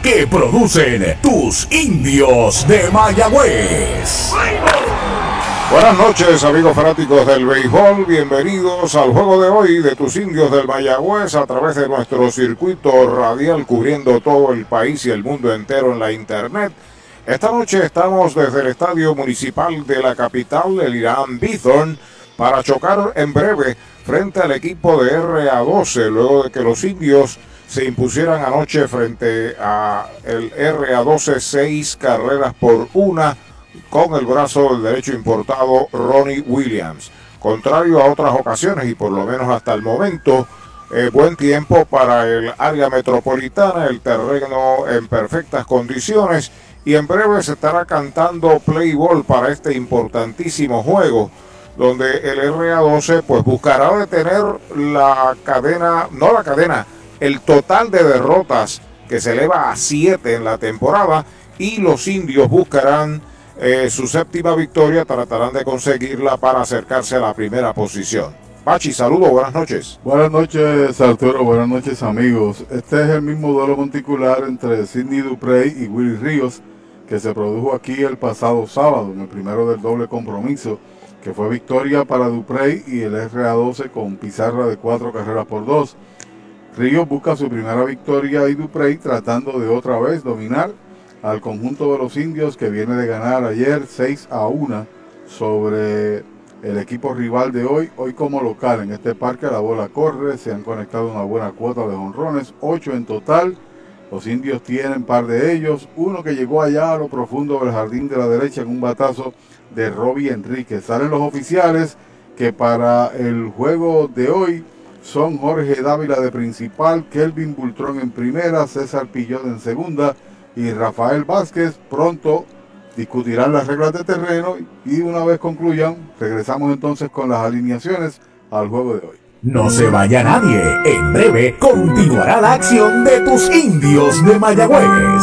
que producen tus indios de Mayagüez. Buenas noches amigos fanáticos del béisbol, bienvenidos al juego de hoy de tus indios del Mayagüez a través de nuestro circuito radial cubriendo todo el país y el mundo entero en la internet. Esta noche estamos desde el estadio municipal de la capital, el Irán Bithorn, para chocar en breve frente al equipo de RA12 luego de que los indios se impusieran anoche frente a el RA12 seis carreras por una con el brazo del derecho importado Ronnie Williams. Contrario a otras ocasiones y por lo menos hasta el momento, eh, buen tiempo para el área metropolitana, el terreno en perfectas condiciones y en breve se estará cantando play ball para este importantísimo juego donde el RA12 pues buscará detener la cadena, no la cadena, el total de derrotas que se eleva a 7 en la temporada y los indios buscarán eh, su séptima victoria, tratarán de conseguirla para acercarse a la primera posición. Pachi, saludos, buenas noches. Buenas noches, Arturo, buenas noches, amigos. Este es el mismo duelo monticular entre Sidney Duprey y Willy Ríos que se produjo aquí el pasado sábado, en el primero del doble compromiso, que fue victoria para Duprey y el RA12 con pizarra de cuatro carreras por dos. Ríos busca su primera victoria y Duprey tratando de otra vez dominar al conjunto de los indios que viene de ganar ayer 6 a 1 sobre el equipo rival de hoy, hoy como local. En este parque la bola corre, se han conectado una buena cuota de honrones, 8 en total. Los indios tienen par de ellos, uno que llegó allá a lo profundo del jardín de la derecha en un batazo de Robbie Enrique. Salen los oficiales que para el juego de hoy son Jorge Dávila de principal, Kelvin Bultrón en primera, César Pillón en segunda y Rafael Vázquez pronto discutirán las reglas de terreno y una vez concluyan, regresamos entonces con las alineaciones al juego de hoy. No se vaya nadie, en breve continuará la acción de tus indios de Mayagüez.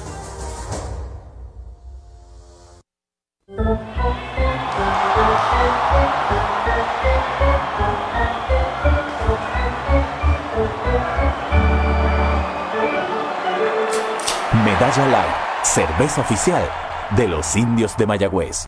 Cerveza oficial de los indios de Mayagüez.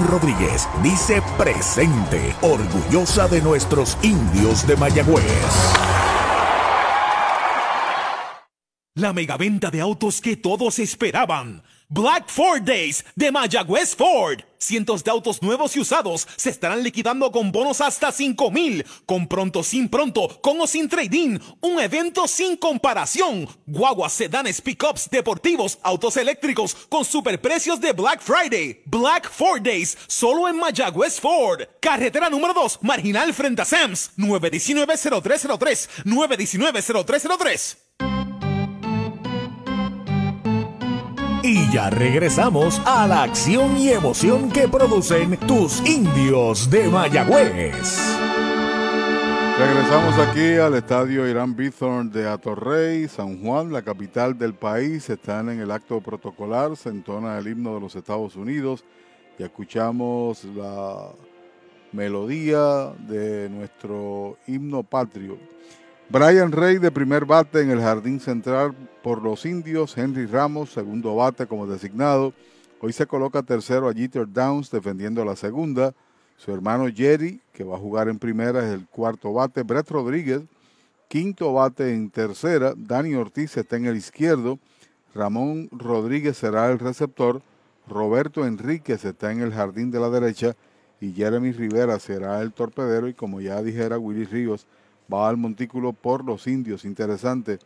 Rodríguez dice presente, orgullosa de nuestros indios de Mayagüez. La megaventa de autos que todos esperaban. Black Ford Days de Mayagüez Ford. Cientos de autos nuevos y usados se estarán liquidando con bonos hasta 5 mil. Con pronto, sin pronto, con o sin trading. Un evento sin comparación. Guaguas, sedanes, pickups, deportivos, autos eléctricos con superprecios de Black Friday. Black Ford Days, solo en Mayagüez Ford. Carretera número 2, marginal frente a Sams. 919-0303. 919-0303. Y ya regresamos a la acción y emoción que producen tus indios de Mayagüez. Regresamos aquí al estadio Irán Bithorn de Atorrey, San Juan, la capital del país. Están en el acto protocolar, se entona el himno de los Estados Unidos y escuchamos la melodía de nuestro himno patrio. Brian Rey de primer bate en el jardín central por los indios. Henry Ramos, segundo bate como designado. Hoy se coloca tercero a Jeter Downs defendiendo la segunda. Su hermano Jerry, que va a jugar en primera, es el cuarto bate. Brett Rodríguez, quinto bate en tercera. Dani Ortiz está en el izquierdo. Ramón Rodríguez será el receptor. Roberto Enríquez está en el jardín de la derecha. Y Jeremy Rivera será el torpedero. Y como ya dijera Willy Ríos, va al montículo por los indios. Interesante.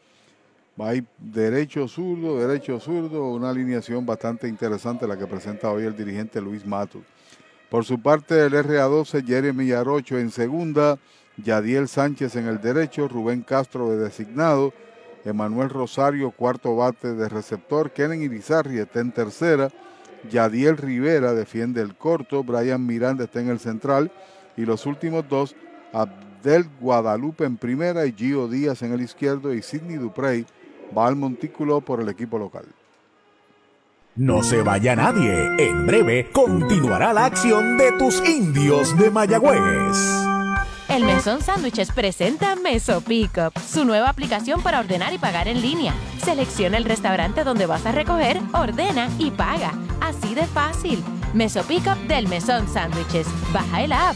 Va a ir derecho zurdo, derecho zurdo, una alineación bastante interesante la que presenta hoy el dirigente Luis Matos. Por su parte, el RA12, Jeremy Yarocho en segunda, Yadiel Sánchez en el derecho, Rubén Castro de designado, Emanuel Rosario, cuarto bate de receptor, Kenen Irizarri está en tercera, Yadiel Rivera defiende el corto, Brian Miranda está en el central y los últimos dos, Abdel Guadalupe en primera y Gio Díaz en el izquierdo y Sidney Duprey va al montículo por el equipo local. No se vaya nadie. En breve continuará la acción de tus indios de Mayagüez. El Mesón Sándwiches presenta Meso Pickup, su nueva aplicación para ordenar y pagar en línea. Selecciona el restaurante donde vas a recoger, ordena y paga. Así de fácil. Meso Pickup del Mesón Sándwiches. Baja el app.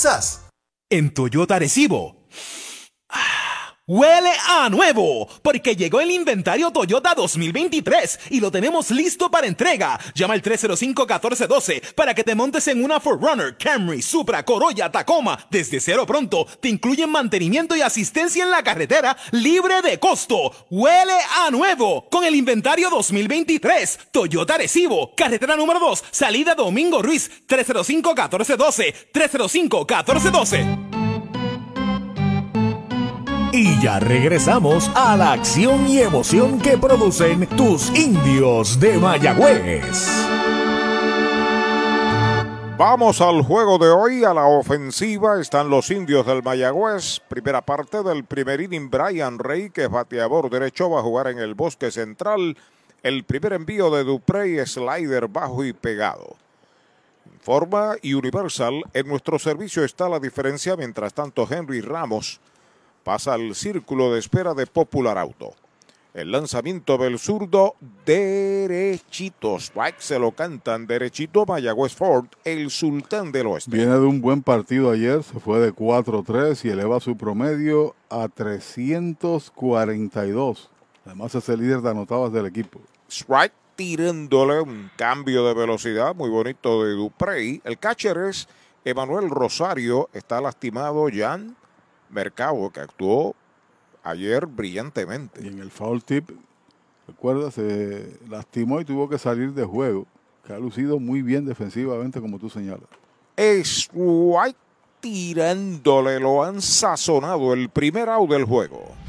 En Toyota Recibo. Huele a nuevo, porque llegó el inventario Toyota 2023 y lo tenemos listo para entrega. Llama al 305-1412 para que te montes en una Forerunner, Camry, Supra, Corolla, Tacoma. Desde cero pronto te incluyen mantenimiento y asistencia en la carretera libre de costo. Huele a nuevo con el inventario 2023. Toyota Recibo, carretera número 2, salida Domingo Ruiz, 305-1412. 305-1412. Y ya regresamos a la acción y emoción que producen tus indios de Mayagüez. Vamos al juego de hoy, a la ofensiva están los indios del Mayagüez. Primera parte del primer inning, Brian Rey, que es bateador derecho, va a jugar en el bosque central. El primer envío de Duprey, slider bajo y pegado. Informa y Universal, en nuestro servicio está la diferencia, mientras tanto Henry Ramos pasa al círculo de espera de Popular Auto. El lanzamiento del zurdo derechito. Strike se lo cantan derechito Mayagüez Ford, el sultán del oeste. Viene de un buen partido ayer, se fue de 4-3 y eleva su promedio a 342. Además es el líder de anotadas del equipo. Strike tirándole un cambio de velocidad muy bonito de Duprey. El catcher es Emanuel Rosario, está lastimado Jan Mercado, que actuó ayer brillantemente. Y en el foul tip, recuerda, se lastimó y tuvo que salir de juego, que ha lucido muy bien defensivamente, como tú señalas. Es White tirándole, lo han sazonado el primer out del juego.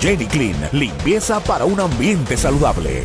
Jenny Clean, limpieza para un ambiente saludable.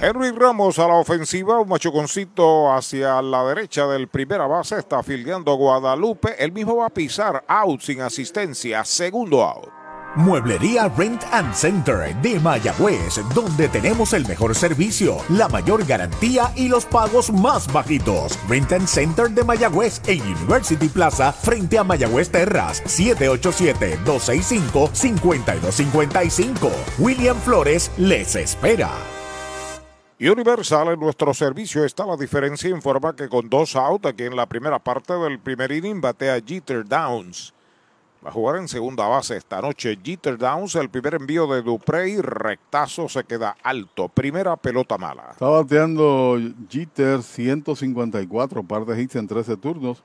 Henry Ramos a la ofensiva, un machuconcito hacia la derecha del primera base, está fildeando Guadalupe, él mismo va a pisar out sin asistencia, segundo out. Mueblería Rent and Center de Mayagüez, donde tenemos el mejor servicio, la mayor garantía y los pagos más bajitos. Rent and Center de Mayagüez en University Plaza frente a Mayagüez Terras, 787-265-5255. William Flores les espera. Universal en nuestro servicio está la diferencia. Informa que con dos outs aquí en la primera parte del primer inning batea Jeter Downs. Va a jugar en segunda base esta noche. Jeter Downs, el primer envío de Duprey, rectazo se queda alto. Primera pelota mala. Está bateando Jeter 154 par de hits en 13 turnos.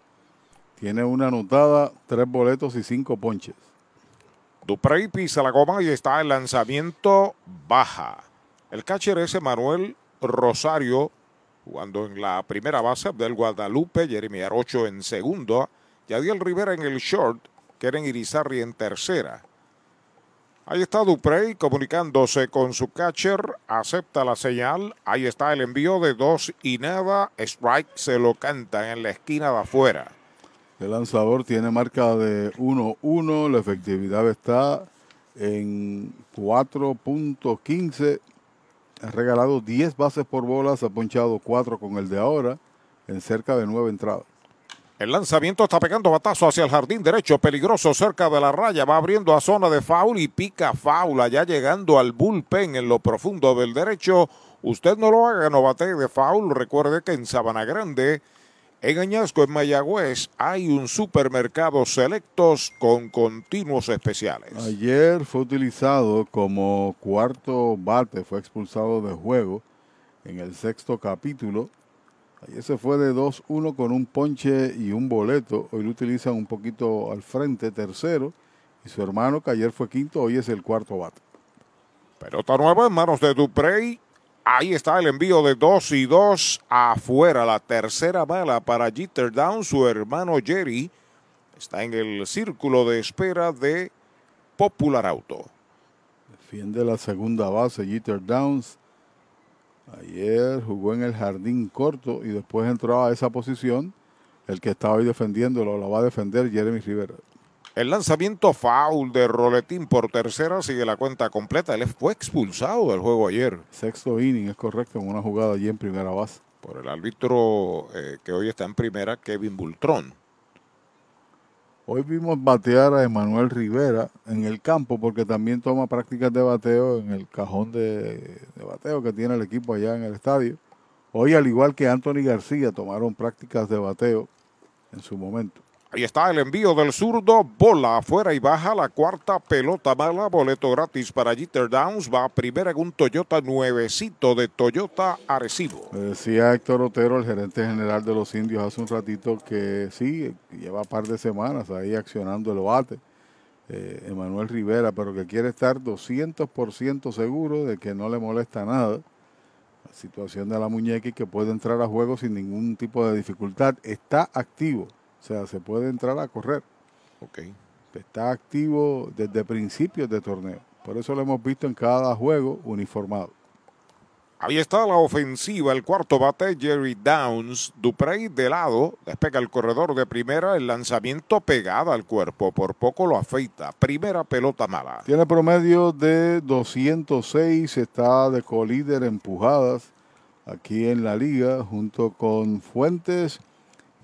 Tiene una anotada, tres boletos y cinco ponches. Duprey pisa la goma y está el lanzamiento baja. El catcher es Manuel Rosario jugando en la primera base del Guadalupe, Jeremy Arocho en segundo, Yadiel Rivera en el short, Keren Irizarri en tercera. Ahí está Duprey comunicándose con su catcher, acepta la señal, ahí está el envío de dos y nada, strike se lo canta en la esquina de afuera. El lanzador tiene marca de 1-1, la efectividad está en 4.15 ha regalado 10 bases por bolas, ha ponchado 4 con el de ahora en cerca de 9 entradas. El lanzamiento está pegando batazo hacia el jardín derecho, peligroso cerca de la raya, va abriendo a zona de foul y pica foul, ya llegando al bullpen en lo profundo del derecho. Usted no lo haga, no bate de foul. Recuerde que en Sabana Grande, en Añasco, en Mayagüez, hay un supermercado selectos con continuos especiales. Ayer fue utilizado como cuarto bate, fue expulsado de juego en el sexto capítulo. Ayer se fue de 2-1 con un ponche y un boleto. Hoy lo utilizan un poquito al frente, tercero. Y su hermano, que ayer fue quinto, hoy es el cuarto bate. Pelota nueva en manos de Duprey. Ahí está el envío de 2 y 2 afuera. La tercera bala para Jeter Down. Su hermano Jerry está en el círculo de espera de Popular Auto. Defiende la segunda base Jeter Downs. Ayer jugó en el jardín corto y después entró a esa posición. El que está hoy defendiéndolo lo va a defender Jeremy Rivera. El lanzamiento foul de Roletín por tercera sigue la cuenta completa. Él fue expulsado del juego ayer. Sexto inning, es correcto, en una jugada allí en primera base. Por el árbitro eh, que hoy está en primera, Kevin Bultrón. Hoy vimos batear a Emanuel Rivera en el campo porque también toma prácticas de bateo en el cajón de, de, bateo que tiene el equipo allá en el estadio. Hoy, al igual que Anthony García, tomaron prácticas de bateo en su momento. Ahí está el envío del zurdo, bola afuera y baja la cuarta pelota mala, boleto gratis para Jeter Downs, va a primera en un Toyota nuevecito de Toyota Arecibo. Decía Héctor Otero, el gerente general de los indios, hace un ratito que sí, lleva un par de semanas ahí accionando el bate, eh, Emanuel Rivera, pero que quiere estar 200% seguro de que no le molesta nada la situación de la muñeca y que puede entrar a juego sin ningún tipo de dificultad. Está activo. O sea, se puede entrar a correr. Ok. Está activo desde principios de torneo. Por eso lo hemos visto en cada juego uniformado. Ahí está la ofensiva, el cuarto bate, Jerry Downs. Duprey de lado, despega el corredor de primera, el lanzamiento pegada al cuerpo, por poco lo afeita. Primera pelota mala. Tiene promedio de 206, está de colíder empujadas aquí en la liga, junto con Fuentes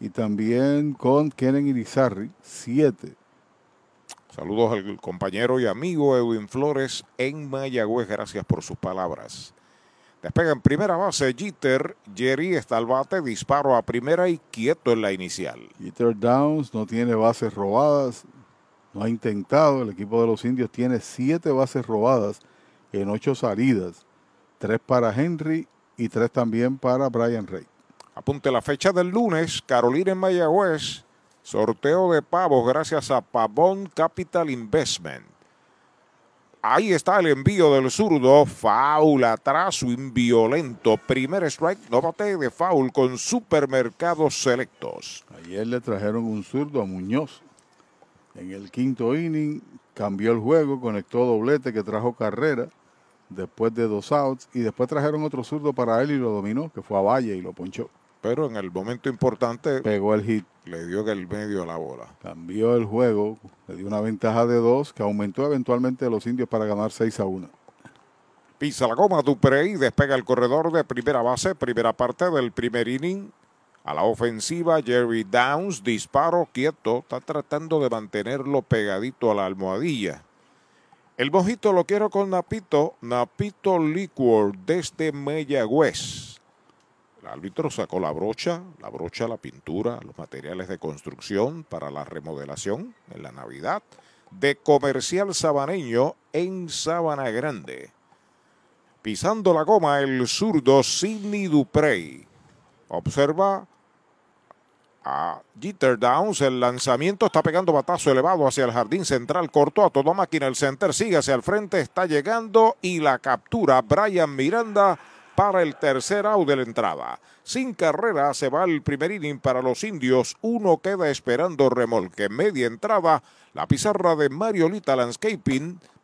y también con Kenen Irizarri, 7. Saludos al compañero y amigo Edwin Flores en Mayagüez. Gracias por sus palabras. Despega en primera base Jeter. Jerry está al bate. Disparo a primera y quieto en la inicial. Jeter Downs no tiene bases robadas. no ha intentado. El equipo de los indios tiene siete bases robadas en ocho salidas. Tres para Henry y tres también para Brian Rey. Apunte la fecha del lunes, Carolina en Mayagüez. Sorteo de pavos gracias a Pavón Capital Investment. Ahí está el envío del zurdo. Foul atrás, inviolento. Primer strike, no bate de foul con supermercados selectos. Ayer le trajeron un zurdo a Muñoz. En el quinto inning cambió el juego, conectó doblete que trajo carrera después de dos outs y después trajeron otro zurdo para él y lo dominó, que fue a Valle y lo ponchó. Pero en el momento importante pegó el hit. Le dio en el medio a la bola. Cambió el juego, le dio una ventaja de dos que aumentó eventualmente a los indios para ganar 6 a 1. Pisa la goma Duprey, despega el corredor de primera base, primera parte del primer inning. A la ofensiva, Jerry Downs, disparo quieto, está tratando de mantenerlo pegadito a la almohadilla. El mojito lo quiero con Napito, Napito Liquor desde Mayagüez. El árbitro sacó la brocha, la brocha, la pintura, los materiales de construcción para la remodelación en la Navidad de Comercial Sabaneño en Sabana Grande. Pisando la goma el zurdo Sidney Duprey. Observa a Jeter Downs. El lanzamiento está pegando batazo elevado hacia el jardín central. Cortó a toda máquina el center. Sigue hacia el frente. Está llegando y la captura Brian Miranda para el tercer out de la entrada. Sin carrera se va el primer inning para los indios. Uno queda esperando remolque. Media entrada. La pizarra de Mariolita Landscaping.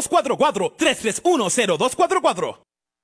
3310244.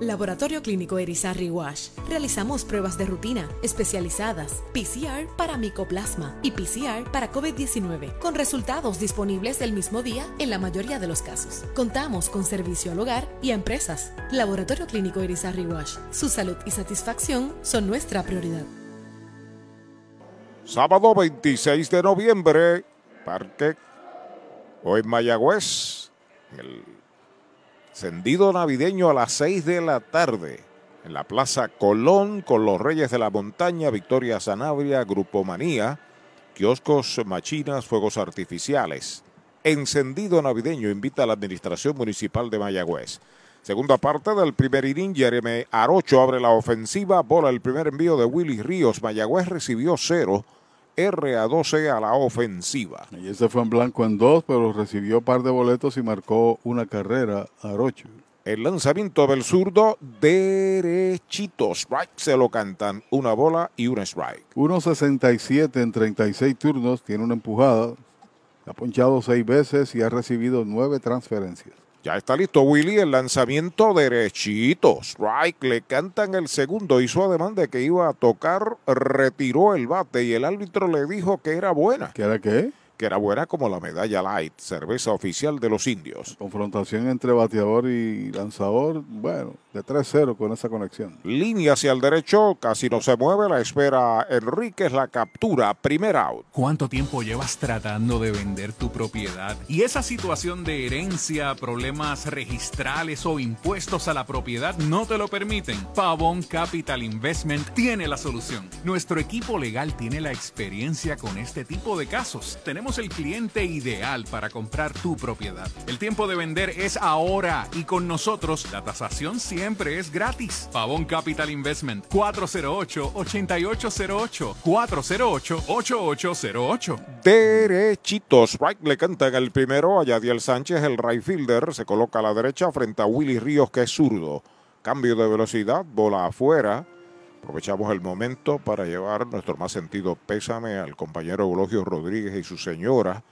Laboratorio Clínico Erizarri Wash. Realizamos pruebas de rutina especializadas, PCR para micoplasma y PCR para COVID-19, con resultados disponibles el mismo día en la mayoría de los casos. Contamos con servicio al hogar y a empresas. Laboratorio Clínico Erizarri Wash. Su salud y satisfacción son nuestra prioridad. Sábado 26 de noviembre, Parque, hoy Mayagüez, el Encendido navideño a las 6 de la tarde en la Plaza Colón con los Reyes de la Montaña, Victoria Sanabria, Grupo Manía, kioscos, machinas, fuegos artificiales. Encendido navideño invita a la Administración Municipal de Mayagüez. Segunda parte del primer inning, Jeremy Arocho abre la ofensiva, bola el primer envío de Willy Ríos. Mayagüez recibió cero. RA12 a la ofensiva. Y se fue en blanco en dos, pero recibió un par de boletos y marcó una carrera a Arocho. El lanzamiento del zurdo derechito. Strike se lo cantan. Una bola y un strike. 1.67 en 36 turnos. Tiene una empujada. Ha ponchado seis veces y ha recibido nueve transferencias. Ya está listo Willy, el lanzamiento derechito. Strike, le cantan el segundo. Hizo ademán de que iba a tocar, retiró el bate y el árbitro le dijo que era buena. ¿Que era qué? Que era buena como la medalla light, cerveza oficial de los indios. Confrontación entre bateador y lanzador, bueno, de 3-0 con esa conexión. Línea hacia el derecho, casi no se mueve, la espera Enríquez, la captura, primer out. ¿Cuánto tiempo llevas tratando de vender tu propiedad? Y esa situación de herencia, problemas registrales o impuestos a la propiedad no te lo permiten. Pavón Capital Investment tiene la solución. Nuestro equipo legal tiene la experiencia con este tipo de casos. Tenemos el cliente ideal para comprar tu propiedad. El tiempo de vender es ahora y con nosotros la tasación siempre es gratis. Pavón Capital Investment 408-8808 408-8808 Derechito, strike le canta en el primero a Yadiel Sánchez, el right fielder, se coloca a la derecha frente a Willy Ríos que es zurdo. Cambio de velocidad, bola afuera. Aprovechamos el momento para llevar nuestro más sentido pésame al compañero Eulogio Rodríguez y su señora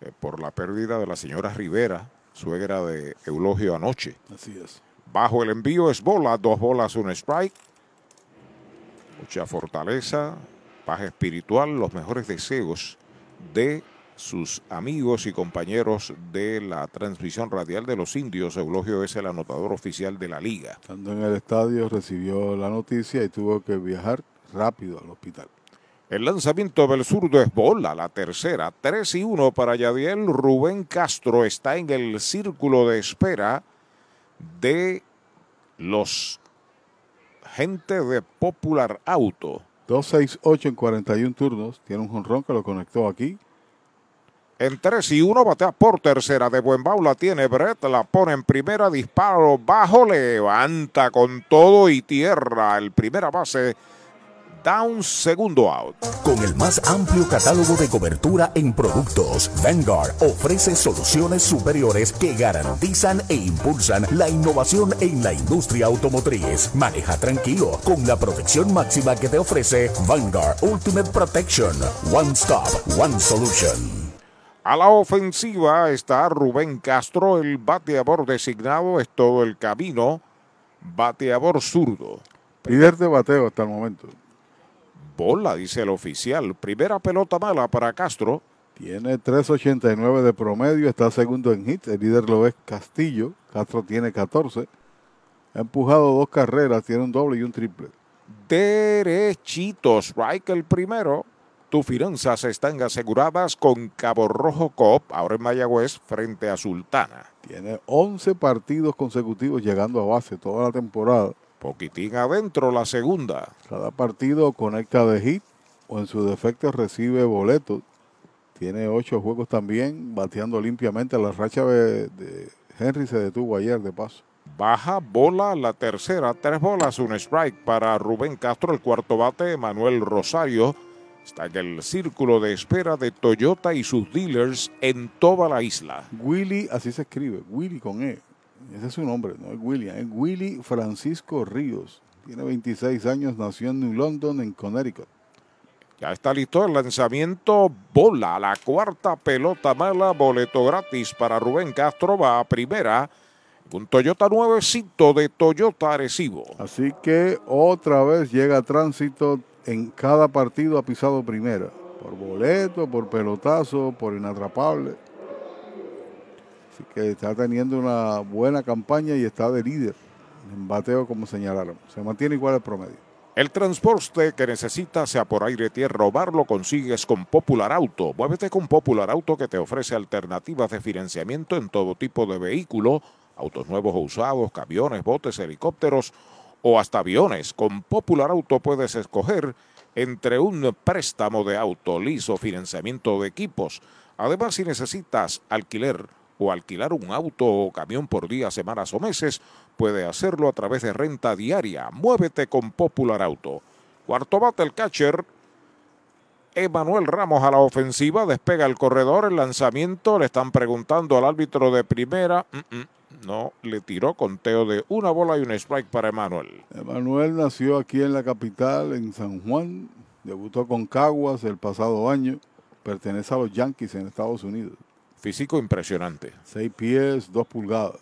eh, por la pérdida de la señora Rivera, suegra de Eulogio anoche. Así es. Bajo el envío es bola, dos bolas, un strike. Mucha fortaleza, paz espiritual, los mejores deseos de sus amigos y compañeros de la transmisión radial de los indios. Eulogio es el anotador oficial de la liga. Estando en el estadio recibió la noticia y tuvo que viajar rápido al hospital. El lanzamiento del zurdo es bola, la tercera. 3 y 1 para Yadiel. Rubén Castro está en el círculo de espera de los gente de Popular Auto. 268 en 41 turnos. Tiene un jonrón que lo conectó aquí. En 3 y 1 batea por tercera de buen baula tiene Brett, la pone en primera, disparo bajo, levanta con todo y tierra el primera base. Da un segundo out. Con el más amplio catálogo de cobertura en productos, Vanguard ofrece soluciones superiores que garantizan e impulsan la innovación en la industria automotriz. Maneja tranquilo con la protección máxima que te ofrece Vanguard Ultimate Protection. One Stop, One Solution. A la ofensiva está Rubén Castro, el bateador designado, es todo el camino. Bateador zurdo. Líder de bateo hasta el momento. Bola, dice el oficial. Primera pelota mala para Castro. Tiene 3.89 de promedio, está segundo en hits. El líder lo es Castillo. Castro tiene 14. Ha empujado dos carreras, tiene un doble y un triple. Derechito, strike el primero. Tus finanzas están aseguradas con Cabo Rojo Coop, ahora en Mayagüez, frente a Sultana. Tiene 11 partidos consecutivos llegando a base toda la temporada. Poquitín adentro la segunda. Cada partido conecta de hit o en su defecto recibe boletos. Tiene ocho juegos también, bateando limpiamente. La racha de, de Henry se detuvo ayer de paso. Baja bola la tercera, tres bolas, un strike para Rubén Castro, el cuarto bate, Manuel Rosario. Está en el círculo de espera de Toyota y sus dealers en toda la isla. Willy, así se escribe, Willy con E. Ese es su nombre, no es William, es Willy Francisco Ríos. Tiene 26 años, nació en New London, en Connecticut. Ya está listo el lanzamiento. Bola, la cuarta pelota mala, boleto gratis para Rubén Castro. Va a primera. Un Toyota nuevecito de Toyota Arecibo. Así que otra vez llega tránsito en cada partido ha pisado primera. Por boleto, por pelotazo, por inatrapable. Así que está teniendo una buena campaña y está de líder en bateo como señalaron. Se mantiene igual el promedio. El transporte que necesitas, sea por aire, tierra o bar, lo consigues con Popular Auto. Muévete con Popular Auto que te ofrece alternativas de financiamiento en todo tipo de vehículo, autos nuevos o usados, camiones, botes, helicópteros o hasta aviones. Con Popular Auto puedes escoger entre un préstamo de auto, liso, financiamiento de equipos. Además, si necesitas alquiler o alquilar un auto o camión por días, semanas o meses, puede hacerlo a través de renta diaria. Muévete con Popular Auto. Cuarto bate el catcher. Emanuel Ramos a la ofensiva, despega el corredor, el lanzamiento, le están preguntando al árbitro de primera, mm, mm, no, le tiró conteo de una bola y un strike para Emanuel. Emanuel nació aquí en la capital, en San Juan, debutó con Caguas el pasado año, pertenece a los Yankees en Estados Unidos. Físico impresionante. Seis pies, dos pulgadas.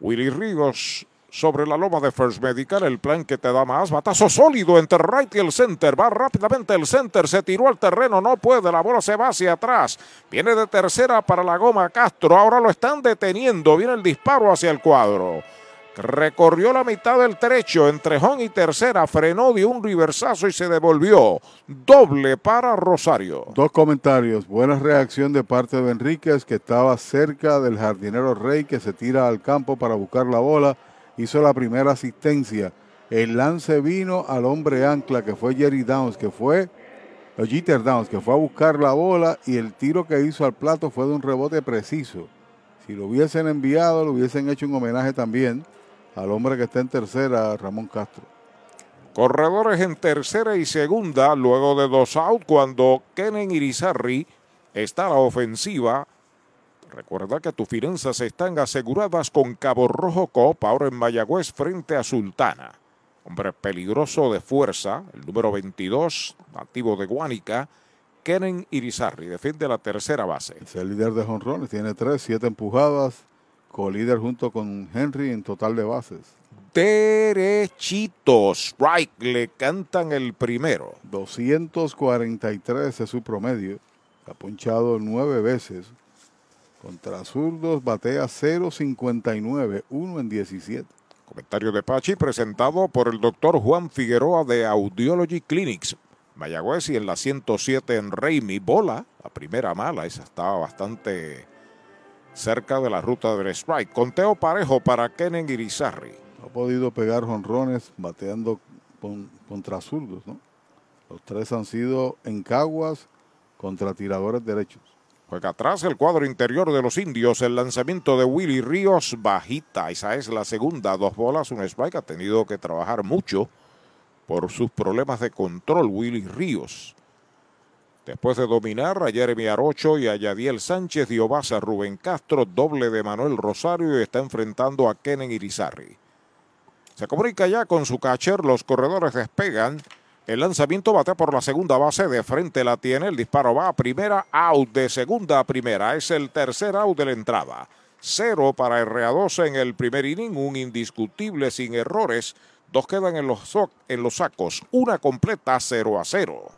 Willy Ríos sobre la loma de First Medical, el plan que te da más. Batazo sólido entre right y el center. Va rápidamente el center, se tiró al terreno, no puede, la bola se va hacia atrás. Viene de tercera para la goma Castro, ahora lo están deteniendo. Viene el disparo hacia el cuadro. Recorrió la mitad del trecho entre home y tercera, frenó, dio un reversazo y se devolvió. Doble para Rosario. Dos comentarios. Buena reacción de parte de Enríquez, que estaba cerca del jardinero Rey, que se tira al campo para buscar la bola. Hizo la primera asistencia. El lance vino al hombre ancla, que fue Jerry Downs, que fue Jeter Downs, que fue a buscar la bola y el tiro que hizo al plato fue de un rebote preciso. Si lo hubiesen enviado, lo hubiesen hecho un homenaje también al hombre que está en tercera, Ramón Castro. Corredores en tercera y segunda, luego de dos out, cuando Kenen Irizarri está a la ofensiva. Recuerda que tus finanzas están aseguradas con Cabo Rojo Coop, ahora en Mayagüez frente a Sultana. Hombre peligroso de fuerza, el número 22, nativo de Guánica, Kenen Irizarri, defiende la tercera base. Es el líder de jonrones, tiene tres, siete empujadas, co-líder junto con Henry en total de bases. Derechito, strike, le cantan el primero. 243 es su promedio, ha ponchado nueve veces. Contra zurdos batea 0.59, 1 en 17. Comentario de Pachi presentado por el doctor Juan Figueroa de Audiology Clinics. Mayagüez y en la 107 en Raimi. Bola, la primera mala, esa estaba bastante cerca de la ruta del strike. Conteo parejo para Kenen Irizarri. Ha podido pegar jonrones bateando con, contra zurdos, ¿no? Los tres han sido en Caguas contra tiradores derechos. Juega atrás el cuadro interior de los indios. El lanzamiento de Willy Ríos bajita. Esa es la segunda. Dos bolas, un strike. Ha tenido que trabajar mucho por sus problemas de control. Willy Ríos. Después de dominar a Jeremy Arocho y a Yadiel Sánchez, dio base a Rubén Castro, doble de Manuel Rosario y está enfrentando a Kenen Irizarri. Se comunica ya con su catcher, los corredores despegan. El lanzamiento bate por la segunda base, de frente la tiene, el disparo va a primera, out de segunda a primera, es el tercer out de la entrada. Cero para RA12 en el primer inning, un indiscutible sin errores. Dos quedan en los, en los sacos, una completa 0 a 0.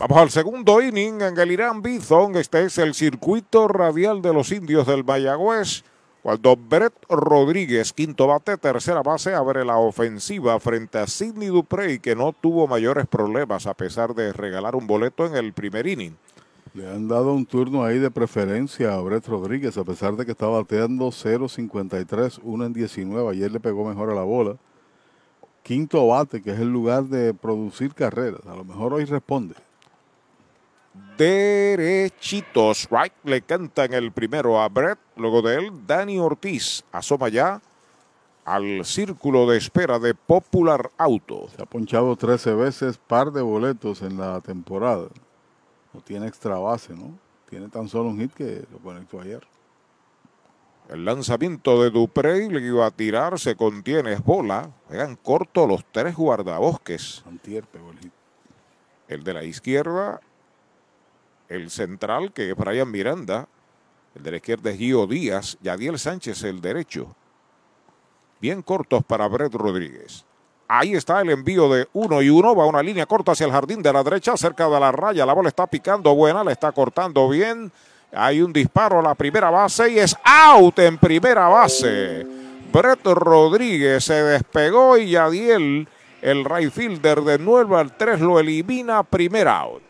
Vamos al segundo inning en el Irán Bithon. Este es el circuito radial de los indios del Mayagüez. Cuando Brett Rodríguez, quinto bate, tercera base, abre la ofensiva frente a Sidney Duprey, que no tuvo mayores problemas a pesar de regalar un boleto en el primer inning. Le han dado un turno ahí de preferencia a Brett Rodríguez, a pesar de que está bateando 0.53, 1 en 19. Ayer le pegó mejor a la bola. Quinto bate, que es el lugar de producir carreras. A lo mejor hoy responde. Derechito, strike, le canta en el primero a Brett. Luego de él, Dani Ortiz asoma ya al círculo de espera de Popular Auto. Se ha ponchado 13 veces, par de boletos en la temporada. No tiene extra base, ¿no? Tiene tan solo un hit que lo conectó ayer. El lanzamiento de Duprey le iba a tirar, se contiene, es bola. Juegan corto los tres guardabosques. Antier pegó el hit. El de la izquierda, el central, que es Brian Miranda. El de la izquierda es Gio Díaz. Yadiel Sánchez, el derecho. Bien cortos para Brett Rodríguez. Ahí está el envío de uno y uno. Va una línea corta hacia el jardín de la derecha, cerca de la raya. La bola está picando buena, le está cortando bien. Hay un disparo a la primera base y es out en primera base. Brett Rodríguez se despegó y Yadiel, el right fielder de nuevo al 3, lo elimina. Primera out.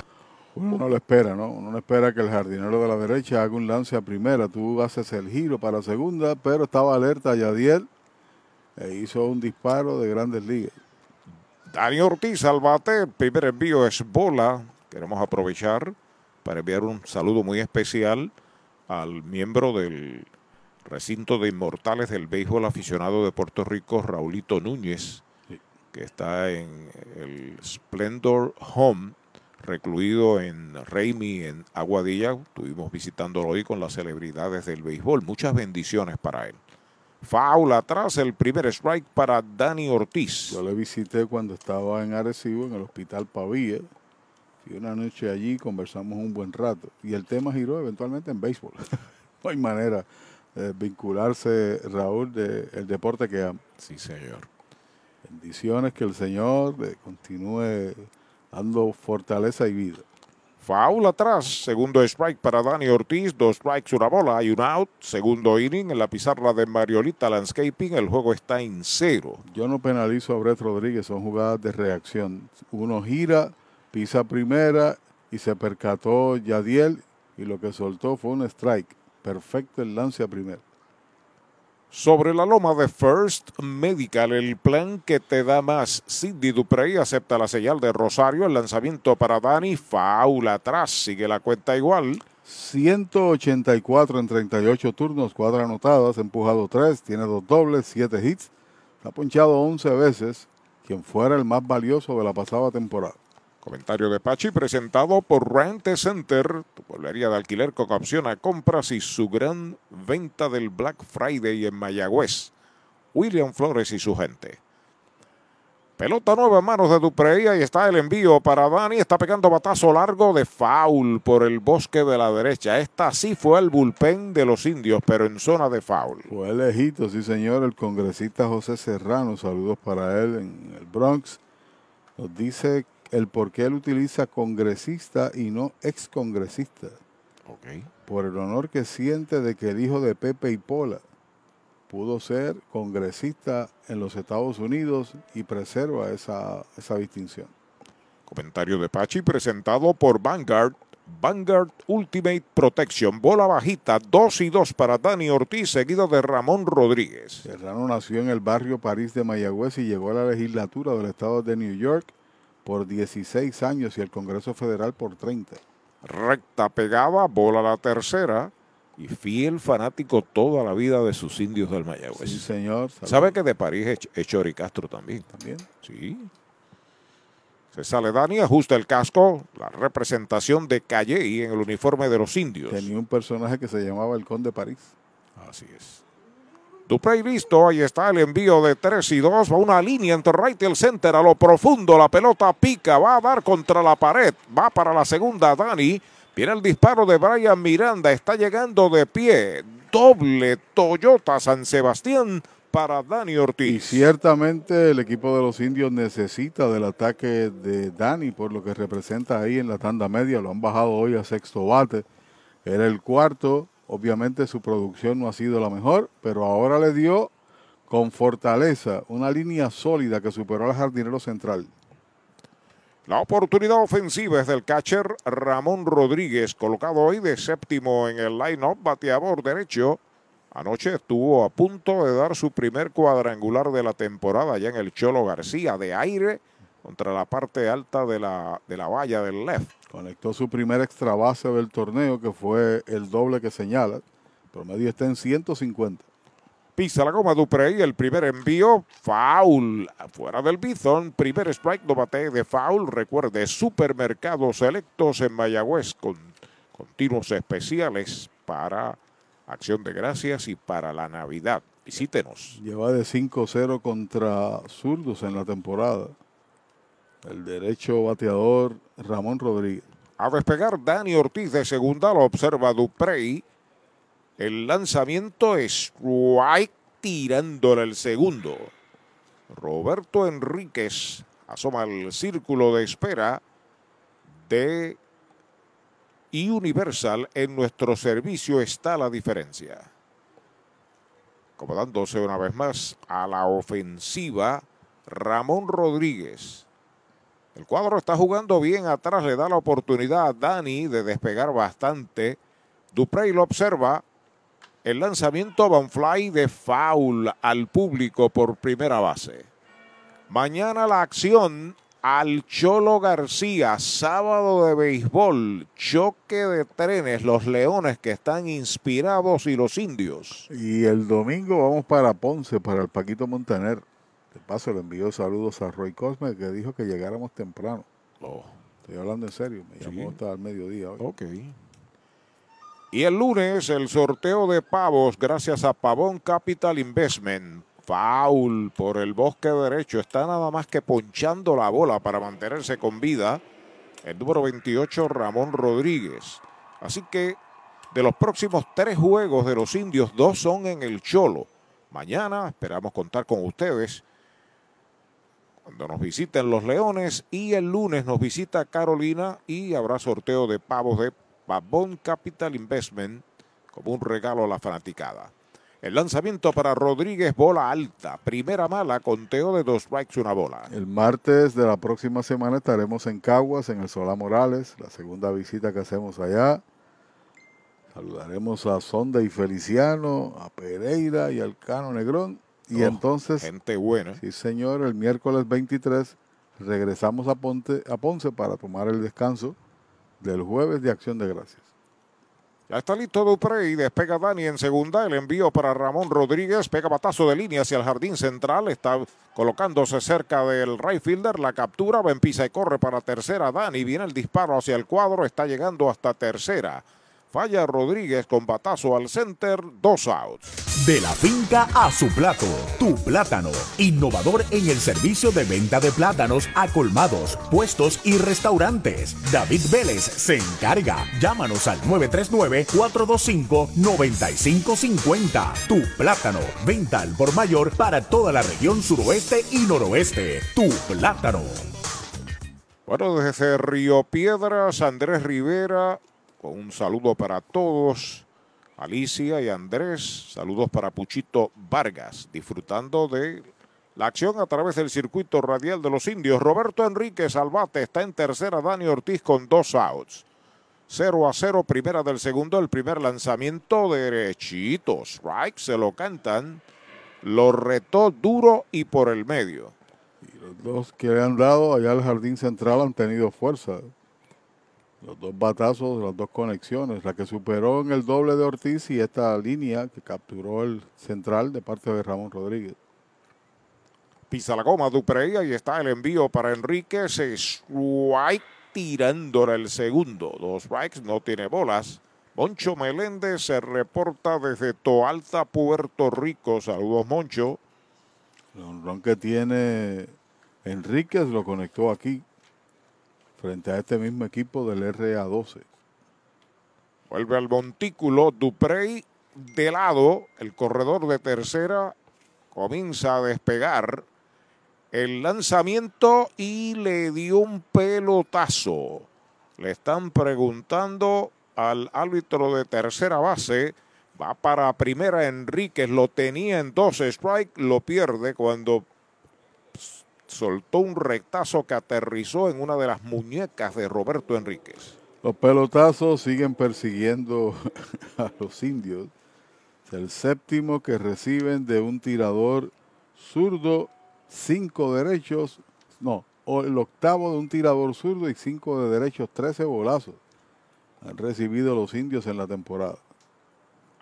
Uno no lo espera, ¿no? Uno no espera que el jardinero de la derecha haga un lance a primera. Tú haces el giro para segunda, pero estaba alerta Yadiel e hizo un disparo de grandes ligas. Dani Ortiz al bate. El primer envío es bola. Queremos aprovechar para enviar un saludo muy especial al miembro del recinto de inmortales del béisbol aficionado de Puerto Rico, Raulito Núñez, que está en el Splendor Home recluido en Reimi, en Aguadilla. Estuvimos visitándolo hoy con las celebridades del béisbol. Muchas bendiciones para él. Faula atrás, el primer strike para Dani Ortiz. Yo le visité cuando estaba en Arecibo, en el Hospital Pavía. Y una noche allí conversamos un buen rato. Y el tema giró eventualmente en béisbol. no hay manera de vincularse, Raúl, del deporte que ama. Sí, señor. Bendiciones, que el Señor eh, continúe dando fortaleza y vida. Foul atrás, segundo strike para Dani Ortiz, dos strikes, una bola, hay un out, segundo inning en la pizarra de Mariolita Landscaping, el juego está en cero. Yo no penalizo a Brett Rodríguez, son jugadas de reacción. Uno gira, pisa primera y se percató Yadiel y lo que soltó fue un strike. Perfecto el lance a primera. Sobre la loma de First Medical, el plan que te da más. Cindy Duprey acepta la señal de Rosario. El lanzamiento para Dani. Faula atrás. Sigue la cuenta igual. 184 en 38 turnos, cuatro anotadas, empujado 3, tiene dos dobles, 7 hits. Ha ponchado 11 veces, quien fuera el más valioso de la pasada temporada. Comentario de Pachi presentado por Rent Center, tu pueblería de alquiler con opción a compras y su gran venta del Black Friday en Mayagüez. William Flores y su gente. Pelota nueva en manos de Duprey. Ahí está el envío para Dani. Está pegando batazo largo de foul por el bosque de la derecha. Esta sí fue el bullpen de los indios, pero en zona de foul. Fue lejito, sí señor, el congresista José Serrano. Saludos para él en el Bronx. Nos dice el por qué él utiliza congresista y no excongresista. Ok. Por el honor que siente de que el hijo de Pepe y Pola pudo ser congresista en los Estados Unidos y preserva esa, esa distinción. Comentario de Pachi presentado por Vanguard. Vanguard Ultimate Protection. Bola bajita, 2 y 2 para Dani Ortiz, seguido de Ramón Rodríguez. Serrano nació en el barrio París de Mayagüez y llegó a la legislatura del estado de New York por 16 años y el Congreso Federal por 30. Recta pegada, bola la tercera y fiel fanático toda la vida de sus indios del Mayagüez. Sí, señor. ¿Sabe que de París es, Chori Castro también? También. Sí. Se sale Dani, ajusta el casco, la representación de Calle en el uniforme de los indios. Tenía un personaje que se llamaba el Conde París. Así es. Duprey listo, ahí está el envío de 3 y 2, va una línea entre right y el center a lo profundo, la pelota pica, va a dar contra la pared, va para la segunda Dani, viene el disparo de Brian Miranda, está llegando de pie, doble Toyota San Sebastián, para Dani Y Ortiz. ciertamente el equipo de los indios necesita del ataque de Dani por lo que representa ahí en la tanda media. Lo han bajado hoy a sexto bate. Era el cuarto. Obviamente su producción no ha sido la mejor, pero ahora le dio con fortaleza una línea sólida que superó al jardinero central. La oportunidad ofensiva es del catcher Ramón Rodríguez, colocado hoy de séptimo en el line-up, bateador derecho. Anoche estuvo a punto de dar su primer cuadrangular de la temporada ya en el Cholo García de aire contra la parte alta de la, de la valla del left. Conectó su primer extra base del torneo, que fue el doble que señala. El promedio está en 150. Pisa la goma Duprey, el primer envío, foul, fuera del Bison, primer strike, no bate de foul. Recuerde, supermercados selectos en Mayagüez con continuos especiales para Acción de Gracias y para la Navidad. Visítenos. Lleva de 5-0 contra zurdos en la temporada. El derecho bateador Ramón Rodríguez. A despegar Dani Ortiz de segunda, lo observa Duprey. El lanzamiento es strike tirándole el segundo. Roberto Enríquez asoma el círculo de espera de Universal. En nuestro servicio está la diferencia. Acomodándose una vez más a la ofensiva, Ramón Rodríguez. El cuadro está jugando bien atrás, le da la oportunidad a Dani de despegar bastante. Duprey lo observa. El lanzamiento Van Fly de foul al público por primera base. Mañana la acción al Cholo García, sábado de béisbol, choque de trenes, los leones que están inspirados y los indios. Y el domingo vamos para Ponce, para el Paquito Montaner. Paso le envío saludos a Roy Cosme que dijo que llegáramos temprano. Estoy hablando en serio, me llamó hasta el mediodía hoy. Ok. Y el lunes el sorteo de pavos gracias a Pavón Capital Investment. Foul por el bosque derecho. Está nada más que ponchando la bola para mantenerse con vida. El número 28, Ramón Rodríguez. Así que de los próximos tres juegos de los indios, dos son en el Cholo. Mañana esperamos contar con ustedes cuando nos visiten los Leones y el lunes nos visita Carolina y habrá sorteo de pavos de Pavón Capital Investment como un regalo a la fanaticada. El lanzamiento para Rodríguez, bola alta. Primera mala, conteo de dos strikes, una bola. El martes de la próxima semana estaremos en Caguas, en el Solá Morales, la segunda visita que hacemos allá. Saludaremos a Sonda y Feliciano, a Pereira y al Cano Negrón. Y Oh, entonces, Gente buena. sí señor, el miércoles 23 regresamos a, Ponte, a Ponce para tomar el descanso del jueves de Acción de Gracias. Ya está listo Duprey, despega Dani en segunda, el envío para Ramón Rodríguez, pega batazo de línea hacia el jardín central, está colocándose cerca del right fielder, la captura, va en pisa y corre para tercera, Dani, viene el disparo hacia el cuadro, está llegando hasta tercera. Falla Rodríguez con batazo al center, dos outs. De la finca a su plato, tu plátano. Innovador en el servicio de venta de plátanos a colmados, puestos y restaurantes. David Vélez se encarga. Llámanos al 939-425-9550. Tu plátano. Venta al por mayor para toda la región suroeste y noroeste. Tu plátano. Bueno, desde Río Piedras, Andrés Rivera, con un saludo para todos. Alicia y Andrés, saludos para Puchito Vargas, disfrutando de la acción a través del circuito radial de los indios. Roberto Enríquez al bate, está en tercera Dani Ortiz con dos outs. 0 a 0, primera del segundo, el primer lanzamiento derechito. Strike, se lo cantan. Lo retó duro y por el medio. Los dos que le han dado allá al jardín central han tenido fuerza. Los dos batazos, las dos conexiones, la que superó en el doble de Ortiz y esta línea que capturó el central de parte de Ramón Rodríguez. Pisa la goma Duprey, ahí está el envío para Enríquez. Strike tirándole el segundo. Dos strikes, no tiene bolas. Moncho Meléndez se reporta desde Toalta, Puerto Rico. Saludos, Moncho. El honrón que tiene Enríquez lo conectó aquí, frente a este mismo equipo del RA12. Vuelve al montículo Duprey de lado, el corredor de tercera comienza a despegar el lanzamiento y le dio un pelotazo. Le están preguntando al árbitro de tercera base. Va para primera Enríquez, lo tenía en dos strike, lo pierde cuando soltó un rectazo que aterrizó en una de las muñecas de Roberto Enríquez. Los pelotazos siguen persiguiendo a los indios. El séptimo que reciben de un tirador zurdo, cinco derechos, no, o el octavo de un tirador zurdo y cinco de derechos, trece bolazos han recibido los indios en la temporada.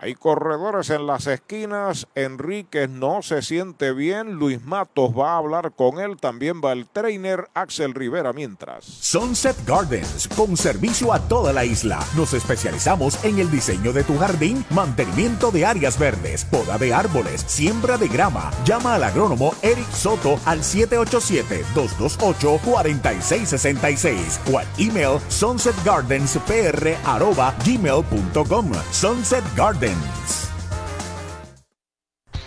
Hay corredores en las esquinas. Enríquez no se siente bien. Luis Matos va a hablar con él. También va el trainer Axel Rivera mientras. Sunset Gardens, con servicio a toda la isla. Nos especializamos en el diseño de tu jardín, mantenimiento de áreas verdes, poda de árboles, siembra de grama. Llama al agrónomo Eric Soto al 787-228-4666 o al email sunsetgardenspr.gmail.com. Sunset Gardens. ends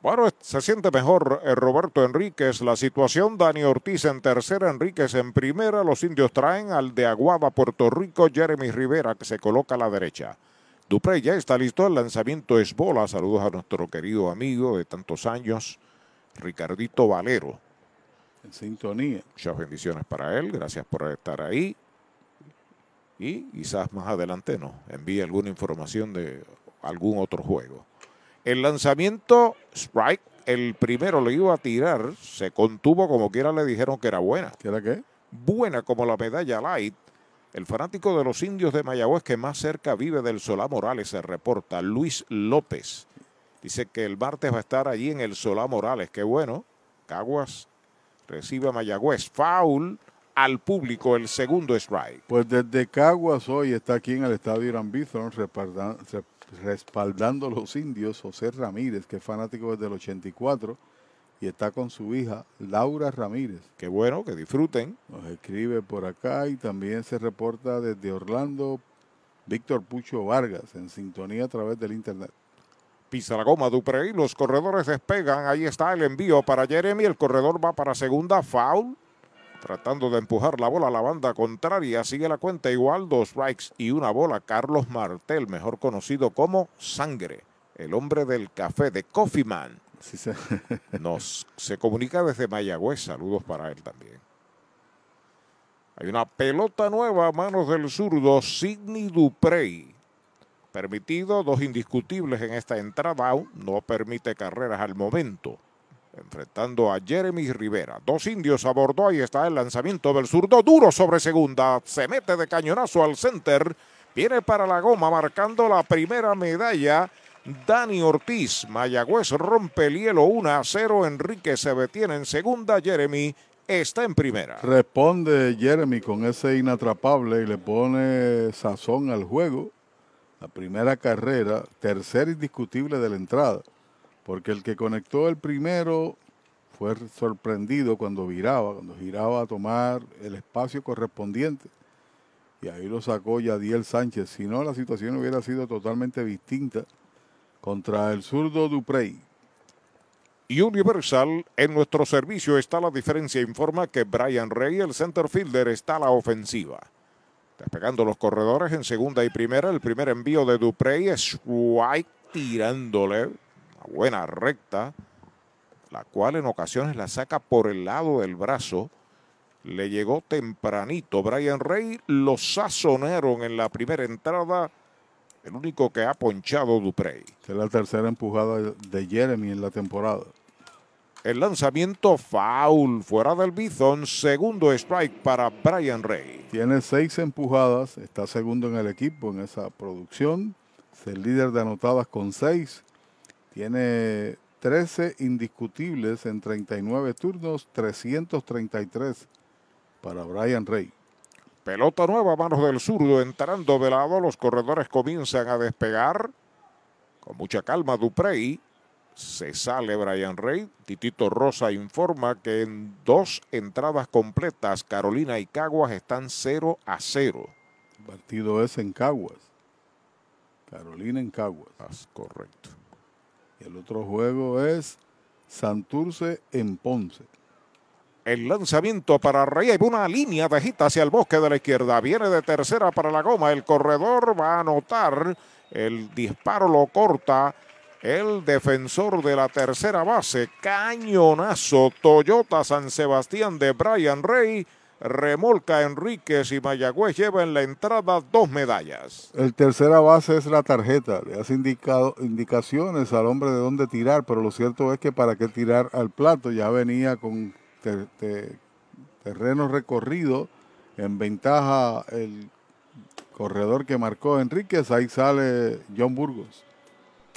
Bueno, se siente mejor eh, Roberto Enríquez. La situación, Dani Ortiz en tercera, Enríquez en primera. Los indios traen al de Aguada, Puerto Rico, Jeremy Rivera, que se coloca a la derecha. Duprey ya está listo. El lanzamiento es bola. Saludos a nuestro querido amigo de tantos años, Ricardito Valero. En sintonía. Muchas bendiciones para él. Gracias por estar ahí. Y quizás más adelante nos envíe alguna información de algún otro juego. El lanzamiento, strike, el primero le iba a tirar, se contuvo como quiera le dijeron que era buena. ¿Qué era qué? Buena como la medalla light. El fanático de los indios de Mayagüez que más cerca vive del Solá Morales se reporta, Luis López. Dice que el martes va a estar allí en el Solá Morales. Qué bueno. Caguas recibe a Mayagüez. Foul al público el segundo strike. Pues desde Caguas hoy está aquí en el estadio Irán Bithorn respaldando a los indios José Ramírez, que es fanático desde el 84 y está con su hija Laura Ramírez. Qué bueno, que disfruten. Nos escribe por acá y también se reporta desde Orlando Víctor Pucho Vargas en sintonía a través del internet. Pisa la goma Duprey, los corredores despegan, ahí está el envío para Jeremy, el corredor va para segunda, foul, tratando de empujar la bola a la banda contraria. Sigue la cuenta igual, dos strikes y una bola. Carlos Martel, mejor conocido como Sangre, el hombre del café de Coffee Man. se... Nos se comunica desde Mayagüez. Saludos para él también. Hay una pelota nueva a manos del zurdo Sidney Duprey. Permitido, dos indiscutibles en esta entrada. No permite carreras al momento enfrentando a Jeremy Rivera. Dos indios abordó, ahí está el lanzamiento del zurdo, duro sobre segunda, se mete de cañonazo al center, viene para la goma marcando la primera medalla. Dani Ortiz, Mayagüez rompe el hielo 1 a 0, Enrique se detiene en segunda, Jeremy está en primera. Responde Jeremy con ese inatrapable y le pone sazón al juego. La primera carrera, tercer indiscutible de la entrada porque el que conectó el primero fue sorprendido cuando viraba, cuando giraba a tomar el espacio correspondiente. Y ahí lo sacó Yadiel Sánchez. Si no, la situación hubiera sido totalmente distinta contra el zurdo Duprey. Universal, en nuestro servicio está la diferencia. Informa que Brian Rey, el center fielder, está a la ofensiva. Despegando los corredores en segunda y primera. El primer envío de Duprey es White tirándole buena recta. la cual en ocasiones la saca por el lado del brazo. Le llegó tempranito. Brian Rey lo sazonaron en la primera entrada. El único que ha ponchado Duprey. Es la tercera empujada de Jeremy en la temporada. El lanzamiento foul fuera del Bison. Segundo strike para Brian Rey. Tiene seis empujadas. Está segundo en el equipo en esa producción. Es el líder de anotadas con seis. Tiene 13 indiscutibles en 39 turnos. 333 para Brian Rey. Pelota nueva a manos del zurdo, entrando de lado, los corredores comienzan a despegar. Con mucha calma Duprey. Se sale Brian Rey. Titito Rosa informa que en dos entradas completas Carolina y Caguas están 0 a 0. El partido es en Caguas. Carolina en Caguas. correcto. Y el otro juego es Santurce en Ponce. El lanzamiento para Rey. Una línea de gita hacia el bosque de la izquierda. Viene de tercera para la goma. El corredor va a anotar. El disparo lo corta. El defensor de la tercera base. Cañonazo. Toyota San Sebastián de Brian Rey. Remolca Enríquez y Mayagüez lleva en la entrada dos medallas. El tercera base es la tarjeta. Le hace indicado, indicaciones al hombre de dónde tirar, pero lo cierto es que para qué tirar al plato ya venía con te, te, terreno recorrido. En ventaja el corredor que marcó Enríquez. Ahí sale John Burgos.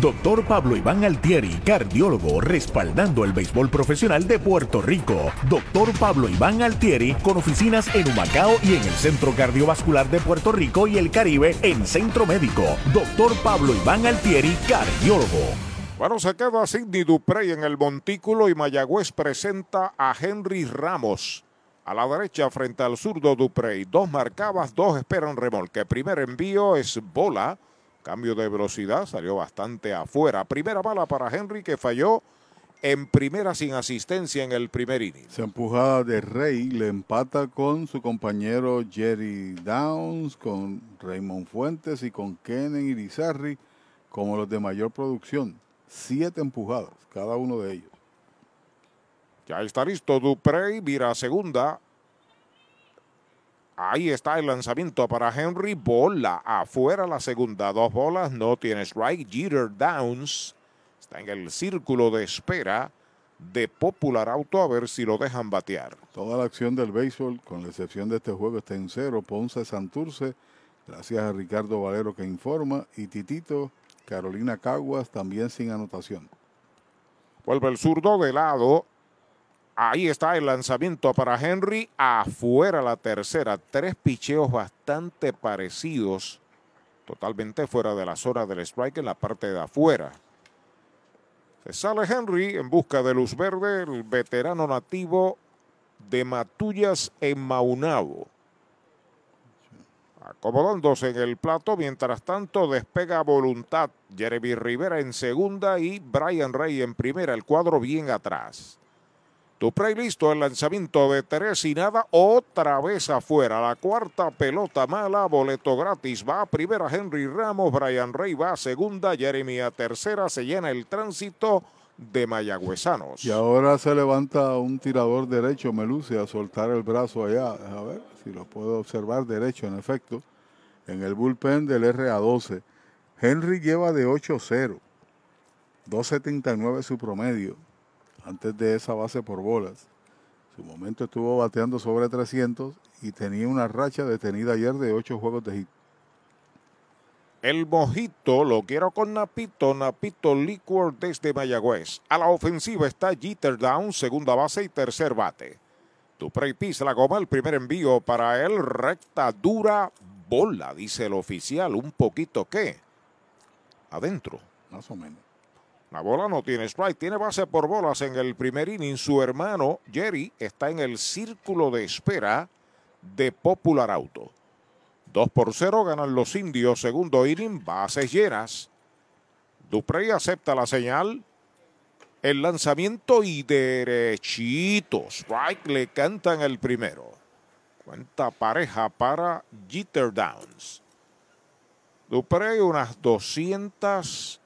Doctor Pablo Iván Altieri, cardiólogo, respaldando el béisbol profesional de Puerto Rico. Doctor Pablo Iván Altieri, con oficinas en Humacao y en el Centro Cardiovascular de Puerto Rico y el Caribe en Centro Médico. Doctor Pablo Iván Altieri, cardiólogo. Bueno, se queda Sidney Duprey en el montículo y Mayagüez presenta a Henry Ramos. A la derecha frente al zurdo Duprey. Dos marcadas, dos esperan remolque. Primer envío es bola. Cambio de velocidad, salió bastante afuera. Primera bala para Henry que falló en primera sin asistencia en el primer inning. Esa empujada de Rey le empata con su compañero Jerry Downs, con Raymond Fuentes y con Kenen Irizarry como los de mayor producción. Siete empujadas, cada uno de ellos. Ya está listo Duprey, vira a segunda. Ahí está el lanzamiento para Henry. Bola afuera la segunda. Dos bolas. No tiene strike. Jeter Downs está en el círculo de espera de Popular Auto a ver si lo dejan batear. Toda la acción del béisbol, con la excepción de este juego, está en cero. Ponce Santurce. Gracias a Ricardo Valero que informa. Y Titito, Carolina Caguas también sin anotación. Vuelve el zurdo de lado. Ahí está el lanzamiento para Henry. Afuera la tercera. Tres picheos bastante parecidos. Totalmente fuera de la zona del strike en la parte de afuera. Se sale Henry en busca de luz verde, el veterano nativo de Matullas en Maunabo. Acomodándose en el plato, mientras tanto despega voluntad Jeremy Rivera en segunda y Brian Rey en primera, el cuadro bien atrás. Duprey listo, el lanzamiento de tres y nada, otra vez afuera. La cuarta pelota mala, boleto gratis. Va a primera Henry Ramos, Brian Rey va a segunda, Jeremy a tercera. Se llena el tránsito de mayagüezanos. Y ahora se levanta un tirador derecho, Meluce, a soltar el brazo allá. A ver si lo puedo observar derecho, en efecto. En el bullpen del RA12. Henry lleva de 8-0. 2.79 su promedio antes de esa base por bolas. Su momento estuvo bateando sobre 300 y tenía una racha detenida ayer de 8 juegos de hit. El mojito lo quiero con Napito, Napito Liquor desde Mayagüez. A la ofensiva está Jeter Down, segunda base y tercer bate. Duprey pisa la goma, el primer envío para él, recta, dura, bola, dice el oficial. Un poquito qué? Adentro. Más o menos. La bola no tiene strike, tiene base por bolas en el primer inning. Su hermano Jerry está en el círculo de espera de Popular Auto. 2 por 0 ganan los indios. Segundo inning, bases llenas. Duprey acepta la señal. El lanzamiento y derechito. Strike le cantan el primero. Cuenta pareja para Jeter Downs. Duprey unas 200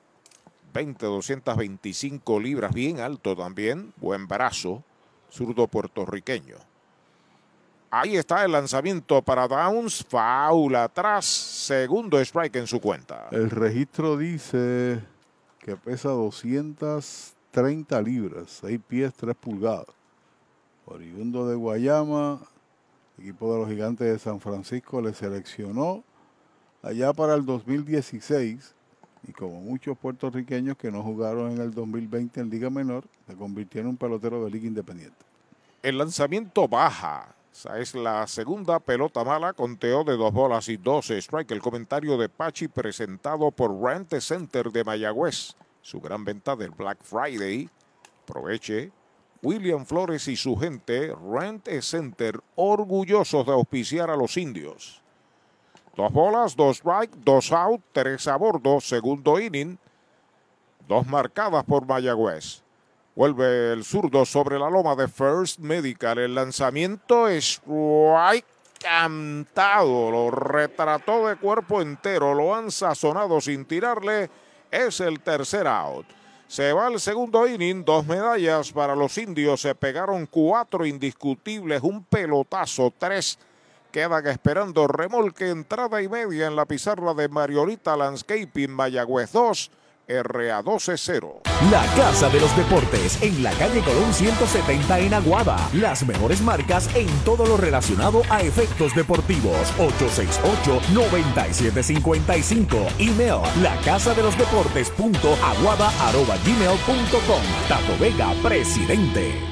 20, 225 libras, bien alto también, buen brazo, zurdo puertorriqueño. Ahí está el lanzamiento para Downs, foul atrás, segundo strike en su cuenta. El registro dice que pesa 230 libras, 6 pies, 3 pulgadas. Oriundo de Guayama, equipo de los gigantes de San Francisco le seleccionó allá para el 2016 y como muchos puertorriqueños que no jugaron en el 2020 en Liga Menor, se convirtieron en un pelotero de Liga Independiente. El lanzamiento baja. Esa es la segunda pelota mala, conteo de dos bolas y dos strike. El comentario de Pachi presentado por Rent Center de Mayagüez. Su gran venta del Black Friday. Aproveche. William Flores y su gente, Rent Center, orgullosos de auspiciar a los indios. Dos bolas, dos strike, dos out, tres a bordo, segundo inning. Dos marcadas por Mayagüez. Vuelve el zurdo sobre la loma de First Medical. El lanzamiento es strike cantado. Lo retrató de cuerpo entero. Lo han sazonado sin tirarle. Es el tercer out. Se va el segundo inning, dos medallas para los indios. Se pegaron cuatro indiscutibles, un pelotazo, tres Quedan esperando remolque, entrada y media en la pizarra de Mariolita Landscaping Mayagüez 2. RA 12-0. La Casa de los Deportes en la calle Colón 170 en Aguada. Las mejores marcas en todo lo relacionado a efectos deportivos. 868-9755. Email la casa de los deportes punto aguada arroba gmail punto com. Tato Vega, presidente.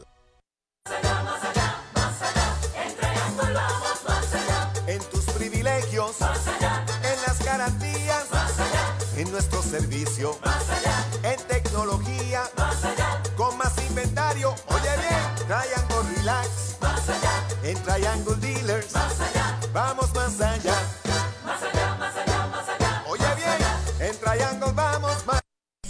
Más allá, más allá, en Triangle vamos más allá. En tus privilegios, más allá. En las garantías, más allá. En nuestro servicio, más allá. En tecnología, más allá. Con más inventario, oye bien, Triangle Relax, más allá. En Triangle Dealers, más allá. Vamos más allá.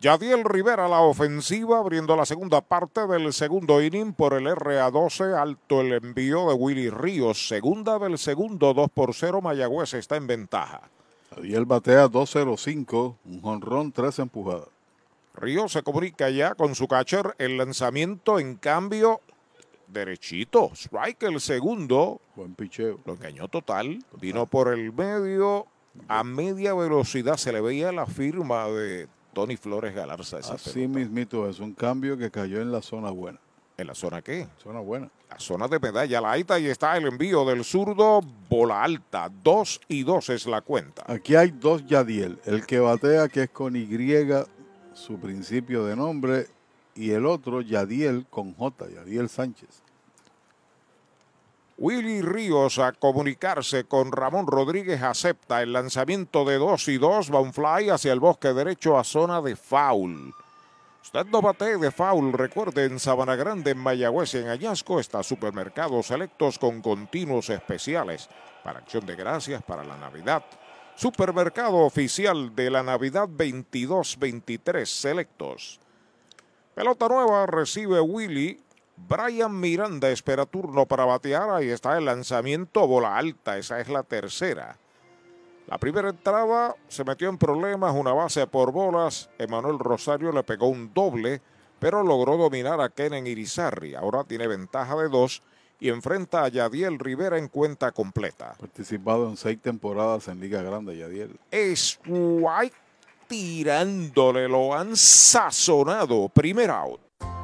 Yadiel Rivera la ofensiva, abriendo la segunda parte del segundo inning por el RA12. Alto el envío de Willy Ríos. Segunda del segundo, 2 por 0. Mayagüez está en ventaja. Yadiel batea 2-0-5, un jonrón, tres empujadas. Ríos se comunica ya con su catcher. El lanzamiento, en cambio, derechito. Strike el segundo. Buen picheo. Lo engañó total. Vino por el medio. A media velocidad se le veía la firma de Tony Flores Galarza. Esa Así mismito es un cambio que cayó en la zona buena. ¿En la zona qué? Zona buena. La zona de medalla, la alta y está el envío del zurdo, bola alta, 2 y 2 es la cuenta. Aquí hay dos Yadiel, el que batea que es con Y, su principio de nombre, y el otro Yadiel con J, Yadiel Sánchez. Willy Ríos a comunicarse con Ramón Rodríguez acepta el lanzamiento de 2 y 2, va fly hacia el bosque derecho a zona de foul. Usted no bate de foul, recuerde en Sabana Grande, en Mayagüez, en Añasco, está Supermercados Selectos con continuos especiales para Acción de Gracias, para la Navidad. Supermercado oficial de la Navidad 22-23 Selectos. Pelota nueva recibe Willy. Brian Miranda espera turno para batear. Ahí está el lanzamiento, bola alta. Esa es la tercera. La primera entrada se metió en problemas, una base por bolas. Emanuel Rosario le pegó un doble, pero logró dominar a Kenen Irizarri. Ahora tiene ventaja de dos y enfrenta a Yadiel Rivera en cuenta completa. Participado en seis temporadas en Liga Grande, Yadiel. White tirándole, lo han sazonado. Primer out.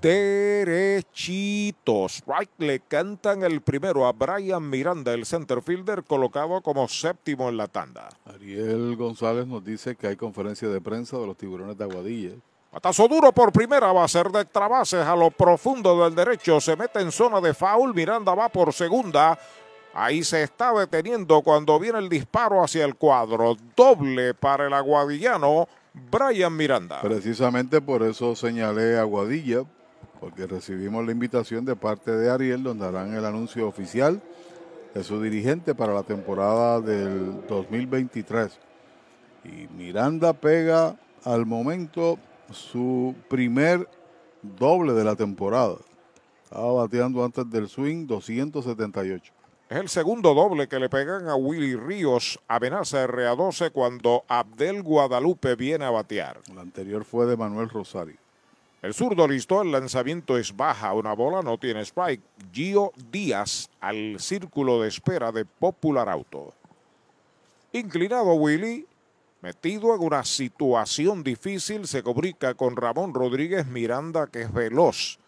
Derechitos. Right le cantan el primero a Brian Miranda, el center fielder, colocado como séptimo en la tanda. Ariel González nos dice que hay conferencia de prensa de los tiburones de Aguadilla. Patazo duro por primera, va a ser de extra bases a lo profundo del derecho. Se mete en zona de foul. Miranda va por segunda. Ahí se está deteniendo cuando viene el disparo hacia el cuadro. Doble para el aguadillano Brian Miranda. Precisamente por eso señalé Aguadilla, porque recibimos la invitación de parte de Ariel, donde harán el anuncio oficial de su dirigente para la temporada del 2023. Y Miranda pega al momento su primer doble de la temporada. Estaba bateando antes del swing 278. Es el segundo doble que le pegan a Willy Ríos, amenaza RA12 cuando Abdel Guadalupe viene a batear. El anterior fue de Manuel Rosario. El zurdo listo, el lanzamiento es baja, una bola no tiene strike. Gio Díaz al círculo de espera de Popular Auto. Inclinado Willy, metido en una situación difícil, se comunica con Ramón Rodríguez Miranda, que es veloz.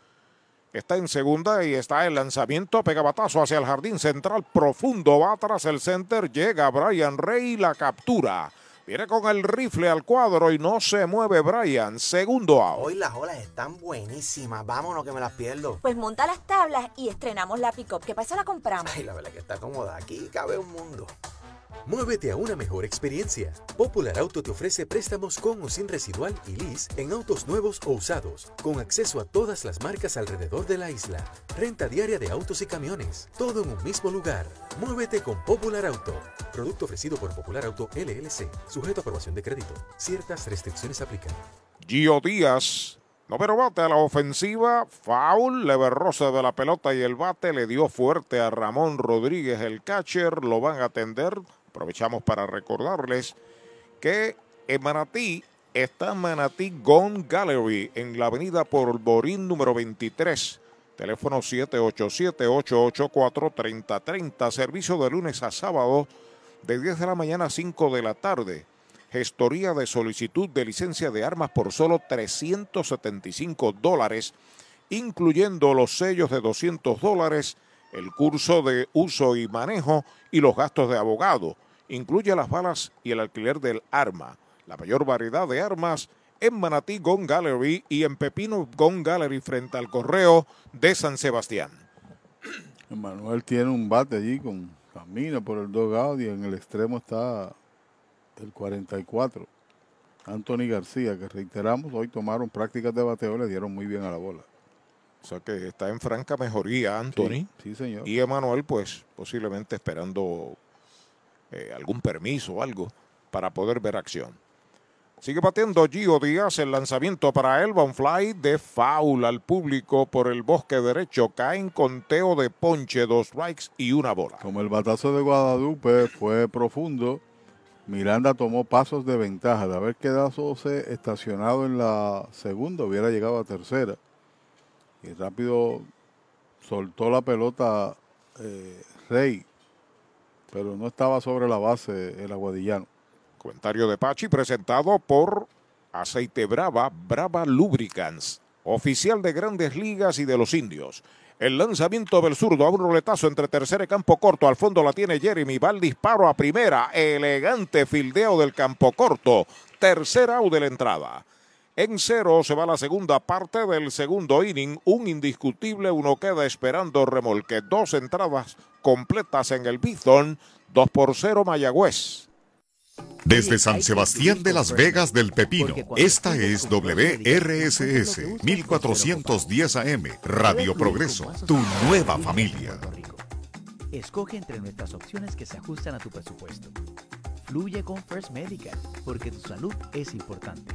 Está en segunda y está el lanzamiento, pega batazo hacia el jardín central profundo, va tras el center, llega Brian Rey, la captura. Viene con el rifle al cuadro y no se mueve Brian. Segundo out. Hoy las olas están buenísimas. Vámonos que me las pierdo. Pues monta las tablas y estrenamos la pick-up. ¿Qué pasa? La compramos. Ay, la verdad que está cómoda. Aquí cabe un mundo. Muévete a una mejor experiencia. Popular Auto te ofrece préstamos con o sin residual y lease en autos nuevos o usados, con acceso a todas las marcas alrededor de la isla. Renta diaria de autos y camiones, todo en un mismo lugar. Muévete con Popular Auto. Producto ofrecido por Popular Auto LLC, sujeto a aprobación de crédito. Ciertas restricciones aplican. Gio Díaz. Número bate a la ofensiva, foul, Leverrosa de la pelota y el bate le dio fuerte a Ramón Rodríguez, el catcher, lo van a atender, Aprovechamos para recordarles que en Manatí está Manatí Gone Gallery en la avenida por Borín número 23. Teléfono 787-884-3030. Servicio de lunes a sábado de 10 de la mañana a 5 de la tarde. Gestoría de solicitud de licencia de armas por solo 375 dólares, incluyendo los sellos de 200 dólares el curso de uso y manejo y los gastos de abogado. Incluye las balas y el alquiler del arma. La mayor variedad de armas en Manatí Gun Gallery y en Pepino Gun Gallery frente al correo de San Sebastián. Manuel tiene un bate allí con camina por el dogado y en el extremo está el 44. Anthony García, que reiteramos, hoy tomaron prácticas de bateo, le dieron muy bien a la bola. O sea que está en franca mejoría Anthony. Sí, señor. Y Emanuel, pues posiblemente esperando eh, algún permiso o algo para poder ver acción. Sigue batiendo Gio Díaz el lanzamiento para él. fly de foul al público por el bosque derecho. Cae en conteo de ponche, dos strikes y una bola. Como el batazo de Guadalupe fue profundo, Miranda tomó pasos de ventaja. De haber quedado estacionado en la segunda, hubiera llegado a tercera. Y rápido soltó la pelota eh, Rey, pero no estaba sobre la base el aguadillano. Comentario de Pachi presentado por Aceite Brava, Brava Lubricants, oficial de grandes ligas y de los indios. El lanzamiento del zurdo a un roletazo entre tercer y campo corto. Al fondo la tiene Jeremy. Va el disparo a primera. Elegante fildeo del campo corto. Tercer out de la entrada. En cero se va la segunda parte del segundo inning. Un indiscutible, uno queda esperando remolque. Dos entradas completas en el Bison. Dos por cero Mayagüez. Desde San Sebastián de Las Vegas del Pepino, esta es WRSS 1410 AM, Radio Progreso, tu nueva familia. Escoge entre nuestras opciones que se ajustan a tu presupuesto. Fluye con First Medical, porque tu salud es importante.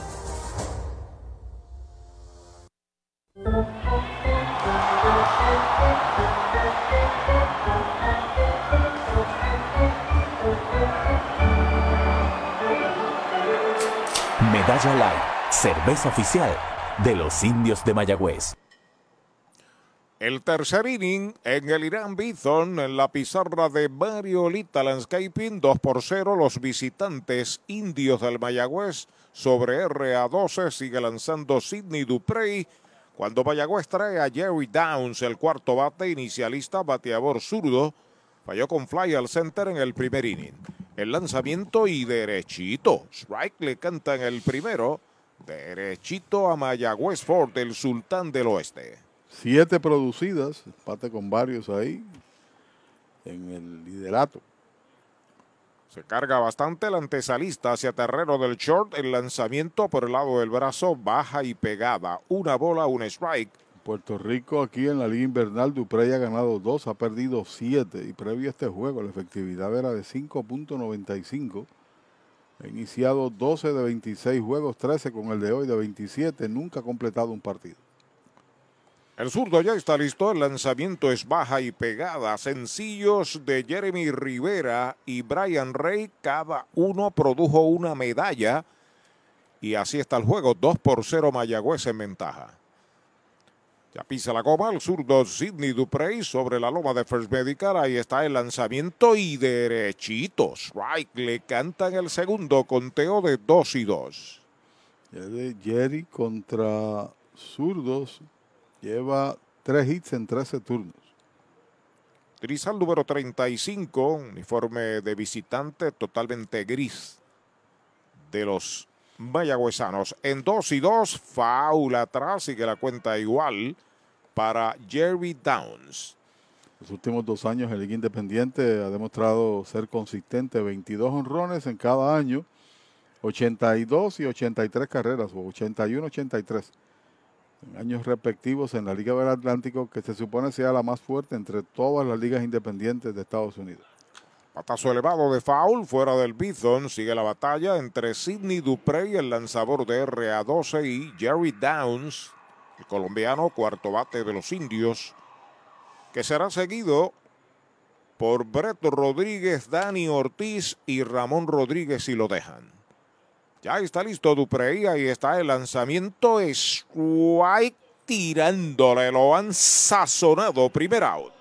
Medalla Light, cerveza oficial de los indios de Mayagüez. El tercer inning en el Irán Bithorn en la pizarra de Mariolita Landscaping 2 por 0 los visitantes indios del Mayagüez sobre RA12 sigue lanzando Sidney Duprey cuando Mayagüez trae a Jerry Downs, el cuarto bate, inicialista, bateador zurdo, falló con fly al center en el primer inning. El lanzamiento y derechito. Strike le canta en el primero. Derechito a Mayagüez Ford, el sultán del oeste. Siete producidas, empate con varios ahí en el liderato. Se carga bastante el antesalista hacia terreno del short. El lanzamiento por el lado del brazo, baja y pegada. Una bola, un strike. Puerto Rico aquí en la Liga Invernal, Duprey ha ganado dos, ha perdido siete. Y previo a este juego, la efectividad era de 5.95. Ha iniciado 12 de 26 juegos, 13 con el de hoy de 27. Nunca ha completado un partido. El zurdo ya está listo. El lanzamiento es baja y pegada. Sencillos de Jeremy Rivera y Brian Rey. Cada uno produjo una medalla. Y así está el juego. 2 por 0 Mayagüez en ventaja. Ya pisa la goma el zurdo Sidney Duprey sobre la loma de First Medical. Ahí está el lanzamiento y derechito. Strike le cantan el segundo conteo de 2 y 2. Jerry contra zurdos Lleva tres hits en 13 turnos. El número 35, uniforme de visitante totalmente gris de los mayagüezanos. En 2 y 2, faula atrás, y que la cuenta igual para Jerry Downs. Los últimos dos años en Liga Independiente ha demostrado ser consistente, 22 honrones en cada año, 82 y 83 carreras, o 81-83, en años respectivos en la Liga del Atlántico, que se supone sea la más fuerte entre todas las ligas independientes de Estados Unidos. Patazo elevado de foul fuera del Bison. Sigue la batalla entre Sidney Duprey, el lanzador de RA12, y Jerry Downs, el colombiano cuarto bate de los indios, que será seguido por Brett Rodríguez, Dani Ortiz y Ramón Rodríguez si lo dejan. Ya está listo Duprey, ahí está el lanzamiento. Strike tirándole, lo han sazonado. Primer out.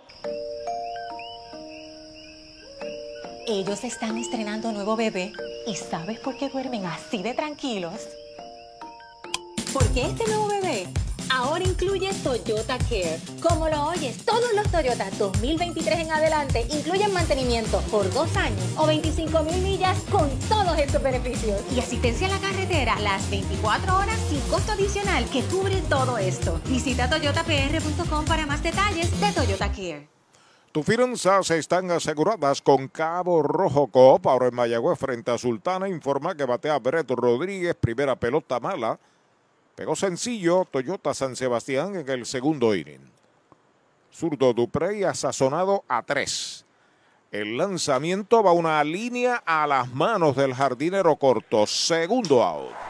Ellos están estrenando nuevo bebé. ¿Y sabes por qué duermen así de tranquilos? Porque este nuevo bebé ahora incluye Toyota Care. Como lo oyes, todos los Toyota 2023 en adelante incluyen mantenimiento por dos años o 25 mil millas con todos estos beneficios. Y asistencia a la carretera las 24 horas sin costo adicional que cubre todo esto. Visita toyotapr.com para más detalles de Toyota Care. Tus finanzas están aseguradas con Cabo Rojo Coop. Ahora en Mayagüez frente a Sultana informa que batea Brett Rodríguez, primera pelota mala. Pegó sencillo Toyota San Sebastián en el segundo inning. Zurdo Duprey asazonado a tres. El lanzamiento va una línea a las manos del jardinero corto. Segundo out.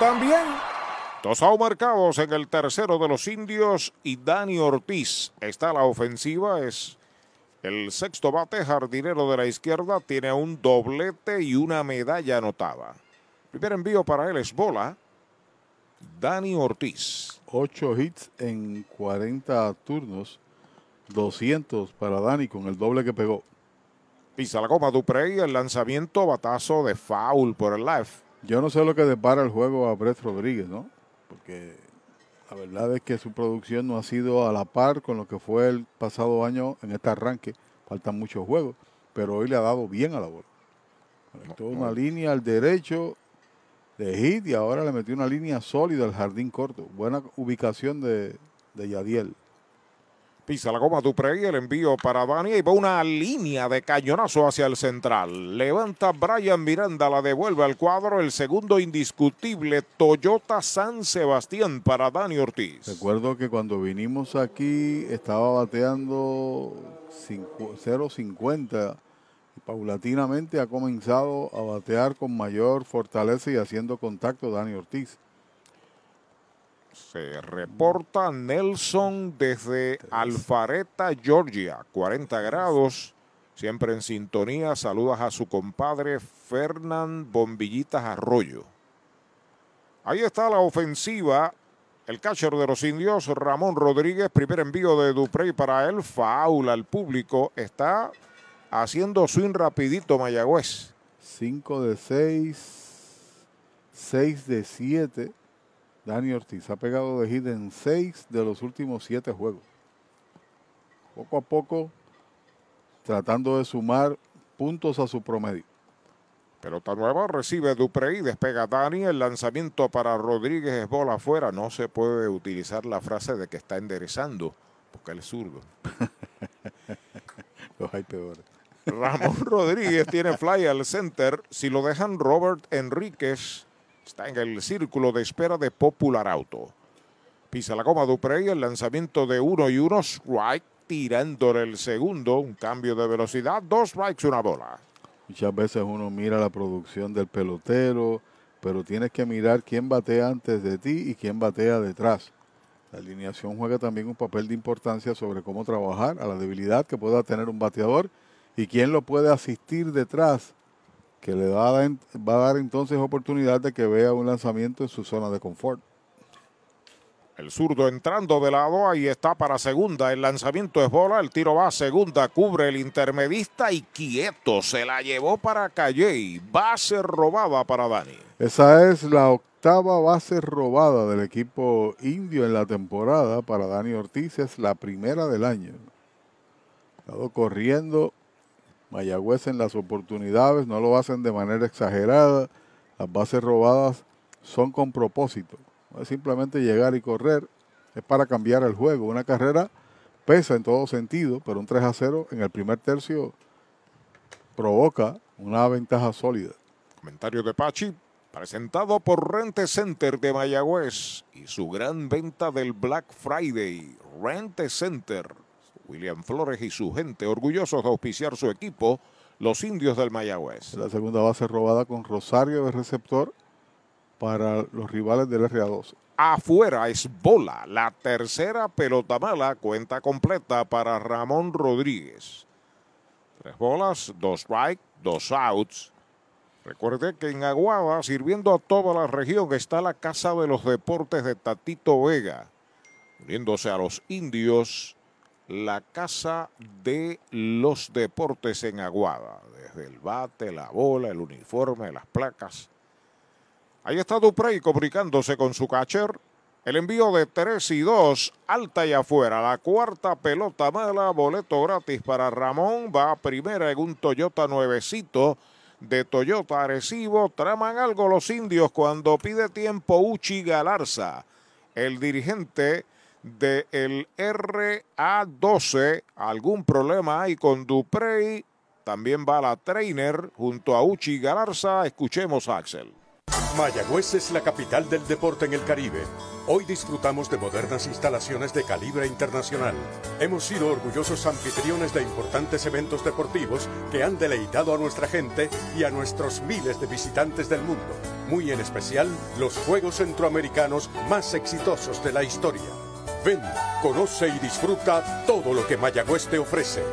también. Dos out marcados en el tercero de los indios y Dani Ortiz. Está a la ofensiva, es el sexto bate, jardinero de la izquierda, tiene un doblete y una medalla anotada. Primer envío para él es bola. Dani Ortiz. 8 hits en 40 turnos, 200 para Dani con el doble que pegó. Pisa la goma Duprey, el lanzamiento, batazo de foul por el left. Yo no sé lo que depara el juego a Brett Rodríguez, ¿no? Porque la verdad es que su producción no ha sido a la par con lo que fue el pasado año en este arranque. Faltan muchos juegos, pero hoy le ha dado bien a la bola. Conectó una línea al derecho de hit y ahora le metió una línea sólida al jardín corto. Buena ubicación de, de Yadiel. Pisa la goma Duprey, el envío para Dani y va una línea de cañonazo hacia el central. Levanta Brian Miranda, la devuelve al cuadro. El segundo indiscutible Toyota San Sebastián para Dani Ortiz. Recuerdo que cuando vinimos aquí estaba bateando 0.50 y paulatinamente ha comenzado a batear con mayor fortaleza y haciendo contacto Dani Ortiz. Se reporta Nelson desde Alfareta, Georgia, 40 grados, siempre en sintonía. Saludas a su compadre Fernán Bombillitas Arroyo. Ahí está la ofensiva. El catcher de los indios, Ramón Rodríguez, primer envío de Duprey para él, faula al público. Está haciendo swing rapidito Mayagüez. 5 de 6, 6 de 7 Dani Ortiz ha pegado de hit en seis de los últimos siete juegos. Poco a poco tratando de sumar puntos a su promedio. Pelota nueva, recibe Duprey, despega Dani, el lanzamiento para Rodríguez es bola afuera. No se puede utilizar la frase de que está enderezando, porque él es zurdo. Los hay peores. Ramón Rodríguez tiene fly al center. Si lo dejan, Robert Enríquez Está en el círculo de espera de Popular Auto. Pisa la goma Duprey, el lanzamiento de uno y uno, strike, tirándole el segundo, un cambio de velocidad, dos strikes, una bola. Muchas veces uno mira la producción del pelotero, pero tienes que mirar quién batea antes de ti y quién batea detrás. La alineación juega también un papel de importancia sobre cómo trabajar a la debilidad que pueda tener un bateador y quién lo puede asistir detrás que le va a, dar, va a dar entonces oportunidad de que vea un lanzamiento en su zona de confort. El zurdo entrando de lado, ahí está para segunda. El lanzamiento es bola, el tiro va a segunda, cubre el intermedista y quieto. Se la llevó para Calle. Base robada para Dani. Esa es la octava base robada del equipo indio en la temporada para Dani Ortiz. Es la primera del año. Estado corriendo Mayagüez en las oportunidades, no lo hacen de manera exagerada. Las bases robadas son con propósito. No es simplemente llegar y correr, es para cambiar el juego. Una carrera pesa en todo sentido, pero un 3 a 0 en el primer tercio provoca una ventaja sólida. Comentario de Pachi, presentado por Rente Center de Mayagüez y su gran venta del Black Friday. Rente Center. William Flores y su gente orgullosos de auspiciar su equipo, los indios del Mayagüez. La segunda base robada con Rosario de receptor para los rivales del RA12. Afuera es bola. La tercera pelota mala, cuenta completa para Ramón Rodríguez. Tres bolas, dos strike, dos outs. Recuerde que en Aguada, sirviendo a toda la región, está la Casa de los Deportes de Tatito Vega. Uniéndose a los indios, la Casa de los Deportes en Aguada. Desde el bate, la bola, el uniforme, las placas. Ahí está Duprey comunicándose con su catcher. El envío de 3 y 2, alta y afuera. La cuarta pelota mala, boleto gratis para Ramón. Va a primera en un Toyota nuevecito de Toyota Arecibo. Traman algo los indios cuando pide tiempo Uchi Galarza, el dirigente del RA12. Algún problema hay con Duprey. También va la trainer junto a Uchi Galarza. Escuchemos a Axel. Mayagüez es la capital del deporte en el Caribe. Hoy disfrutamos de modernas instalaciones de calibre internacional. Hemos sido orgullosos anfitriones de importantes eventos deportivos que han deleitado a nuestra gente y a nuestros miles de visitantes del mundo. Muy en especial, los Juegos Centroamericanos más exitosos de la historia. Ven, conoce y disfruta todo lo que Mayagüez te ofrece.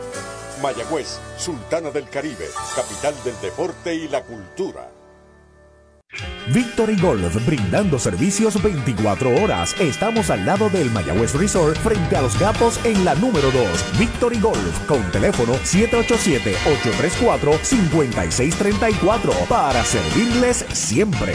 Mayagüez, Sultana del Caribe, capital del deporte y la cultura. Victory Golf, brindando servicios 24 horas. Estamos al lado del Mayagüez Resort, frente a los gatos en la número 2. Victory Golf, con teléfono 787-834-5634, para servirles siempre.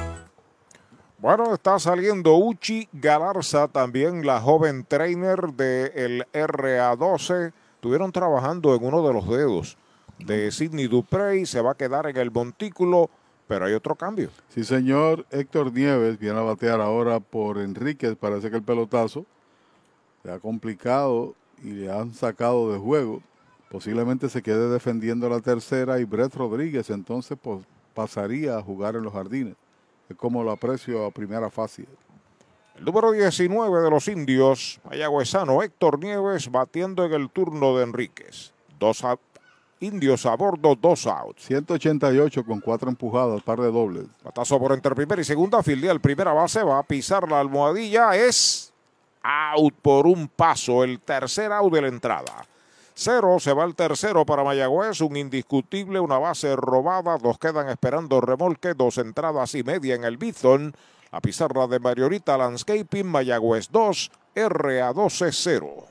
Bueno, está saliendo Uchi Galarza, también la joven trainer del RA12. Estuvieron trabajando en uno de los dedos de Sidney Duprey. Se va a quedar en el montículo, pero hay otro cambio. Sí, señor. Héctor Nieves viene a batear ahora por Enríquez. Parece que el pelotazo le ha complicado y le han sacado de juego. Posiblemente se quede defendiendo la tercera y Brett Rodríguez entonces pues, pasaría a jugar en los jardines. Como lo aprecio a primera fase. El número 19 de los indios, mayagüezano Héctor Nieves, batiendo en el turno de Enríquez. Dos a- indios a bordo, dos outs. 188 con cuatro empujadas, par de dobles. Batazo por entre primera y segunda, fildea el primera base, va a pisar la almohadilla, es out por un paso, el tercer out de la entrada. Cero, se va el tercero para Mayagüez, un indiscutible, una base robada, dos quedan esperando remolque, dos entradas y media en el Bison. La pizarra de Mariorita Landscaping, Mayagüez 2, RA 12 0.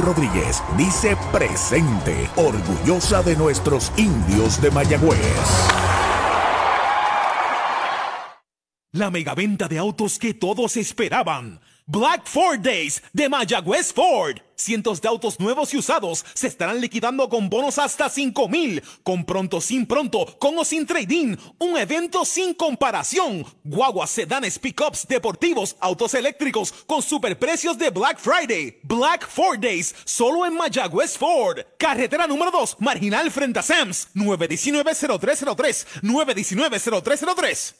Rodríguez dice presente, orgullosa de nuestros indios de Mayagüez. La megaventa de autos que todos esperaban. Black Ford Days de Mayagüez Ford. Cientos de autos nuevos y usados se estarán liquidando con bonos hasta 5 mil. Con pronto, sin pronto, con o sin trading. Un evento sin comparación. Guaguas, sedanes, pickups, deportivos, autos eléctricos con superprecios de Black Friday. Black Ford Days, solo en Mayagüez Ford. Carretera número 2, marginal frente a Sams. 919-0303. 919-0303.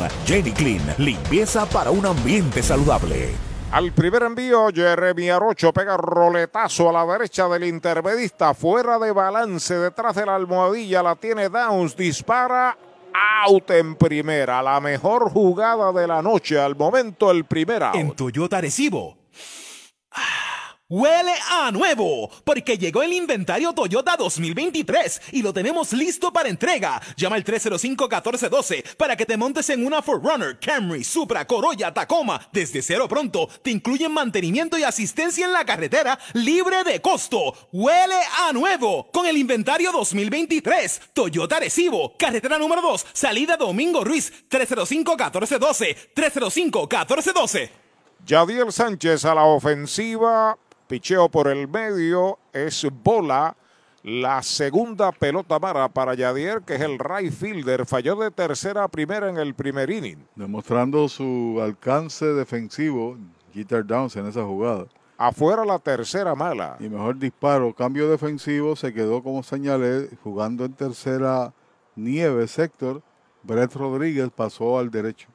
Jenny Clean, limpieza para un ambiente saludable. Al primer envío, Jeremy Arocho pega roletazo a la derecha del intermedista, fuera de balance, detrás de la almohadilla, la tiene Downs, dispara, out en primera, la mejor jugada de la noche, al momento el primer out. En Toyota Recibo. Huele a nuevo, porque llegó el inventario Toyota 2023 y lo tenemos listo para entrega. Llama al 305-1412 para que te montes en una 4Runner, Camry, Supra, Corolla, Tacoma. Desde cero pronto te incluyen mantenimiento y asistencia en la carretera libre de costo. Huele a nuevo con el inventario 2023. Toyota Recibo, carretera número 2, salida Domingo Ruiz, 305-1412. 305-1412. Yadiel Sánchez a la ofensiva, picheo por el medio, es bola. La segunda pelota mara para Yadier, que es el right fielder, falló de tercera a primera en el primer inning. Demostrando su alcance defensivo, Jeter Downs en esa jugada. Afuera la tercera mala. Y mejor disparo, cambio defensivo, se quedó como señalé, jugando en tercera nieve sector. Brett Rodríguez pasó al derecho.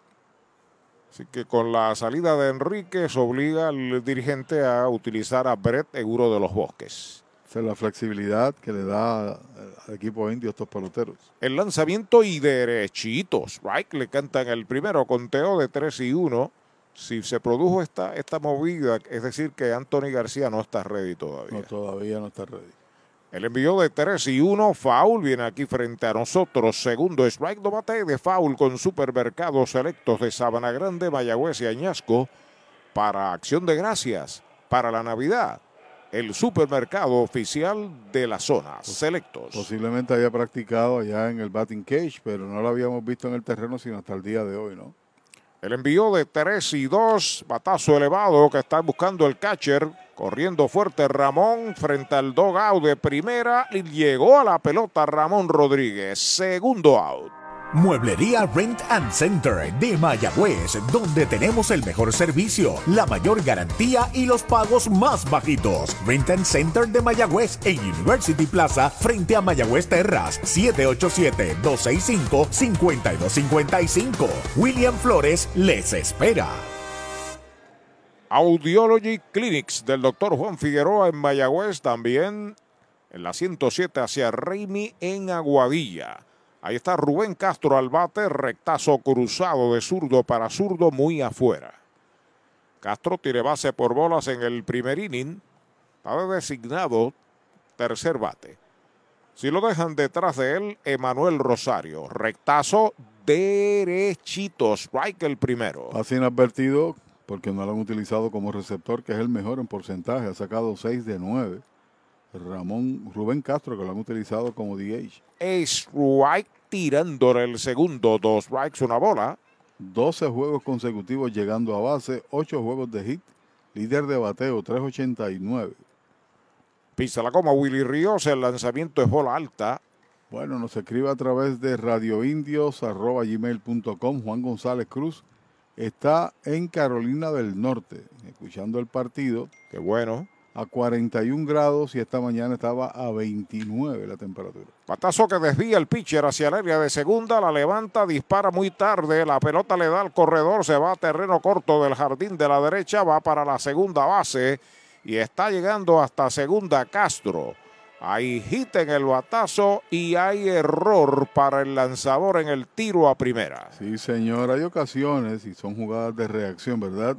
Así que con la salida de Enríquez obliga al dirigente a utilizar a Brett Seguro de los Bosques. Esa es la flexibilidad que le da al equipo indio estos peloteros. El lanzamiento y derechitos. Right le cantan el primero conteo de 3 y 1. Si se produjo esta, esta movida, es decir, que Anthony García no está ready todavía. No, todavía no está ready. El envío de 3 y 1, foul, viene aquí frente a nosotros. Segundo strike, no bate de foul con supermercados selectos de Sabana Grande, Mayagüez y Añasco para Acción de Gracias, para la Navidad. El supermercado oficial de la zona, selectos. Posiblemente haya practicado allá en el batting cage, pero no lo habíamos visto en el terreno sino hasta el día de hoy, ¿no? El envío de 3 y 2, batazo elevado que está buscando el catcher. Corriendo fuerte Ramón frente al dogout de primera y llegó a la pelota Ramón Rodríguez. Segundo out. Mueblería Rent and Center de Mayagüez, donde tenemos el mejor servicio, la mayor garantía y los pagos más bajitos. Rent and Center de Mayagüez en University Plaza frente a Mayagüez Terras, 787-265-5255. William Flores les espera. Audiology Clinics del doctor Juan Figueroa en Mayagüez, también en la 107 hacia Reimi en Aguadilla. Ahí está Rubén Castro al bate, rectazo cruzado de zurdo para zurdo muy afuera. Castro tiene base por bolas en el primer inning. Está designado tercer bate. Si lo dejan detrás de él, Emanuel Rosario. Rectazo derechito. Strike el primero. Pase inadvertido porque no lo han utilizado como receptor, que es el mejor en porcentaje. Ha sacado 6 de 9. Ramón Rubén Castro, que lo han utilizado como DH. Strike tirándole el segundo, dos strikes, una bola. 12 juegos consecutivos llegando a base, 8 juegos de hit, líder de bateo, 389. Pisa la coma Willy Ríos, el lanzamiento es bola alta. Bueno, nos escribe a través de radioindios.gmail.com Juan González Cruz. Está en Carolina del Norte, escuchando el partido. Qué bueno a 41 grados y esta mañana estaba a 29 la temperatura. Patazo que desvía el pitcher hacia el área de segunda, la levanta, dispara muy tarde, la pelota le da al corredor, se va a terreno corto del jardín de la derecha, va para la segunda base y está llegando hasta segunda Castro. Hay hit en el batazo y hay error para el lanzador en el tiro a primera. Sí, señor, hay ocasiones y son jugadas de reacción, ¿verdad?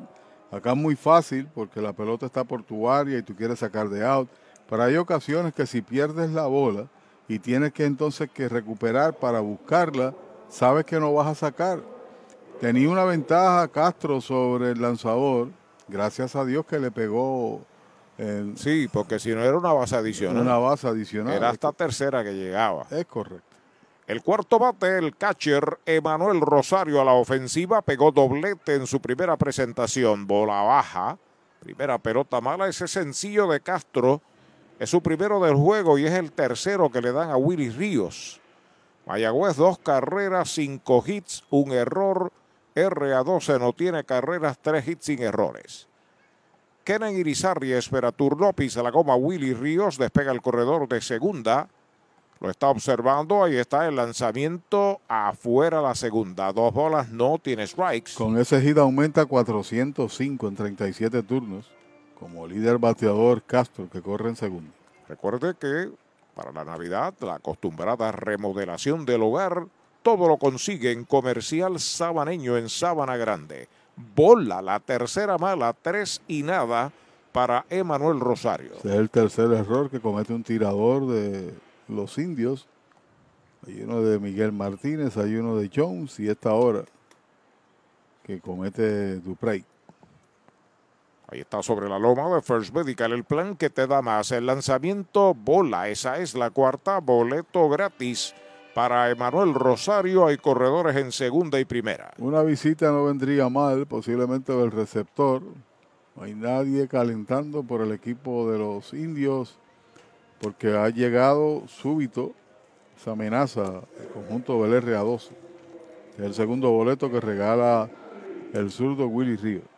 Acá es muy fácil porque la pelota está por tu área y tú quieres sacar de out. Pero hay ocasiones que si pierdes la bola y tienes que entonces que recuperar para buscarla, sabes que no vas a sacar. Tenía una ventaja Castro sobre el lanzador, gracias a Dios que le pegó. Sí, porque si no era una base adicional. Una base adicional. Era hasta tercera que llegaba. Es correcto. El cuarto bate, el catcher Emanuel Rosario a la ofensiva, pegó doblete en su primera presentación, bola baja, primera pelota mala, ese sencillo de Castro es su primero del juego y es el tercero que le dan a Willy Ríos. Mayagüez, dos carreras, cinco hits, un error. RA12 no tiene carreras, tres hits sin errores. Kenan Irizarri espera turno, pisa la goma Willy Ríos, despega el corredor de segunda. Lo está observando, ahí está el lanzamiento afuera la segunda. Dos bolas, no tiene strikes. Con ese hit aumenta 405 en 37 turnos, como líder bateador Castro que corre en segundo. Recuerde que para la Navidad, la acostumbrada remodelación del hogar, todo lo consigue en Comercial Sabaneño en Sabana Grande. Bola, la tercera mala, tres y nada para Emanuel Rosario. es el tercer error que comete un tirador de los indios. Hay uno de Miguel Martínez, hay uno de Jones y esta hora que comete Duprey. Ahí está sobre la loma de First Medical el plan que te da más. El lanzamiento bola, esa es la cuarta, boleto gratis para Emanuel Rosario. Hay corredores en segunda y primera. Una visita no vendría mal, posiblemente del receptor. No hay nadie calentando por el equipo de los indios porque ha llegado súbito esa amenaza el conjunto del RA12. Es el segundo boleto que regala el zurdo Willy Río.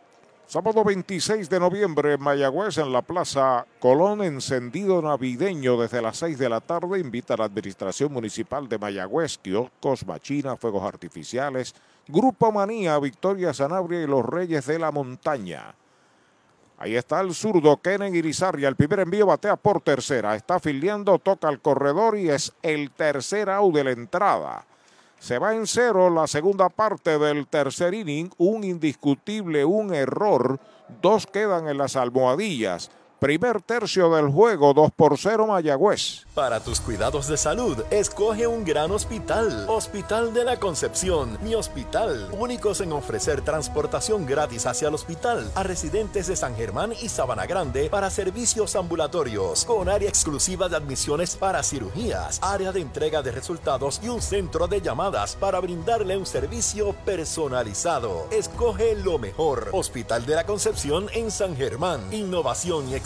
Sábado 26 de noviembre en Mayagüez, en la Plaza Colón, encendido navideño desde las 6 de la tarde. Invita a la Administración Municipal de Mayagüez, kioscos, machinas, fuegos artificiales, Grupo Manía, Victoria Sanabria y los Reyes de la Montaña. Ahí está el zurdo Kenen Irizarria. El primer envío batea por tercera. Está filiando, toca el corredor y es el tercer out de la entrada. Se va en cero la segunda parte del tercer inning. Un indiscutible, un error. Dos quedan en las almohadillas. Primer tercio del juego, 2 por 0 Mayagüez. Para tus cuidados de salud, escoge un gran hospital. Hospital de la Concepción, mi hospital. Únicos en ofrecer transportación gratis hacia el hospital a residentes de San Germán y Sabana Grande para servicios ambulatorios, con área exclusiva de admisiones para cirugías, área de entrega de resultados y un centro de llamadas para brindarle un servicio personalizado. Escoge lo mejor. Hospital de la Concepción en San Germán. Innovación y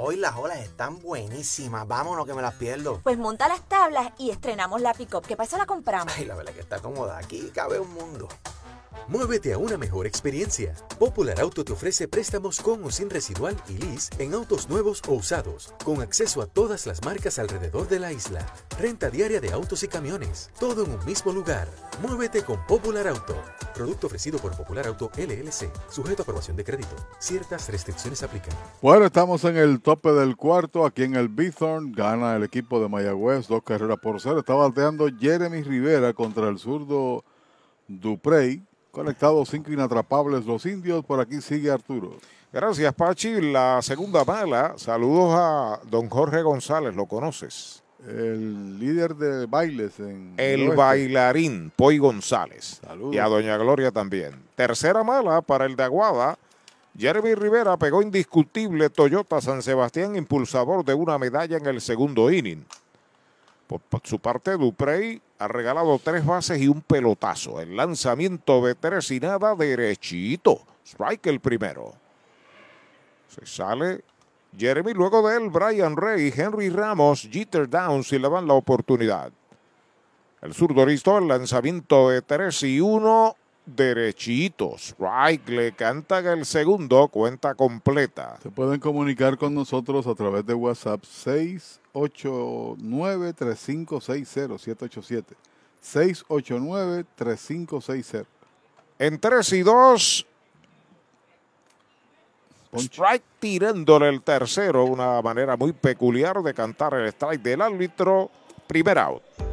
Hoy las olas están buenísimas. Vámonos que me las pierdo. Pues monta las tablas y estrenamos la pick-up. ¿Qué pasa? La compramos. Ay, la verdad que está cómoda. Aquí cabe un mundo. Muévete a una mejor experiencia. Popular Auto te ofrece préstamos con o sin residual y lease en autos nuevos o usados, con acceso a todas las marcas alrededor de la isla. Renta diaria de autos y camiones, todo en un mismo lugar. Muévete con Popular Auto. Producto ofrecido por Popular Auto LLC, sujeto a aprobación de crédito. Ciertas restricciones aplican. Bueno, estamos en el tope del cuarto, aquí en el Bithorn. Gana el equipo de Mayagüez, dos carreras por cero. Está bateando Jeremy Rivera contra el zurdo Duprey. Conectados cinco inatrapables los indios. Por aquí sigue Arturo. Gracias, Pachi. La segunda bala. Saludos a don Jorge González. ¿Lo conoces? El líder de bailes en. El bailarín Poy González. Saludos. Y a Doña Gloria también. Tercera mala para el de Aguada. Jeremy Rivera pegó indiscutible Toyota San Sebastián, impulsador de una medalla en el segundo inning. Por por su parte, Duprey ha regalado tres bases y un pelotazo. El lanzamiento de tres y nada derechito. Strike el primero. Se sale Jeremy, luego de él Brian Rey, Henry Ramos, Jeter Downs y le dan la oportunidad. El zurdo listo, el lanzamiento de 3 y 1, derechito. Strike, le cantan el segundo, cuenta completa. Se pueden comunicar con nosotros a través de WhatsApp 689-3560-787. 689-3560. En 3 y 2, strike tirándole el tercero, una manera muy peculiar de cantar el strike del árbitro. Primer out.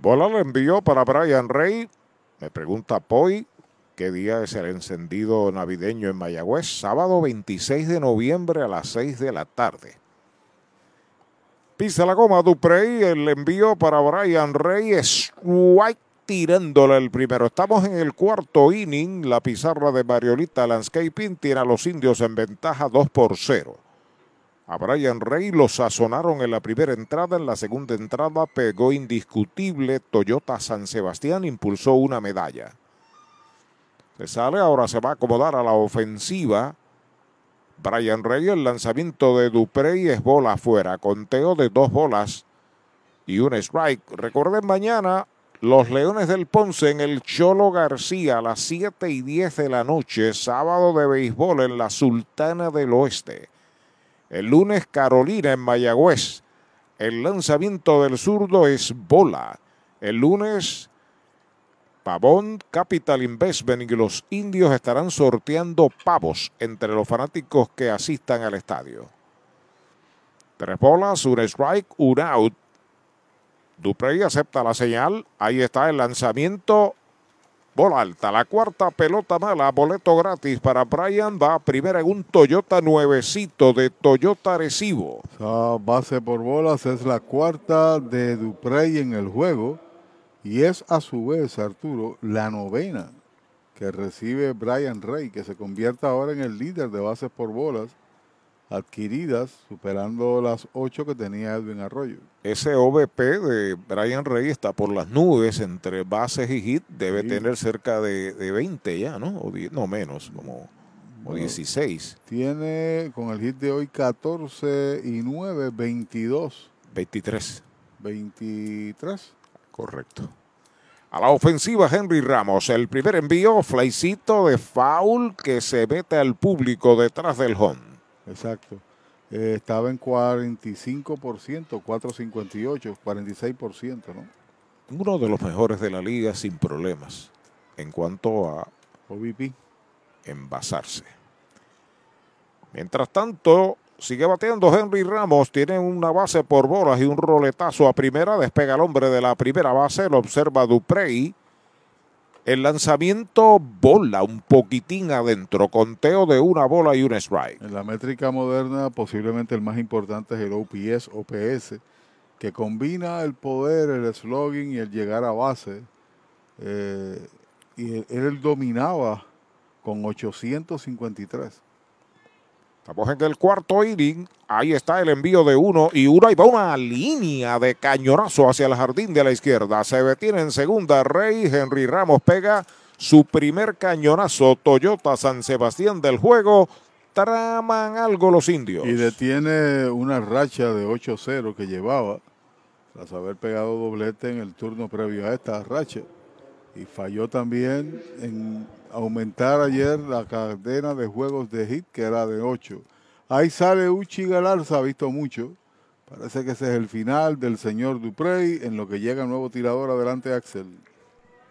Bola lo envió para Brian Rey. Me pregunta Poi, ¿qué día es el encendido navideño en Mayagüez? Sábado 26 de noviembre a las 6 de la tarde. Pisa la goma Duprey, el envío para Brian Rey, strike tirándole el primero. Estamos en el cuarto inning, la pizarra de Mariolita Landscaping tiene a los indios en ventaja 2 por 0. A Brian Rey lo sazonaron en la primera entrada, en la segunda entrada pegó indiscutible. Toyota San Sebastián impulsó una medalla. Se sale, ahora se va a acomodar a la ofensiva. Brian Rey, el lanzamiento de Duprey es bola afuera. Conteo de dos bolas y un strike. Recuerden mañana los Leones del Ponce en el Cholo García a las 7 y 10 de la noche, sábado de béisbol en la Sultana del Oeste. El lunes Carolina en Mayagüez. El lanzamiento del zurdo es bola. El lunes Pavón Capital Investment y los indios estarán sorteando pavos entre los fanáticos que asistan al estadio. Tres bolas, un strike, un out. Duprey acepta la señal. Ahí está el lanzamiento. Bola alta, la cuarta pelota mala, boleto gratis para Brian. Va primera en un Toyota nuevecito de Toyota Recibo. Esa base por bolas es la cuarta de Duprey en el juego. Y es a su vez, Arturo, la novena que recibe Brian Rey, que se convierte ahora en el líder de bases por bolas adquiridas, superando las ocho que tenía Edwin Arroyo. Ese OVP de Brian Rey está por las nubes entre bases y hit. Debe tener cerca de, de, 20 ya, ¿no? O no menos, como, como 16. Tiene con el hit de hoy 14 y 9, 22. 23. 23. Correcto. A la ofensiva Henry Ramos, el primer envío, flycito de foul que se mete al público detrás del home. Exacto. Eh, estaba en 45%, 4.58, 46%, ¿no? Uno de los mejores de la liga sin problemas en cuanto a OVP. envasarse. Mientras tanto, sigue bateando Henry Ramos, tiene una base por bolas y un roletazo a primera, despega el hombre de la primera base, lo observa Duprey. El lanzamiento bola un poquitín adentro, conteo de una bola y un strike. En la métrica moderna, posiblemente el más importante es el OPS, OPS, que combina el poder, el slogan y el llegar a base. Eh, y él, él, dominaba con 853. Estamos en el cuarto inning. Ahí está el envío de uno y uno. Ahí va una línea de cañonazo hacia el jardín de la izquierda. Se detiene en segunda Rey. Henry Ramos pega su primer cañonazo. Toyota San Sebastián del juego. Traman algo los indios. Y detiene una racha de 8-0 que llevaba tras haber pegado doblete en el turno previo a esta racha. Y falló también en aumentar ayer la cadena de juegos de hit, que era de 8. Ahí sale Uchi Galarza, ha visto mucho. Parece que ese es el final del señor Duprey, en lo que llega el nuevo tirador adelante Axel.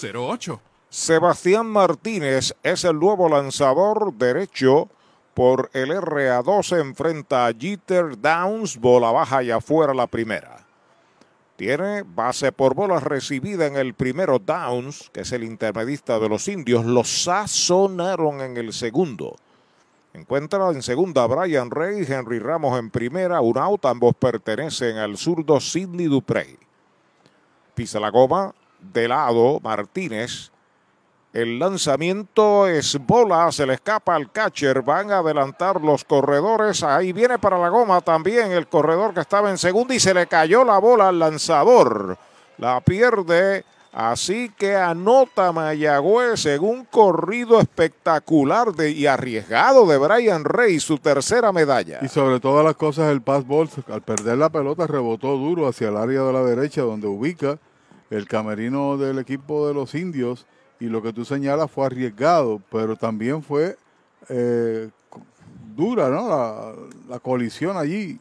408-8808 Sebastián Martínez es el nuevo lanzador derecho por el RA2. Enfrenta a Jeter Downs, bola baja y afuera la primera. Tiene base por bola recibida en el primero Downs, que es el intermedista de los indios. Los sazonaron en el segundo. Encuentra en segunda Brian Rey, Henry Ramos en primera, un out. Ambos pertenecen al zurdo Sidney Duprey. Pisa la goma, de lado Martínez. El lanzamiento es bola, se le escapa al catcher, van a adelantar los corredores, ahí viene para la goma también el corredor que estaba en segunda y se le cayó la bola al lanzador, la pierde, así que anota Mayagüez en un corrido espectacular de, y arriesgado de Brian Rey, su tercera medalla. Y sobre todas las cosas el pass ball, al perder la pelota rebotó duro hacia el área de la derecha donde ubica el camerino del equipo de los indios y lo que tú señalas fue arriesgado, pero también fue eh, dura, ¿no? La, colisión allí.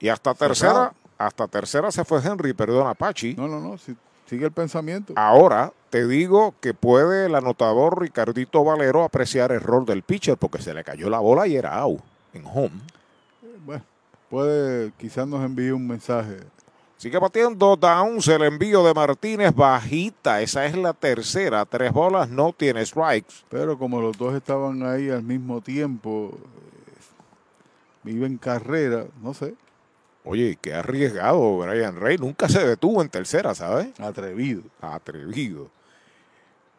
Y hasta tercera, hasta tercera se fue Henry, perdón, Apache. No, no, no, sigue el pensamiento. Ahora te digo que puede el anotador Ricardito Valero apreciar el rol del pitcher porque se le cayó la bola y era out en home. Bueno, puede, quizás nos envíe un mensaje Sigue batiendo Downs el envío de Martínez bajita. Esa es la tercera. Tres bolas, no tiene strikes. Pero como los dos estaban ahí al mismo tiempo, viven carrera, no sé. Oye, qué arriesgado Brian Rey. Nunca se detuvo en tercera, ¿sabes? Atrevido. Atrevido.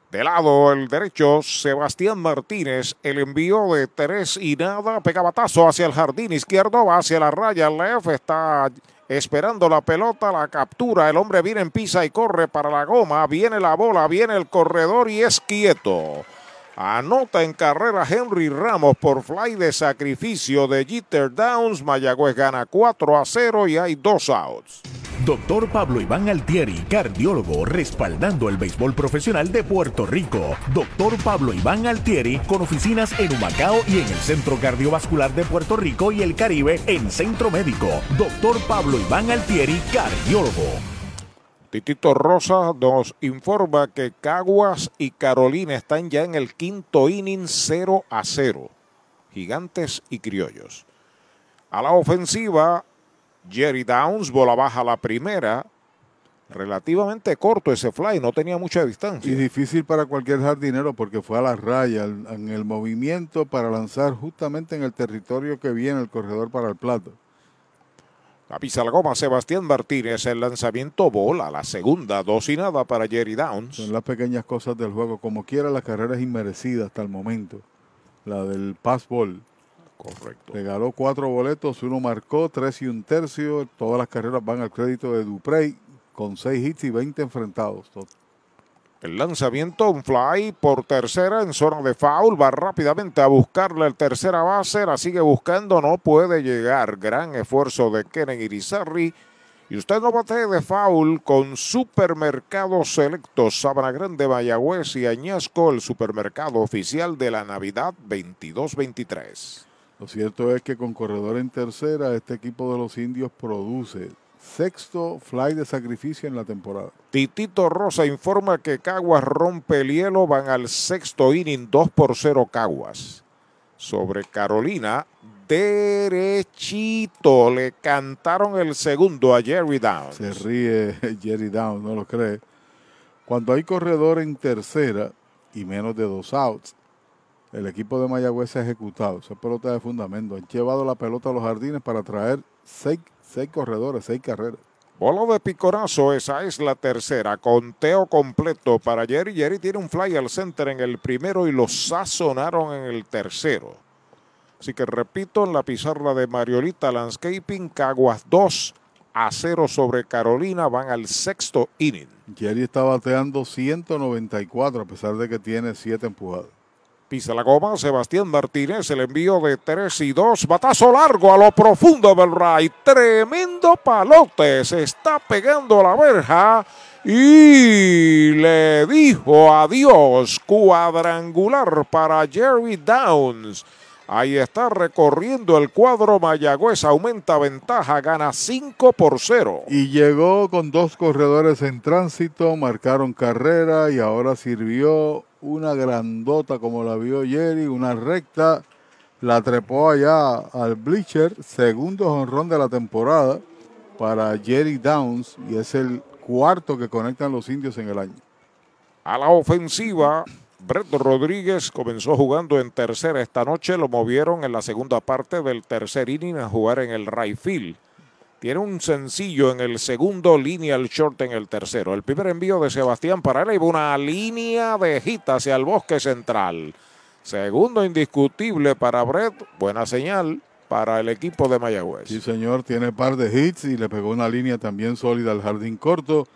De lado el derecho, Sebastián Martínez. El envío de tres y nada. Pega batazo hacia el jardín izquierdo. Va hacia la raya left. Está esperando la pelota, la captura, el hombre viene en pisa y corre para la goma, viene la bola, viene el corredor y es quieto. Anota en carrera Henry Ramos por fly de sacrificio de Jeter Downs. Mayagüez gana 4 a 0 y hay dos outs. Doctor Pablo Iván Altieri, cardiólogo, respaldando el béisbol profesional de Puerto Rico. Doctor Pablo Iván Altieri, con oficinas en Humacao y en el Centro Cardiovascular de Puerto Rico y el Caribe en Centro Médico. Doctor Pablo Iván Altieri, cardiólogo. Titito Rosa nos informa que Caguas y Carolina están ya en el quinto inning 0 a 0. Gigantes y criollos. A la ofensiva, Jerry Downs, bola baja la primera. Relativamente corto ese fly, no tenía mucha distancia. Y difícil para cualquier jardinero porque fue a la raya en el movimiento para lanzar justamente en el territorio que viene el corredor para el plato. A pisa la goma Sebastián Martínez, el lanzamiento bola, la segunda, dos y nada para Jerry Downs. Son las pequeñas cosas del juego, como quiera la carrera es inmerecida hasta el momento. La del pass ball. Correcto. Regaló cuatro boletos, uno marcó, tres y un tercio. Todas las carreras van al crédito de Duprey con seis hits y 20 enfrentados. El lanzamiento, un fly por tercera en zona de foul. Va rápidamente a buscarle el tercera base. La sigue buscando, no puede llegar. Gran esfuerzo de Kenen Irizarry. Y usted no bate de foul con Supermercados Selectos, Sabana Grande, Mayagüez y Añasco, el supermercado oficial de la Navidad 22-23. Lo cierto es que con corredor en tercera, este equipo de los indios produce sexto fly de sacrificio en la temporada. Titito Rosa informa que Caguas rompe el hielo, van al sexto inning 2 por 0 Caguas. Sobre Carolina, derechito, le cantaron el segundo a Jerry Downs. Se ríe Jerry Downs, no lo cree. Cuando hay corredor en tercera y menos de dos outs, el equipo de Mayagüez se ha ejecutado. Esa pelota de fundamento. Han llevado la pelota a los jardines para traer seis, seis corredores, seis carreras. Bola de picorazo, esa es la tercera. Conteo completo para Jerry. Jerry tiene un fly al center en el primero y lo sazonaron en el tercero. Así que repito, en la pizarra de Mariolita Landscaping, Caguas 2 a 0 sobre Carolina, van al sexto inning. Jerry está bateando 194 a pesar de que tiene 7 empujadas. Pisa la goma, Sebastián Martínez, el envío de 3 y 2, batazo largo a lo profundo del right, tremendo palote, se está pegando la verja y le dijo adiós, cuadrangular para Jerry Downs. Ahí está recorriendo el cuadro Mayagüez, aumenta ventaja, gana 5 por 0. Y llegó con dos corredores en tránsito, marcaron carrera y ahora sirvió una grandota como la vio Jerry, una recta, la trepó allá al bleacher, segundo jonrón de la temporada para Jerry Downs y es el cuarto que conectan los indios en el año. A la ofensiva, Brett Rodríguez comenzó jugando en tercera esta noche, lo movieron en la segunda parte del tercer inning a jugar en el right field. Tiene un sencillo en el segundo, línea al short en el tercero. El primer envío de Sebastián para él una línea de hit hacia el bosque central. Segundo indiscutible para Brett, buena señal para el equipo de Mayagüez. Sí, señor, tiene par de hits y le pegó una línea también sólida al jardín corto.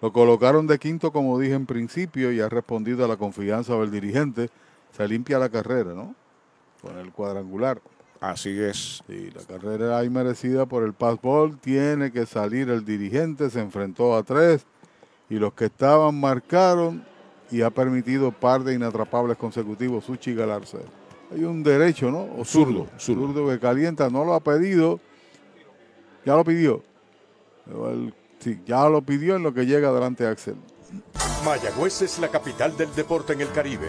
Lo colocaron de quinto, como dije en principio, y ha respondido a la confianza del dirigente. Se limpia la carrera, ¿no? Con el cuadrangular. Así es. Sí, la carrera ahí merecida por el passball. Tiene que salir el dirigente. Se enfrentó a tres. Y los que estaban marcaron y ha permitido par de inatrapables consecutivos. Suchi Galarza. Hay un derecho, ¿no? O zurdo. Zurdo que calienta. No lo ha pedido. Ya lo pidió. sí, ya lo pidió en lo que llega adelante Axel. Mayagüez es la capital del deporte en el Caribe.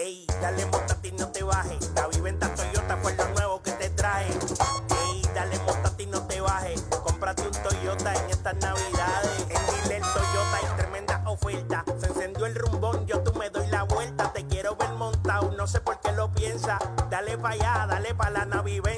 Ey, dale montate y no te bajes. La viventa Toyota fue lo nuevo que te trae. Ey, dale montate y no te bajes. Cómprate un Toyota en estas navidades. En Dile Toyota hay tremenda oferta. Se encendió el rumbón, yo tú me doy la vuelta. Te quiero ver montado, no sé por qué lo piensa. Dale pa' allá, dale pa' la naviventa.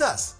Texas.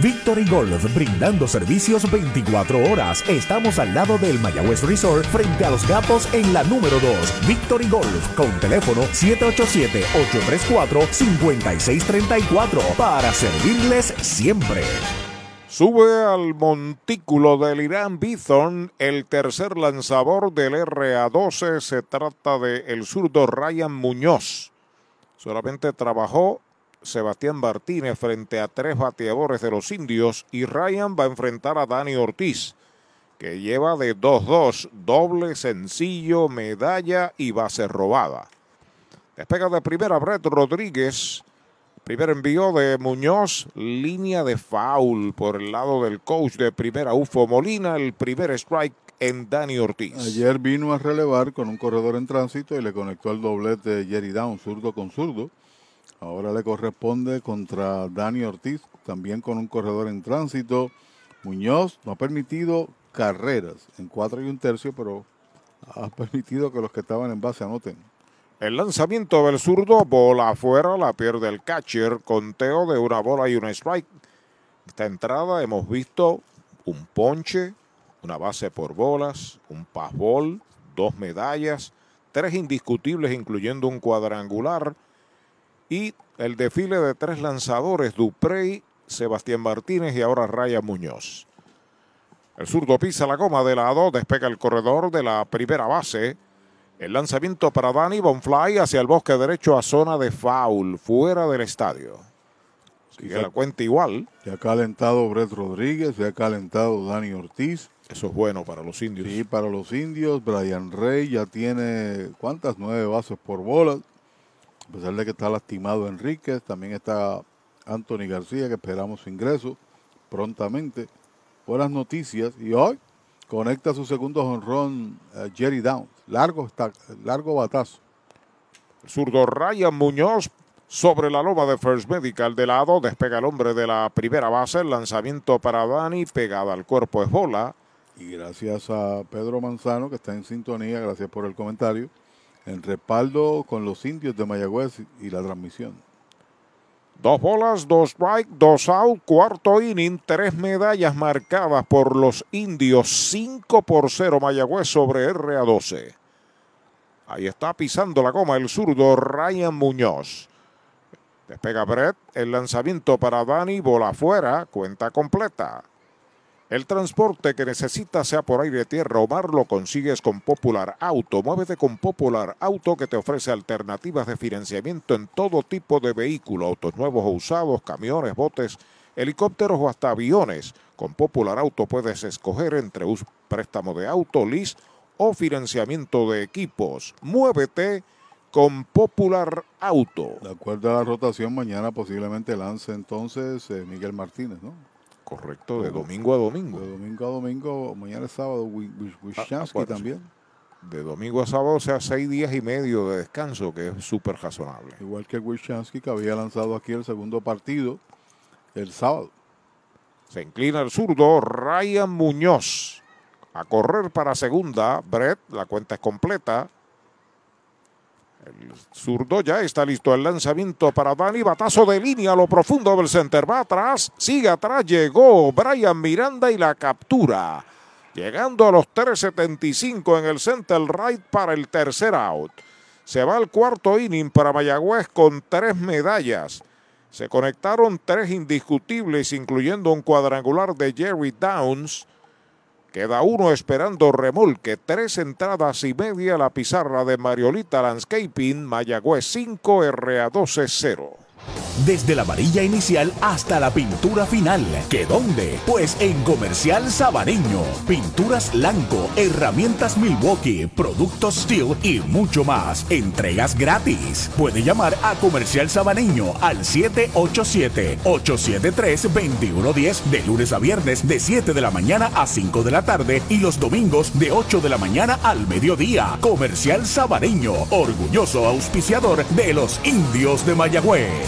Victory Golf, brindando servicios 24 horas. Estamos al lado del Mayagüez Resort, frente a los gatos en la número 2. Victory Golf, con teléfono 787-834-5634, para servirles siempre. Sube al montículo del Irán Bithorn el tercer lanzador del RA12. Se trata de el zurdo Ryan Muñoz. Solamente trabajó Sebastián Martínez frente a tres bateadores de los indios y Ryan va a enfrentar a Dani Ortiz, que lleva de 2-2, doble, sencillo, medalla y base robada. Despega de primera Brett Rodríguez. Primer envío de Muñoz, línea de foul por el lado del coach de primera Ufo Molina. El primer strike en Dani Ortiz. Ayer vino a relevar con un corredor en tránsito y le conectó el doblete Jerry Down, zurdo con zurdo. Ahora le corresponde contra Dani Ortiz, también con un corredor en tránsito. Muñoz no ha permitido carreras en cuatro y un tercio, pero ha permitido que los que estaban en base anoten. El lanzamiento del zurdo, bola afuera, la pierde el catcher, conteo de una bola y un strike. Esta entrada hemos visto un ponche, una base por bolas, un passball, dos medallas, tres indiscutibles incluyendo un cuadrangular y el desfile de tres lanzadores, Duprey, Sebastián Martínez y ahora Raya Muñoz. El zurdo pisa la goma de lado, despega el corredor de la primera base. El lanzamiento para Danny Bonfly hacia el bosque derecho a zona de foul, fuera del estadio. Sigue la cuenta igual. Se ha calentado Brett Rodríguez, se ha calentado Dani Ortiz. Eso es bueno para los indios. Sí, para los indios. Brian Rey ya tiene, ¿cuántas? Nueve bases por bola. A pesar de que está lastimado Enríquez, también está Anthony García, que esperamos su ingreso prontamente. Buenas noticias. Y hoy conecta su segundo honrón uh, Jerry Downs. Largo, está, largo batazo. El zurdo Ryan Muñoz sobre la loma de First Medical de lado. Despega el hombre de la primera base. El lanzamiento para Dani. Pegada al cuerpo es bola. Y gracias a Pedro Manzano, que está en sintonía. Gracias por el comentario. En respaldo con los indios de Mayagüez y la transmisión. Dos bolas, dos strike, dos out, cuarto inning, tres medallas marcadas por los indios, 5 por 0 Mayagüez sobre RA12. Ahí está pisando la goma el zurdo Ryan Muñoz. Despega Brett, el lanzamiento para Dani, bola afuera, cuenta completa. El transporte que necesitas, sea por aire, tierra o mar, lo consigues con Popular Auto. Muévete con Popular Auto que te ofrece alternativas de financiamiento en todo tipo de vehículos, autos nuevos o usados, camiones, botes, helicópteros o hasta aviones. Con Popular Auto puedes escoger entre un préstamo de auto, lease o financiamiento de equipos. Muévete con Popular Auto. De acuerdo a la rotación, mañana posiblemente lance entonces eh, Miguel Martínez, ¿no? Correcto, de domingo a domingo. De domingo a domingo, mañana es sábado, Wishansky también. De domingo a sábado, o sea, seis días y medio de descanso, que es súper razonable. Igual que Wishansky, que había lanzado aquí el segundo partido el sábado. Se inclina el zurdo Ryan Muñoz. A correr para segunda, Brett, la cuenta es completa. El zurdo ya está listo el lanzamiento para Dani. Batazo de línea a lo profundo del center. Va atrás, sigue atrás. Llegó Brian Miranda y la captura. Llegando a los 3.75 en el center right para el tercer out. Se va al cuarto inning para Mayagüez con tres medallas. Se conectaron tres indiscutibles, incluyendo un cuadrangular de Jerry Downs. Queda uno esperando remolque. Tres entradas y media la pizarra de Mariolita Landscaping. Mayagüez 5, RA12 0. Desde la varilla inicial hasta la pintura final. ¿Qué dónde? Pues en Comercial Sabaneño. Pinturas Blanco, herramientas Milwaukee, productos Steel y mucho más. Entregas gratis. Puede llamar a Comercial Sabaneño al 787-873-2110 de lunes a viernes de 7 de la mañana a 5 de la tarde y los domingos de 8 de la mañana al mediodía. Comercial Sabaneño, orgulloso auspiciador de los indios de Mayagüez.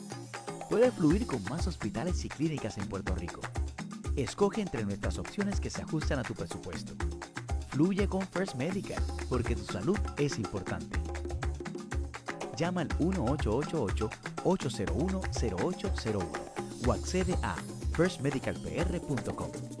Puedes fluir con más hospitales y clínicas en Puerto Rico. Escoge entre nuestras opciones que se ajustan a tu presupuesto. Fluye con First Medical, porque tu salud es importante. Llama al 1888-801-0801 o accede a firstmedicalpr.com.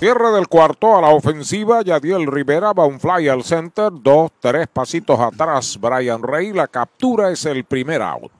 Cierre del cuarto a la ofensiva, Yadiel Rivera va un fly al center, dos, tres pasitos atrás, Brian Rey, la captura es el primer out.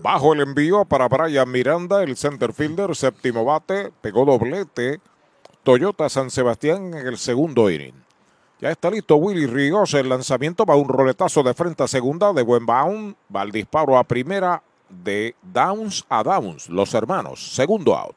Bajo el envío para Brian Miranda, el center fielder, séptimo bate, pegó doblete. Toyota San Sebastián en el segundo inning. Ya está listo Willy Ríos. El lanzamiento va un roletazo de frente a segunda de buen bound. Va el disparo a primera de Downs a Downs, los hermanos. Segundo out.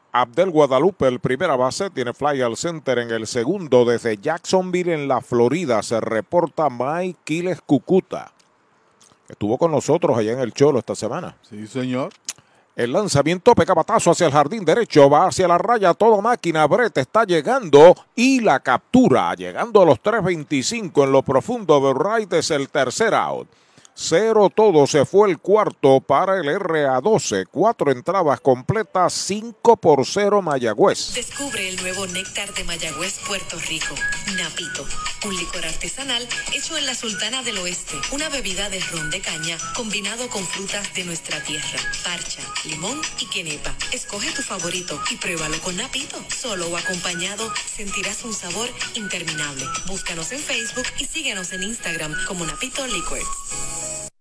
Abdel Guadalupe, el primera base, tiene fly al center en el segundo. Desde Jacksonville, en la Florida, se reporta Mike Quiles Cucuta. Estuvo con nosotros allá en el Cholo esta semana. Sí, señor. El lanzamiento pega batazo hacia el jardín derecho, va hacia la raya, toda máquina. Brett está llegando y la captura, llegando a los 3.25 en lo profundo de Wright, es el tercer out. Cero todo se fue el cuarto para el RA12. Cuatro entradas completas, 5 por 0 Mayagüez. Descubre el nuevo néctar de Mayagüez, Puerto Rico. Napito, un licor artesanal hecho en la Sultana del Oeste. Una bebida de ron de caña combinado con frutas de nuestra tierra. Parcha, limón y quenepa. Escoge tu favorito y pruébalo con Napito. Solo o acompañado sentirás un sabor interminable. Búscanos en Facebook y síguenos en Instagram como Napito Liquors.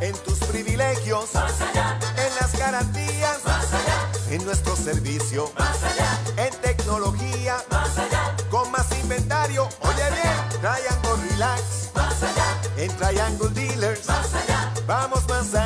En tus privilegios. En las garantías. En nuestro servicio. En tecnología. Con más inventario, oye bien, Triangle Relax. En Triangle Dealers. Vamos más allá.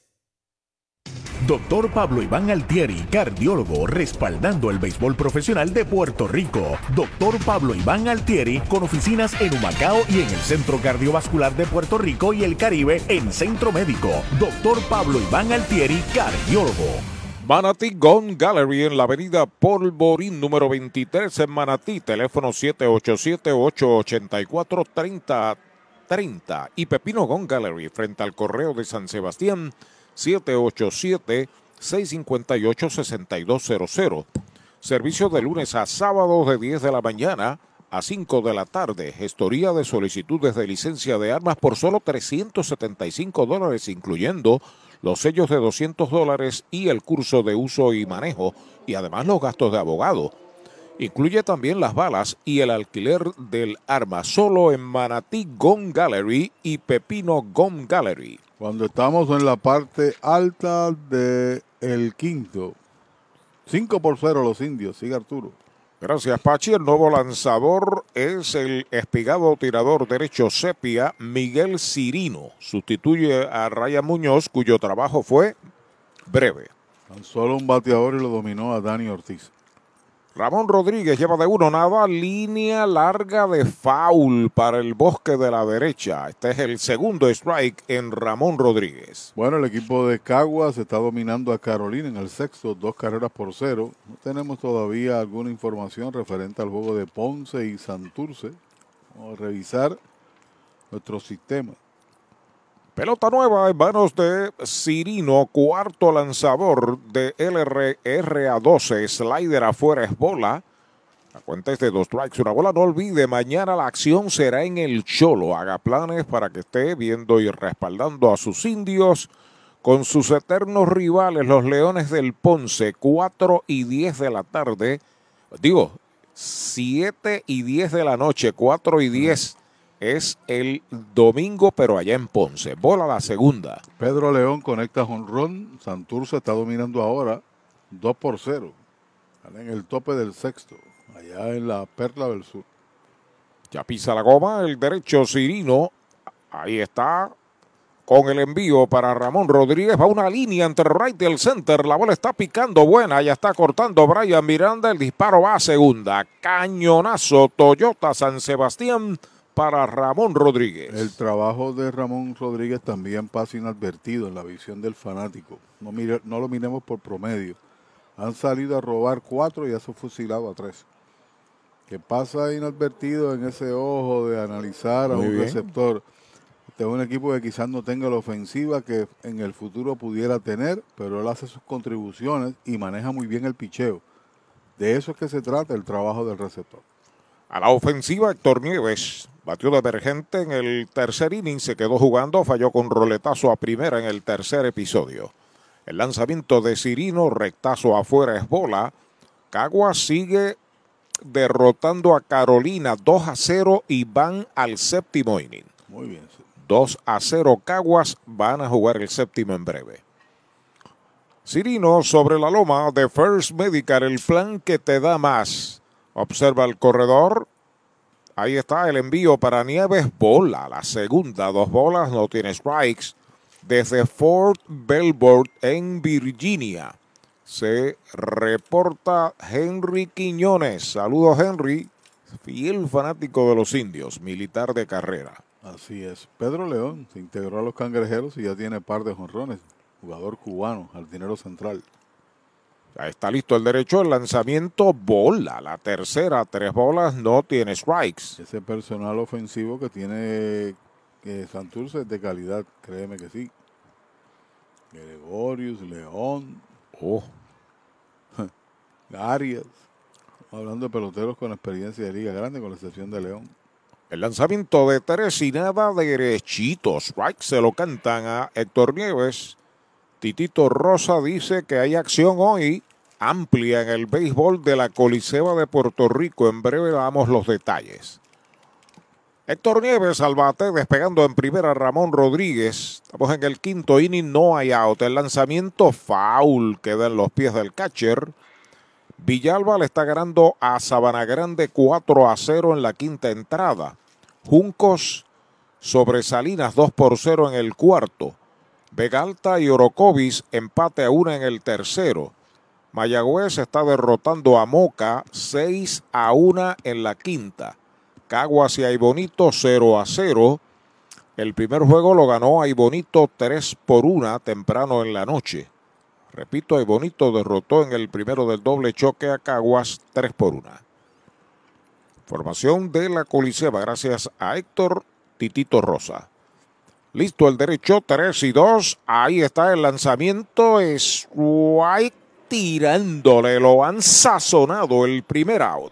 Doctor Pablo Iván Altieri, cardiólogo, respaldando el béisbol profesional de Puerto Rico. Doctor Pablo Iván Altieri, con oficinas en Humacao y en el Centro Cardiovascular de Puerto Rico y el Caribe en Centro Médico. Doctor Pablo Iván Altieri, cardiólogo. Manatí Gone Gallery en la avenida Polvorín número 23 en Manatí, teléfono 787-884-3030 y Pepino Gone Gallery frente al correo de San Sebastián 787-658-6200. Servicio de lunes a sábado de 10 de la mañana a 5 de la tarde. Gestoría de solicitudes de licencia de armas por solo 375 dólares, incluyendo los sellos de 200 dólares y el curso de uso y manejo, y además los gastos de abogado. Incluye también las balas y el alquiler del arma, solo en Manatí Gun Gallery y Pepino Gun Gallery. Cuando estamos en la parte alta de el quinto, 5 por 0 los indios, sigue Arturo. Gracias, Pachi. El nuevo lanzador es el espigado tirador derecho sepia Miguel Cirino. Sustituye a Ryan Muñoz, cuyo trabajo fue breve. Tan solo un bateador y lo dominó a Dani Ortiz. Ramón Rodríguez lleva de uno nada, línea larga de foul para el bosque de la derecha. Este es el segundo strike en Ramón Rodríguez. Bueno, el equipo de Caguas está dominando a Carolina en el sexto, dos carreras por cero. No tenemos todavía alguna información referente al juego de Ponce y Santurce. Vamos a revisar nuestro sistema. Pelota nueva en manos de Cirino, cuarto lanzador de LRR a 12, slider afuera es bola. La cuenta es de dos strikes, una bola. No olvide, mañana la acción será en el Cholo. Haga planes para que esté viendo y respaldando a sus indios con sus eternos rivales, los Leones del Ponce, 4 y 10 de la tarde. Digo, 7 y 10 de la noche, 4 y 10 es el domingo, pero allá en Ponce. Bola la segunda. Pedro León conecta jonrón. Santurce está dominando ahora 2 por 0. Están en el tope del sexto, allá en la Perla del Sur. Ya pisa la goma el derecho Cirino. Ahí está. Con el envío para Ramón Rodríguez. Va una línea entre right y el center. La bola está picando buena. Ya está cortando Brian Miranda. El disparo va a segunda. Cañonazo Toyota San Sebastián para Ramón Rodríguez. El trabajo de Ramón Rodríguez también pasa inadvertido en la visión del fanático. No, mire, no lo miremos por promedio. Han salido a robar cuatro y ha fusilado a tres. Que pasa inadvertido en ese ojo de analizar a Muy un bien. receptor. Este es un equipo que quizás no tenga la ofensiva que en el futuro pudiera tener, pero él hace sus contribuciones y maneja muy bien el picheo. De eso es que se trata el trabajo del receptor. A la ofensiva, Héctor Nieves batió de emergente en el tercer inning, se quedó jugando, falló con roletazo a primera en el tercer episodio. El lanzamiento de Cirino, rectazo afuera es bola. Cagua sigue derrotando a Carolina 2 a 0 y van al séptimo inning. Muy bien. 2 a 0 Caguas van a jugar el séptimo en breve. Cirino sobre la loma de First Medical, el plan que te da más. Observa el corredor. Ahí está el envío para Nieves. Bola, la segunda, dos bolas, no tiene strikes. Desde Fort Belvoir en Virginia se reporta Henry Quiñones. Saludos Henry, fiel fanático de los indios, militar de carrera. Así es. Pedro León se integró a los cangrejeros y ya tiene par de jonrones. Jugador cubano, jardinero central. Ya está listo el derecho, el lanzamiento, bola. La tercera, tres bolas, no tiene strikes. Ese personal ofensivo que tiene eh, Santurce es de calidad, créeme que sí. Gregorius, León. Oh. Arias. Hablando de peloteros con experiencia de Liga Grande, con la excepción de León. El lanzamiento de tres y nada derechito. Strike se lo cantan a Héctor Nieves. Titito Rosa dice que hay acción hoy amplia en el béisbol de la Coliseba de Puerto Rico. En breve damos los detalles. Héctor Nieves al bate, despegando en primera Ramón Rodríguez. Estamos en el quinto inning, no hay out. El lanzamiento foul queda en los pies del catcher. Villalba le está ganando a Sabana Grande 4 a 0 en la quinta entrada. Juncos sobre Salinas 2 por 0 en el cuarto. Vegalta y Orocovis empate a una en el tercero. Mayagüez está derrotando a Moca 6 a 1 en la quinta. Caguas y Aibonito 0 a 0. El primer juego lo ganó Aibonito 3 por 1 temprano en la noche. Repito, Aibonito derrotó en el primero del doble choque a Caguas 3 por 1. Formación de la Coliseba gracias a Héctor Titito Rosa. Listo el derecho, 3 y 2. Ahí está el lanzamiento. Es White tirándole. Lo han sazonado el primer out.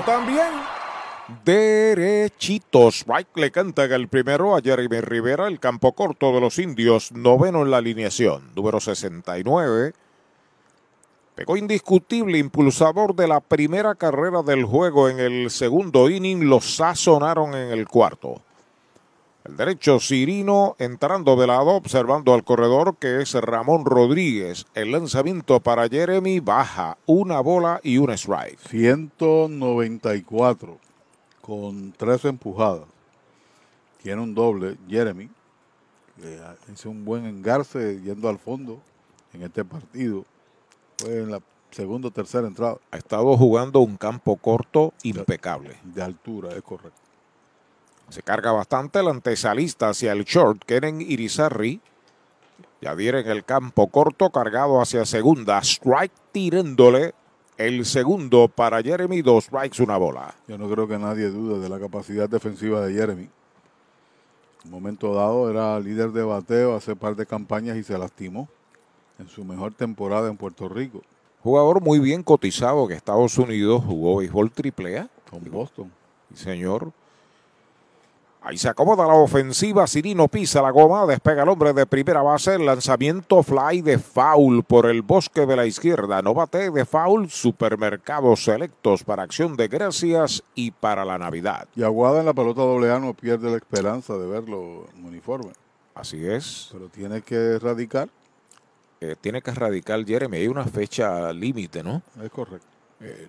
también. Derechitos. Right le canta el primero a Jeremy Rivera, el campo corto de los indios, noveno en la alineación, número 69. Pegó indiscutible, impulsador de la primera carrera del juego en el segundo inning, lo sazonaron en el cuarto. El derecho Cirino entrando de lado, observando al corredor que es Ramón Rodríguez. El lanzamiento para Jeremy baja una bola y un strike. 194 con tres empujadas. Tiene un doble, Jeremy. Que hizo un buen engarce yendo al fondo en este partido. Fue en la segunda o tercera entrada. Ha estado jugando un campo corto impecable. De altura, es correcto. Se carga bastante el antesalista hacia el short. Keren Irizarry. Ya en el campo corto cargado hacia segunda. Strike tirándole el segundo para Jeremy. Dos strikes, una bola. Yo no creo que nadie dude de la capacidad defensiva de Jeremy. En un momento dado era líder de bateo hace par de campañas y se lastimó en su mejor temporada en Puerto Rico. Jugador muy bien cotizado que Estados Unidos jugó béisbol triple A. Con Boston. Señor. Ahí se acomoda la ofensiva. Cirino pisa la goma. Despega el hombre de primera base. El lanzamiento fly de foul por el bosque de la izquierda. No bate de foul. Supermercados selectos para acción de gracias y para la Navidad. Y Aguada en la pelota doble A no pierde la esperanza de verlo en uniforme. Así es. Pero tiene que erradicar. Eh, tiene que erradicar Jeremy. Hay una fecha límite, ¿no? Es correcto. Eh,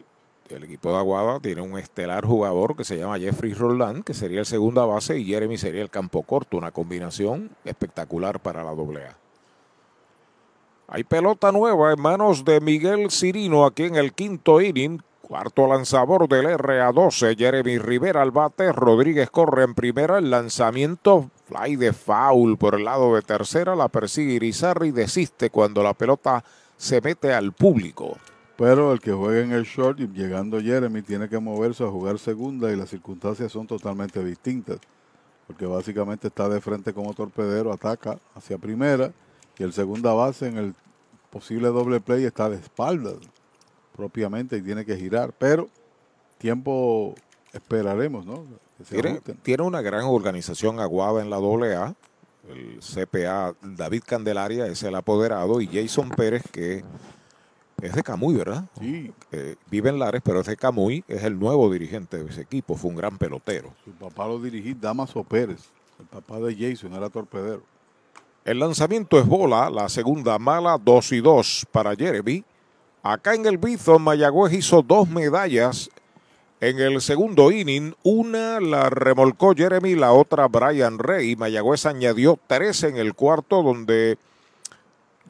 el equipo de Aguada tiene un estelar jugador que se llama Jeffrey Roland, que sería el segunda base, y Jeremy sería el campo corto. Una combinación espectacular para la AA. Hay pelota nueva en manos de Miguel Cirino aquí en el quinto inning. Cuarto lanzador del RA12, Jeremy Rivera al bate, Rodríguez corre en primera, el lanzamiento fly de foul por el lado de tercera, la persigue Irizarry y desiste cuando la pelota se mete al público. Pero el que juega en el short y llegando Jeremy tiene que moverse a jugar segunda y las circunstancias son totalmente distintas. Porque básicamente está de frente como torpedero, ataca hacia primera y el segunda base en el posible doble play está de espaldas propiamente y tiene que girar. Pero tiempo esperaremos, ¿no? Tiene, tiene, una gran organización aguada en la doble A. El CPA David Candelaria es el apoderado y Jason Pérez que es de Camuy, ¿verdad? Sí. Eh, vive en Lares, pero es de Camuy, es el nuevo dirigente de ese equipo, fue un gran pelotero. Su papá lo dirigí Damaso Pérez, el papá de Jason, era torpedero. El lanzamiento es bola, la segunda mala, 2 y 2 para Jeremy. Acá en el Bison, Mayagüez hizo dos medallas en el segundo inning. Una la remolcó Jeremy, la otra Brian Rey. Mayagüez añadió tres en el cuarto, donde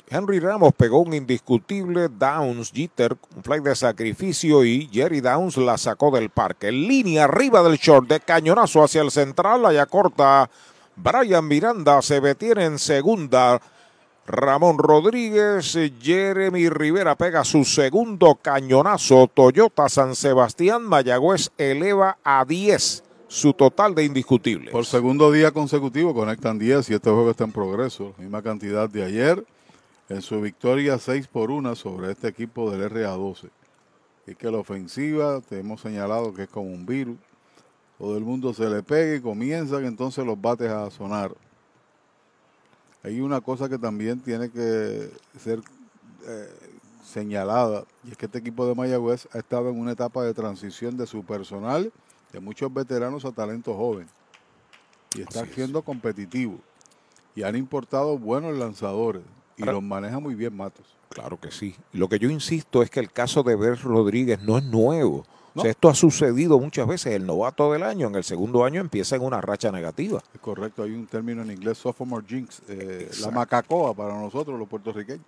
Henry Ramos pegó un indiscutible Downs Jeter, un fly de sacrificio y Jerry Downs la sacó del parque. Línea arriba del short de cañonazo hacia el central, allá corta Brian Miranda se detiene en segunda. Ramón Rodríguez, Jeremy Rivera pega su segundo cañonazo. Toyota San Sebastián Mayagüez eleva a 10 su total de indiscutibles. Por segundo día consecutivo conectan 10 y este juego está en progreso. Misma cantidad de ayer en su victoria 6 por 1 sobre este equipo del RA12. Y que la ofensiva, te hemos señalado que es como un virus. Todo el mundo se le pega y comienzan entonces los bates a sonar. Hay una cosa que también tiene que ser eh, señalada, y es que este equipo de Mayagüez ha estado en una etapa de transición de su personal, de muchos veteranos a talentos jóvenes, y está siendo competitivo. Y han importado buenos lanzadores, y los maneja muy bien Matos. Claro que sí. Lo que yo insisto es que el caso de Ver Rodríguez no es nuevo. O sea, esto ha sucedido muchas veces. El novato del año, en el segundo año, empieza en una racha negativa. Es correcto, hay un término en inglés, sophomore jinx, eh, la macacoa para nosotros los puertorriqueños.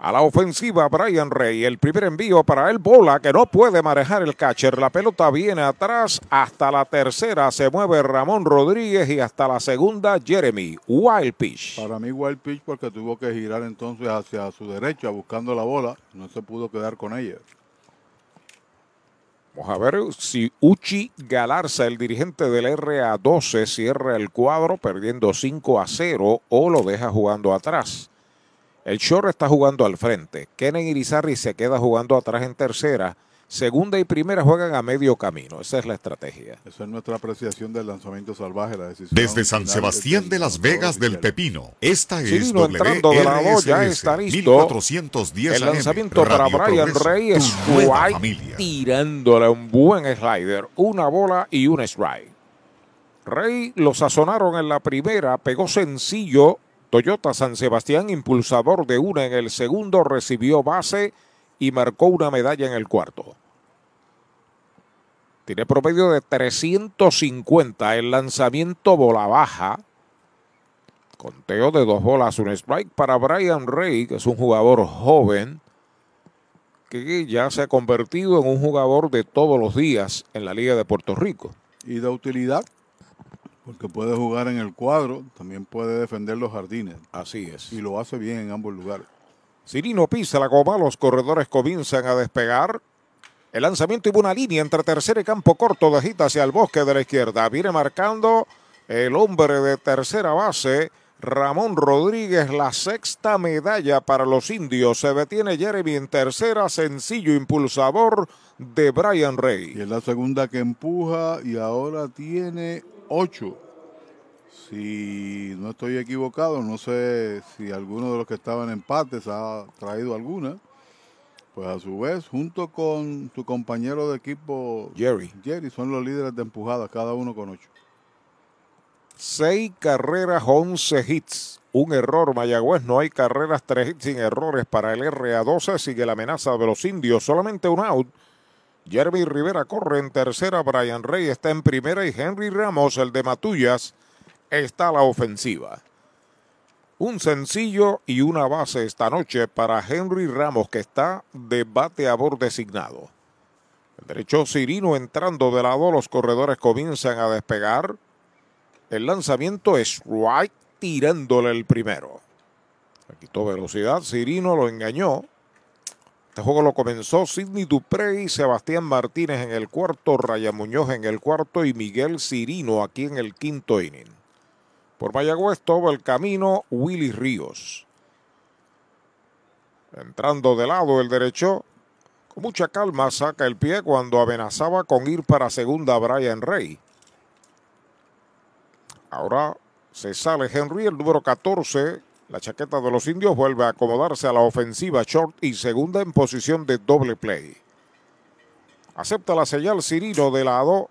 A la ofensiva, Brian Rey. El primer envío para el bola que no puede manejar el catcher. La pelota viene atrás. Hasta la tercera se mueve Ramón Rodríguez y hasta la segunda Jeremy. Wild pitch. Para mí, wild pitch porque tuvo que girar entonces hacia su derecha buscando la bola. No se pudo quedar con ella. Vamos a ver si Uchi Galarza, el dirigente del RA12, cierra el cuadro perdiendo 5 a 0 o lo deja jugando atrás. El short está jugando al frente. Kenen Irizarry se queda jugando atrás en tercera. Segunda y primera juegan a medio camino. Esa es la estrategia. Esa es nuestra apreciación del lanzamiento salvaje, la decisión. Desde San Sebastián de Las Vegas del Pepino, esta es entrando de la ya está listo. 1410 El lanzamiento para Brian Reyes. White tirándole un buen slider. Una bola y un strike. Rey lo sazonaron en la primera, pegó sencillo. Toyota San Sebastián, impulsador de una en el segundo, recibió base y marcó una medalla en el cuarto. Tiene promedio de 350. El lanzamiento bola baja. Conteo de dos bolas, un strike para Brian Rey, que es un jugador joven que ya se ha convertido en un jugador de todos los días en la Liga de Puerto Rico. Y de utilidad, porque puede jugar en el cuadro, también puede defender los jardines. Así es. Y lo hace bien en ambos lugares. Cirino pisa la goma, los corredores comienzan a despegar. El lanzamiento y una línea entre tercer y campo corto de gita hacia el bosque de la izquierda. Viene marcando el hombre de tercera base, Ramón Rodríguez, la sexta medalla para los indios. Se detiene Jeremy en tercera, sencillo impulsador de Brian Rey. Y es la segunda que empuja y ahora tiene ocho. Si no estoy equivocado, no sé si alguno de los que estaban en empates ha traído alguna. Pues a su vez, junto con su compañero de equipo Jerry, Jerry son los líderes de empujadas, cada uno con ocho. Seis carreras, once hits. Un error, Mayagüez. No hay carreras, tres hits sin errores para el RA12. Sigue la amenaza de los indios. Solamente un out. Jeremy Rivera corre en tercera. Brian Rey está en primera. Y Henry Ramos, el de Matullas, está a la ofensiva. Un sencillo y una base esta noche para Henry Ramos, que está de bateador designado. El derecho Cirino entrando de lado. Los corredores comienzan a despegar. El lanzamiento es right tirándole el primero. Le quitó velocidad. Cirino lo engañó. Este juego lo comenzó Sidney Duprey, Sebastián Martínez en el cuarto, Raya Muñoz en el cuarto y Miguel Cirino aquí en el quinto inning. Por Mayagüez todo el camino Willy Ríos. Entrando de lado el derecho, con mucha calma saca el pie cuando amenazaba con ir para segunda Brian Rey. Ahora se sale Henry, el número 14. La chaqueta de los indios vuelve a acomodarse a la ofensiva short y segunda en posición de doble play. Acepta la señal Cirino de lado.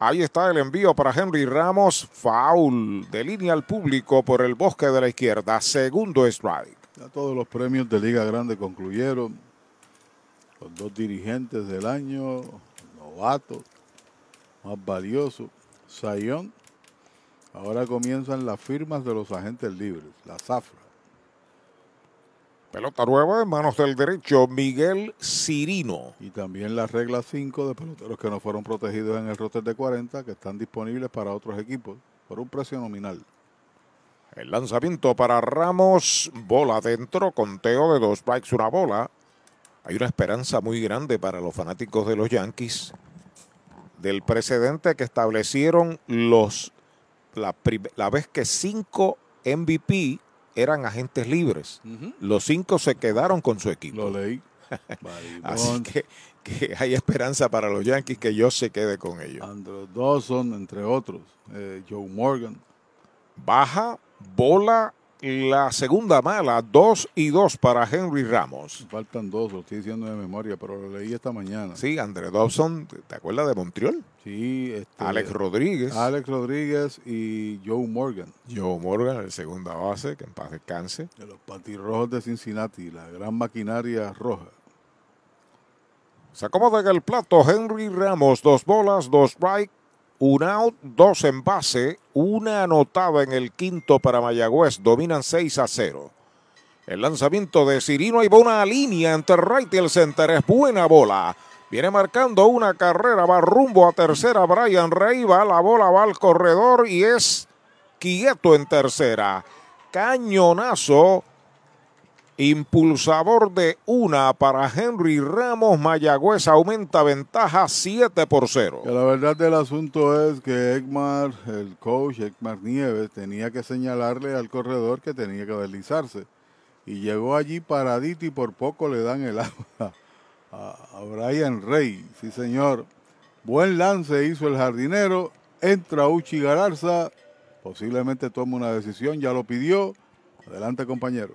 Ahí está el envío para Henry Ramos. Foul de línea al público por el bosque de la izquierda. Segundo strike. Ya todos los premios de Liga Grande concluyeron. Los dos dirigentes del año, novato, más valioso, Sayón Ahora comienzan las firmas de los agentes libres, la zafra. Pelota nueva en manos del derecho, Miguel Cirino. Y también la regla 5 de peloteros que no fueron protegidos en el roster de 40, que están disponibles para otros equipos por un precio nominal. El lanzamiento para Ramos, bola adentro, conteo de dos strikes, una bola. Hay una esperanza muy grande para los fanáticos de los Yankees del precedente que establecieron los la, la, vez que cinco MVP eran agentes libres. Los cinco se quedaron con su equipo. Lo leí. Así que, que, hay esperanza para los Yankees que yo se quede con ellos. Andrew Dawson, entre otros. Eh, Joe Morgan. Baja, bola la segunda mala, 2 y 2 para Henry Ramos. Faltan dos, lo estoy diciendo de memoria, pero lo leí esta mañana. Sí, André Dobson, ¿te acuerdas de Montreal? Sí. Este, Alex Rodríguez. Alex Rodríguez y Joe Morgan. Joe Morgan, el segunda base, que en paz descanse. De los patirrojos de Cincinnati, la gran maquinaria roja. Se acomoda en el plato Henry Ramos, dos bolas, dos strike, un out, dos en base, una anotada en el quinto para Mayagüez. Dominan 6 a 0. El lanzamiento de Cirino, hay una línea entre right y el center, es buena bola. Viene marcando una carrera, va rumbo a tercera. Brian Rey va, la bola va al corredor y es quieto en tercera. Cañonazo Impulsador de una para Henry Ramos. Mayagüez aumenta ventaja 7 por 0. la verdad del asunto es que Egmar, el coach Egmar Nieves, tenía que señalarle al corredor que tenía que deslizarse. Y llegó allí paradito y por poco le dan el agua a, Brian Rey. Sí, señor. Buen lance hizo el jardinero. Entra Uchi Gararza. Posiblemente toma una decisión. Ya lo pidió. Adelante, compañero.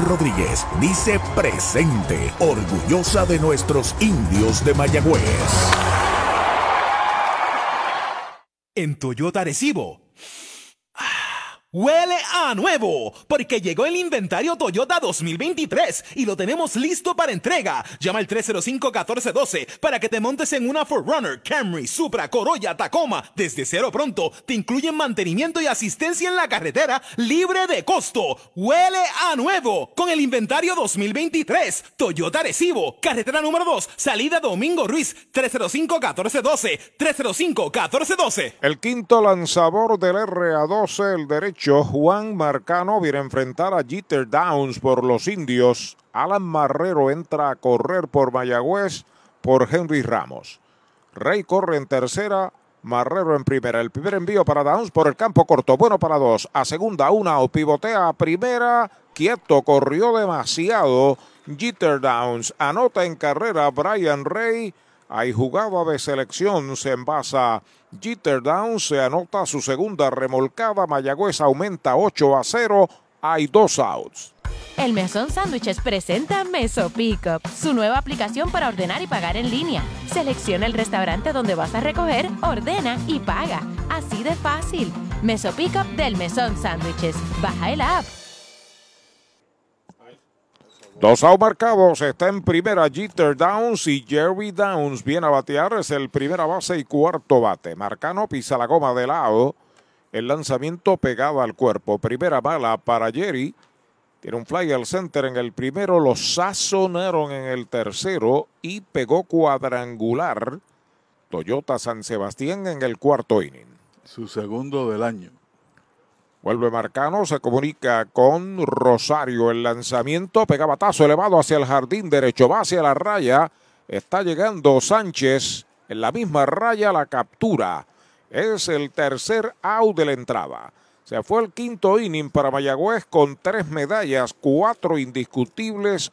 Rodríguez dice presente, orgullosa de nuestros indios de Mayagüez. En Toyota Recibo. Huele a nuevo, porque llegó el inventario Toyota 2023 y lo tenemos listo para entrega. Llama al 305-1412 para que te montes en una Forerunner, Camry, Supra, Corolla, Tacoma. Desde cero pronto te incluyen mantenimiento y asistencia en la carretera libre de costo. Huele a nuevo con el inventario 2023. Toyota Recibo, carretera número 2, salida Domingo Ruiz, 305-1412, 305-1412. El quinto lanzador del RA12, el derecho Juan Marcano viene a enfrentar a Jeter Downs por los indios. Alan Marrero entra a correr por Mayagüez por Henry Ramos. Rey corre en tercera, Marrero en primera. El primer envío para Downs por el campo corto. Bueno para dos. A segunda, una o pivotea a primera. Quieto, corrió demasiado. Jeter Downs anota en carrera Brian Rey. Hay jugada de selección, se envasa Jeter Downs, se anota su segunda remolcada, Mayagüez aumenta 8 a 0, hay dos outs. El Mesón Sándwiches presenta Meso Pickup, su nueva aplicación para ordenar y pagar en línea. Selecciona el restaurante donde vas a recoger, ordena y paga. Así de fácil. Meso Pickup del Mesón Sándwiches. Baja el app. Dos out marcados, está en primera Jeter Downs y Jerry Downs viene a batear, es el primera base y cuarto bate. Marcano pisa la goma de lado, el lanzamiento pegado al cuerpo. Primera bala para Jerry, tiene un fly al center en el primero, lo sazonaron en el tercero y pegó cuadrangular. Toyota San Sebastián en el cuarto inning. Su segundo del año. Vuelve Marcano, se comunica con Rosario. El lanzamiento pega batazo elevado hacia el jardín derecho, va hacia la raya. Está llegando Sánchez en la misma raya, la captura. Es el tercer out de la entrada. Se fue el quinto inning para Mayagüez con tres medallas, cuatro indiscutibles.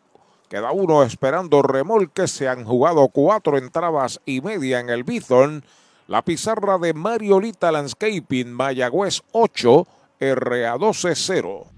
Queda uno esperando remolque. Se han jugado cuatro entradas y media en el Bithorn. La pizarra de Mariolita Landscaping, Mayagüez 8, RA 12 0.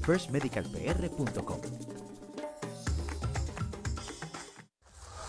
firstmedicalpr.com.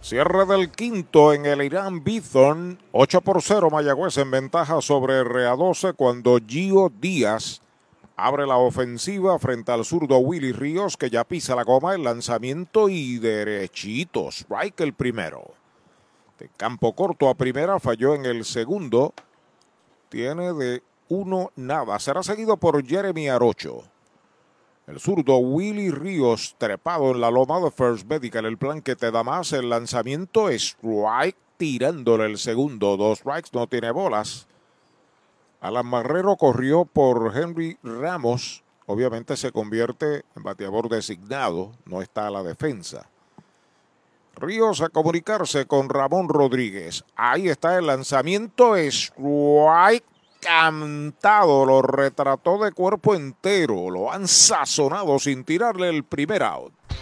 Cierre del quinto en el Irán Bithorn, 8 por 0 Mayagüez en ventaja sobre RA12 cuando Gio Díaz abre la ofensiva frente al zurdo Willy Ríos que ya pisa la goma, el lanzamiento y derechito, strike el primero. De campo corto a primera falló en el segundo, tiene de uno nada, será seguido por Jeremy Arocho. El zurdo Willy Ríos trepado en la loma de First Medical. El plan que te da más. El lanzamiento strike tirándole el segundo. Dos strikes, no tiene bolas. Alan Marrero corrió por Henry Ramos. Obviamente se convierte en bateador designado. No está a la defensa. Ríos a comunicarse con Ramón Rodríguez. Ahí está el lanzamiento. Strike cantado, lo retrató de cuerpo entero, lo han sazonado sin tirarle el primer out.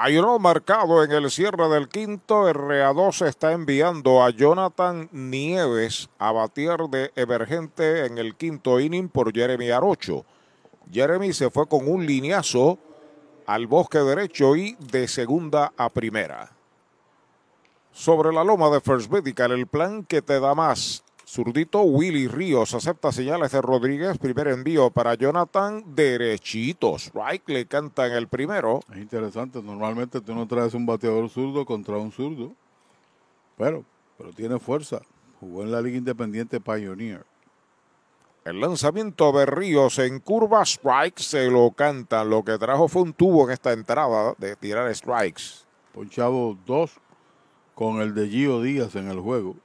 Ayuno marcado en el cierre del quinto. RA2 se está enviando a Jonathan Nieves a batir de emergente en el quinto inning por Jeremy Arocho. Jeremy se fue con un lineazo al bosque derecho y de segunda a primera. Sobre la loma de First Medical, el plan que te da más Zurdito Willy Ríos acepta señales de Rodríguez. Primer envío para Jonathan. Derechitos. Strike le canta en el primero. Es interesante. Normalmente tú no traes un bateador zurdo contra un zurdo. Pero, pero tiene fuerza. Jugó en la Liga Independiente Pioneer. El lanzamiento de Ríos en curva strike se lo cantan. Lo que trajo fue un tubo en esta entrada de tirar strikes. Ponchado dos con el de Gio Díaz en el juego.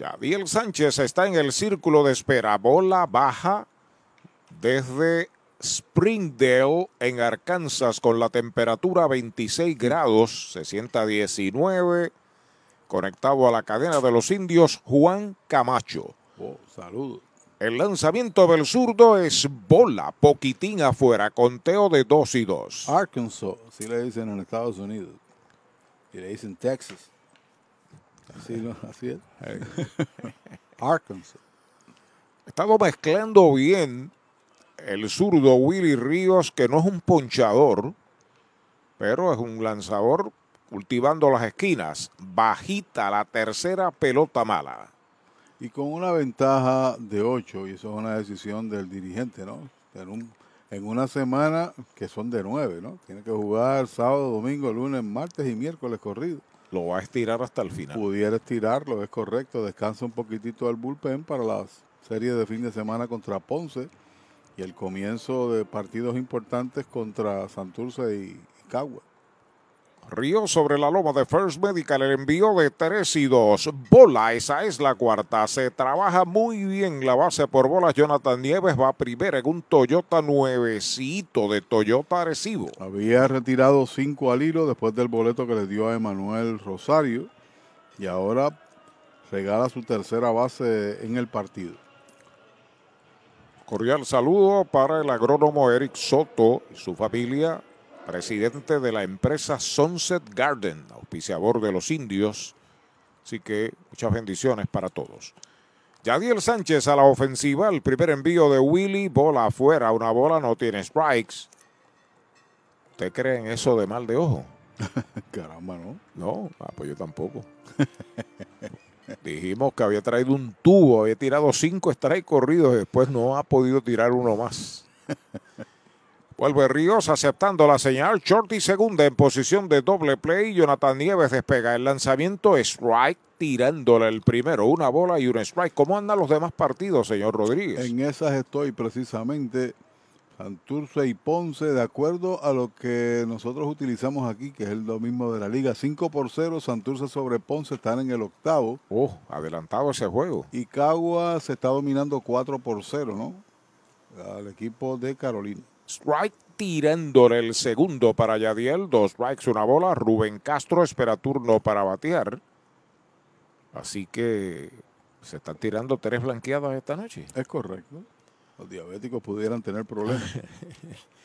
Yadiel Sánchez está en el círculo de espera. Bola baja desde Springdale en Arkansas con la temperatura 26 grados. Se sienta 19. Conectado a la cadena de los indios, Juan Camacho. Oh, saludos. El lanzamiento del zurdo es bola, poquitín afuera, conteo de 2 y 2. Arkansas, así le dicen en Estados Unidos. Y le dicen Texas. Así, ¿no? así es. Arkansas. Estado mezclando bien el zurdo Willy Ríos, que no es un ponchador, pero es un lanzador cultivando las esquinas. Bajita la tercera pelota mala. Y con una ventaja de 8, y eso es una decisión del dirigente, ¿no? En, un, en una semana que son de 9, ¿no? Tiene que jugar sábado, domingo, lunes, martes y miércoles corrido. Lo va a estirar hasta el final. Pudiera estirarlo, es correcto. Descansa un poquitito al bullpen para la serie de fin de semana contra Ponce y el comienzo de partidos importantes contra Santurce y, y Cagua. Río sobre la loma de First Medical, el envío de 3 y 2. Bola, esa es la cuarta. Se trabaja muy bien la base por bolas. Jonathan Nieves va primero en un Toyota nuevecito de Toyota Arecibo. Había retirado 5 al hilo después del boleto que le dio a Emanuel Rosario y ahora regala su tercera base en el partido. Cordial saludo para el agrónomo Eric Soto y su familia presidente de la empresa Sunset Garden, auspiciador de los indios. Así que muchas bendiciones para todos. Yadiel Sánchez a la ofensiva, el primer envío de Willy, bola afuera, una bola no tiene strikes. ¿Usted cree en eso de mal de ojo? Caramba, ¿no? No, ah, pues yo tampoco. Dijimos que había traído un tubo, había tirado cinco strikes corridos y después no ha podido tirar uno más. Vuelve Ríos aceptando la señal. Shorty segunda en posición de doble play. Jonathan Nieves despega el lanzamiento. Strike tirándole el primero. Una bola y un strike. ¿Cómo andan los demás partidos, señor Rodríguez? En esas estoy precisamente. Santurce y Ponce, de acuerdo a lo que nosotros utilizamos aquí, que es el mismo de la liga. 5 por 0, Santurce sobre Ponce están en el octavo. Oh, adelantado ese juego. Y Cagua se está dominando 4 por 0, ¿no? Al equipo de Carolina. Strike tirándole el segundo para Yadiel. Dos strikes, una bola. Rubén Castro espera turno para batear. Así que se están tirando tres blanqueadas esta noche. Es correcto. Los diabéticos pudieran tener problemas.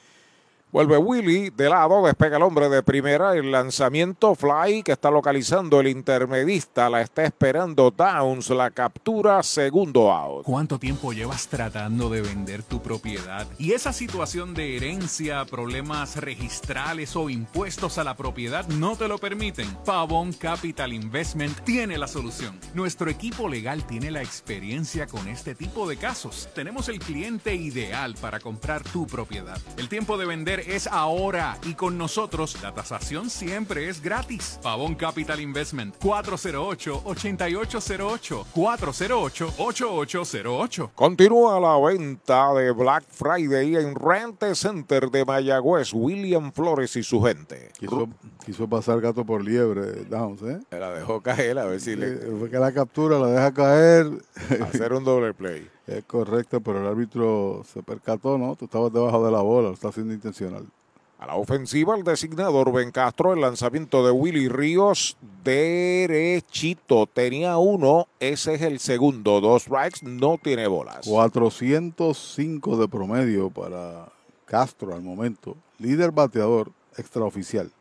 Vuelve Willy de lado, despega el hombre de primera. El lanzamiento fly que está localizando el intermedista. La está esperando Downs. La captura, segundo out. ¿Cuánto tiempo llevas tratando de vender tu propiedad? Y esa situación de herencia, problemas registrales o impuestos a la propiedad no te lo permiten. Pavón Capital Investment tiene la solución. Nuestro equipo legal tiene la experiencia con este tipo de casos. Tenemos el cliente ideal para comprar tu propiedad. El tiempo de vender es ahora y con nosotros la tasación siempre es gratis. Pavón Capital Investment 408-8808 408-8808 Continúa la venta de Black Friday en Rente Center de Mayagüez. William Flores y su gente. Quiso, quiso pasar gato por liebre, Downs, ¿eh? La dejó caer a ver si le... Fue que la captura la deja caer. Hacer un doble play. Es correcto, pero el árbitro se percató, ¿no? Tú estabas debajo de la bola, lo está haciendo intencional. A la ofensiva, el designador Ben Castro, el lanzamiento de Willy Ríos, derechito. Tenía uno, ese es el segundo. Dos strikes, no tiene bolas. 405 de promedio para Castro al momento. Líder bateador extraoficial.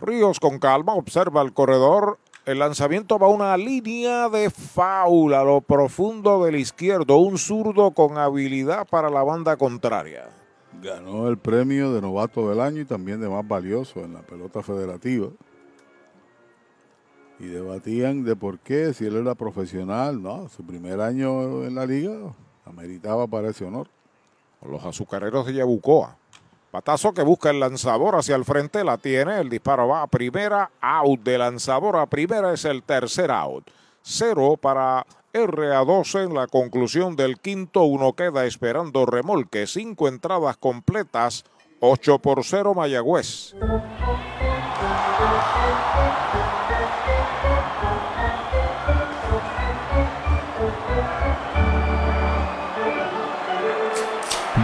Ríos con calma observa el corredor. El lanzamiento va a una línea de foul a lo profundo del izquierdo. Un zurdo con habilidad para la banda contraria. Ganó el premio de novato del año y también de más valioso en la pelota federativa. Y debatían de por qué, si él era profesional, no, su primer año en la liga ameritaba para ese honor. Los azucareros de Yabucoa. Patazo que busca el lanzador hacia el frente, la tiene, el disparo va a primera, out de lanzador a primera es el tercer out. Cero para RA12 en la conclusión del quinto, uno queda esperando remolque, cinco entradas completas, 8 por 0 Mayagüez.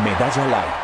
Medalla Light,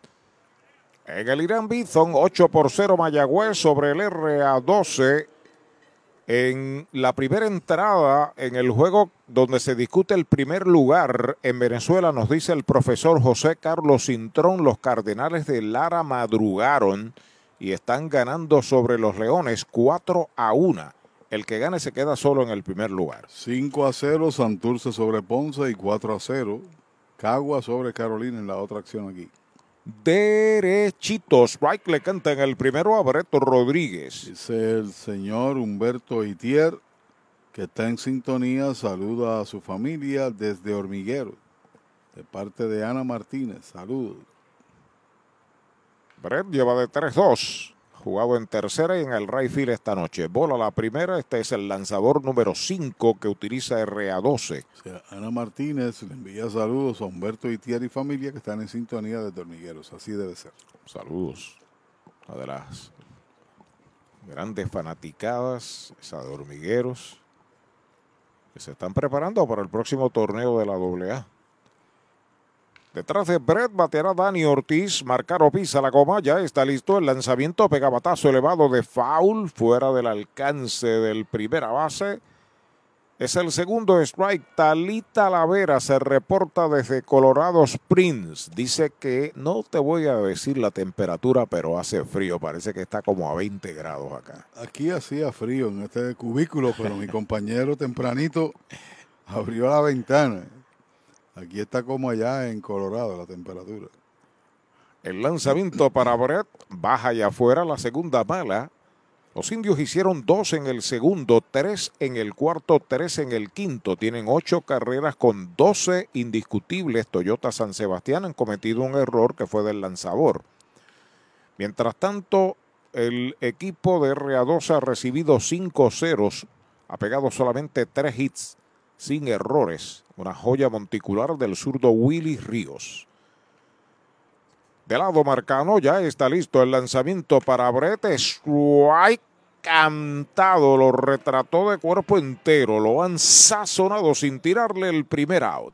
En el Irán Bithon, 8 por 0 Mayagüez sobre el RA12. En la primera entrada en el juego donde se discute el primer lugar en Venezuela, nos dice el profesor José Carlos Cintrón, los Cardenales de Lara madrugaron y están ganando sobre los Leones 4 a 1. El que gane se queda solo en el primer lugar. 5 a 0 Santurce sobre Ponce y 4 a 0 Cagua sobre Carolina en la otra acción aquí. Derechito, strike le canta en el primero a Breto Rodríguez. Dice el señor Humberto Itier, que está en sintonía, saluda a su familia desde Hormiguero, de parte de Ana Martínez. Saludos. Brett lleva de 3-2. Jugado en tercera y en el right field esta noche. Bola la primera. Este es el lanzador número 5 que utiliza RA12. O sea, Ana Martínez le envía saludos a Humberto Itier y familia que están en sintonía desde Hormigueros. Así debe ser. Saludos. Una de las grandes fanaticadas, esa de Hormigueros, que se están preparando para el próximo torneo de la AA. Detrás de Brett bateará Dani Ortiz. Marcaro pisa la goma. Ya está listo el lanzamiento. Pegabatazo elevado de foul. Fuera del alcance del primera base. Es el segundo strike. Talita Lavera se reporta desde Colorado Springs. Dice que no te voy a decir la temperatura, pero hace frío. Parece que está como a 20 grados acá. Aquí hacía frío en este cubículo, pero mi compañero tempranito abrió la ventana. Aquí está como allá en Colorado la temperatura. El lanzamiento para Brett baja y afuera la segunda mala. Los indios hicieron dos en el segundo, tres en el cuarto, tres en el quinto. Tienen ocho carreras con 12 indiscutibles. Toyota San Sebastián han cometido un error que fue del lanzador. Mientras tanto, el equipo de Readosa ha recibido cinco ceros, ha pegado solamente tres hits sin errores. Una joya monticular del zurdo Willy Ríos. De lado marcano ya está listo el lanzamiento para Brett Strike. Cantado, lo retrató de cuerpo entero, lo han sazonado sin tirarle el primer out.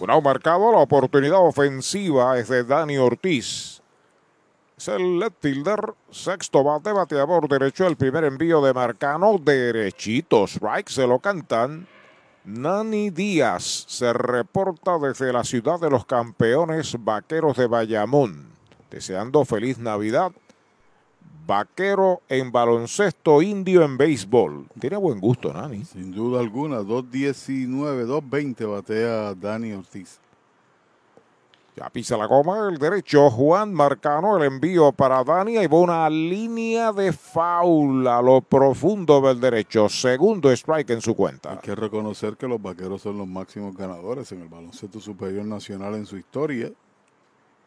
Un marcado, la oportunidad ofensiva es de Dani Ortiz. Es el left fielder, sexto bate, bateador derecho, el primer envío de Marcano, derechito, strike, se lo cantan. Nani Díaz se reporta desde la ciudad de los campeones vaqueros de Bayamón, deseando feliz Navidad vaquero en baloncesto, indio en béisbol. Tiene buen gusto, Nani. Sin duda alguna, 2.19, 2.20 batea Dani Ortiz. Ya pisa la goma el derecho. Juan Marcano, el envío para Dani. Hay una línea de foul a lo profundo del derecho. Segundo strike en su cuenta. Hay que reconocer que los vaqueros son los máximos ganadores en el baloncesto superior nacional en su historia.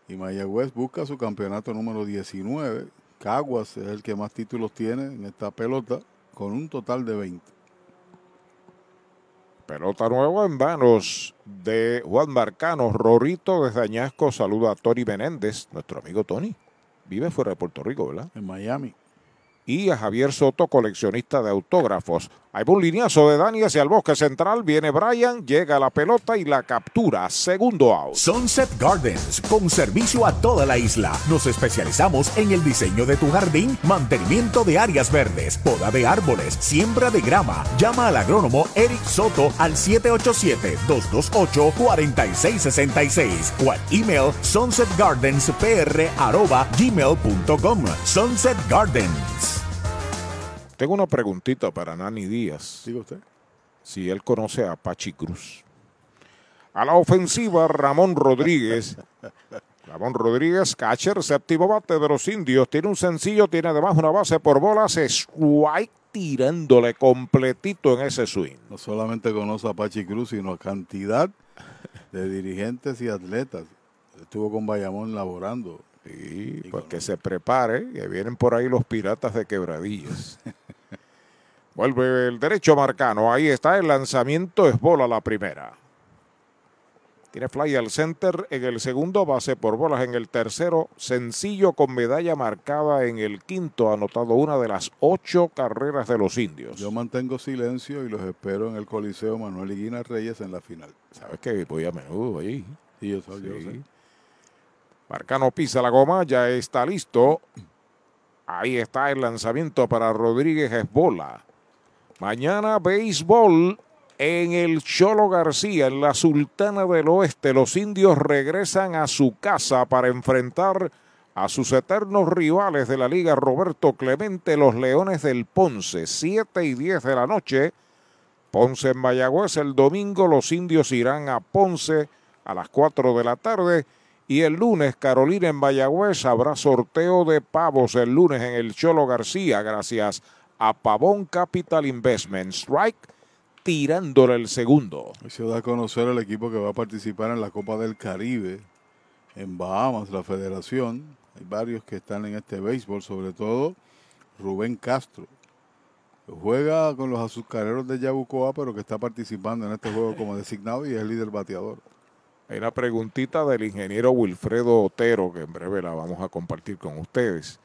Y Mayagüez busca su campeonato número 19 Caguas es el que más títulos tiene en esta pelota, con un total de 20. Pelota nueva en manos de Juan Marcano. Rorito desde Añasco saluda a Tony Menéndez, nuestro amigo Tony. Vive fuera de Puerto Rico, ¿verdad? En Miami. Y a Javier Soto, coleccionista de autógrafos. Hay un lineazo de Dani hacia el bosque central. Viene Brian, llega la pelota y la captura. Segundo out. Sunset Gardens, con servicio a toda la isla. Nos especializamos en el diseño de tu jardín, mantenimiento de áreas verdes, poda de árboles, siembra de grama. Llama al agrónomo Eric Soto al 787-228-4666 o al email sunsetgardenspr.gmail.com. Sunset Gardens. Tengo una preguntita para Nani Díaz. Diga usted. Si él conoce a Pachi Cruz. A la ofensiva, Ramón Rodríguez. Ramón Rodríguez, catcher, séptimo bate de los indios. Tiene un sencillo, tiene además una base por bolas. Strike tirándole completito en ese swing. No solamente conoce a Pachi Cruz, sino a cantidad de dirigentes y atletas. Estuvo con Bayamón laborando. Sí, pues que se prepare, que vienen por ahí los piratas de quebradillas. Vuelve el derecho marcano, ahí está el lanzamiento, es bola la primera. Tiene fly al center en el segundo, base por bolas en el tercero, sencillo con medalla marcada en el quinto, anotado una de las ocho carreras de los indios. Yo mantengo silencio y los espero en el Coliseo Manuel Higuina Reyes en la final. Sabes que voy a menudo ahí. Sí, yo sé. Marcano pisa la goma, ya está listo. Ahí está el lanzamiento para Rodríguez Esbola. Mañana béisbol en el Cholo García, en la Sultana del Oeste. Los indios regresan a su casa para enfrentar a sus eternos rivales de la Liga Roberto Clemente, los Leones del Ponce. 7 y 10 de la noche. Ponce en Mayagüez el domingo. Los indios irán a Ponce a las 4 de la tarde. Y el lunes, Carolina en Mayagüez, habrá sorteo de pavos el lunes en el Cholo García, gracias a Pavón Capital Investment. Strike tirándole el segundo. Hoy se da a conocer el equipo que va a participar en la Copa del Caribe en Bahamas, la federación. Hay varios que están en este béisbol, sobre todo Rubén Castro. Juega con los azucareros de Yabucoa, pero que está participando en este juego como designado y es líder bateador. Hay una preguntita del ingeniero Wilfredo Otero, que en breve la vamos a compartir con ustedes.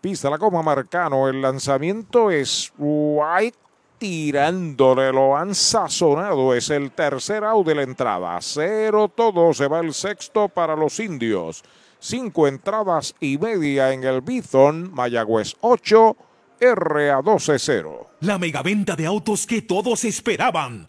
Pisa la coma Marcano, el lanzamiento es White tirándole, lo han sazonado, es el tercer out de la entrada. Cero todo, se va el sexto para los indios. Cinco entradas y media en el Bithon, Mayagüez 8, RA120. La megaventa de autos que todos esperaban.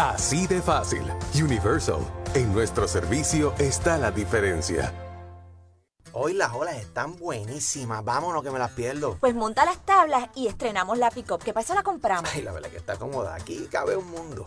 Así de fácil. Universal. En nuestro servicio está la diferencia. Hoy las olas están buenísimas. Vámonos que me las pierdo. Pues monta las tablas y estrenamos la pick-up. ¿Qué pasa? La compramos. Ay, la verdad que está cómoda. Aquí cabe un mundo.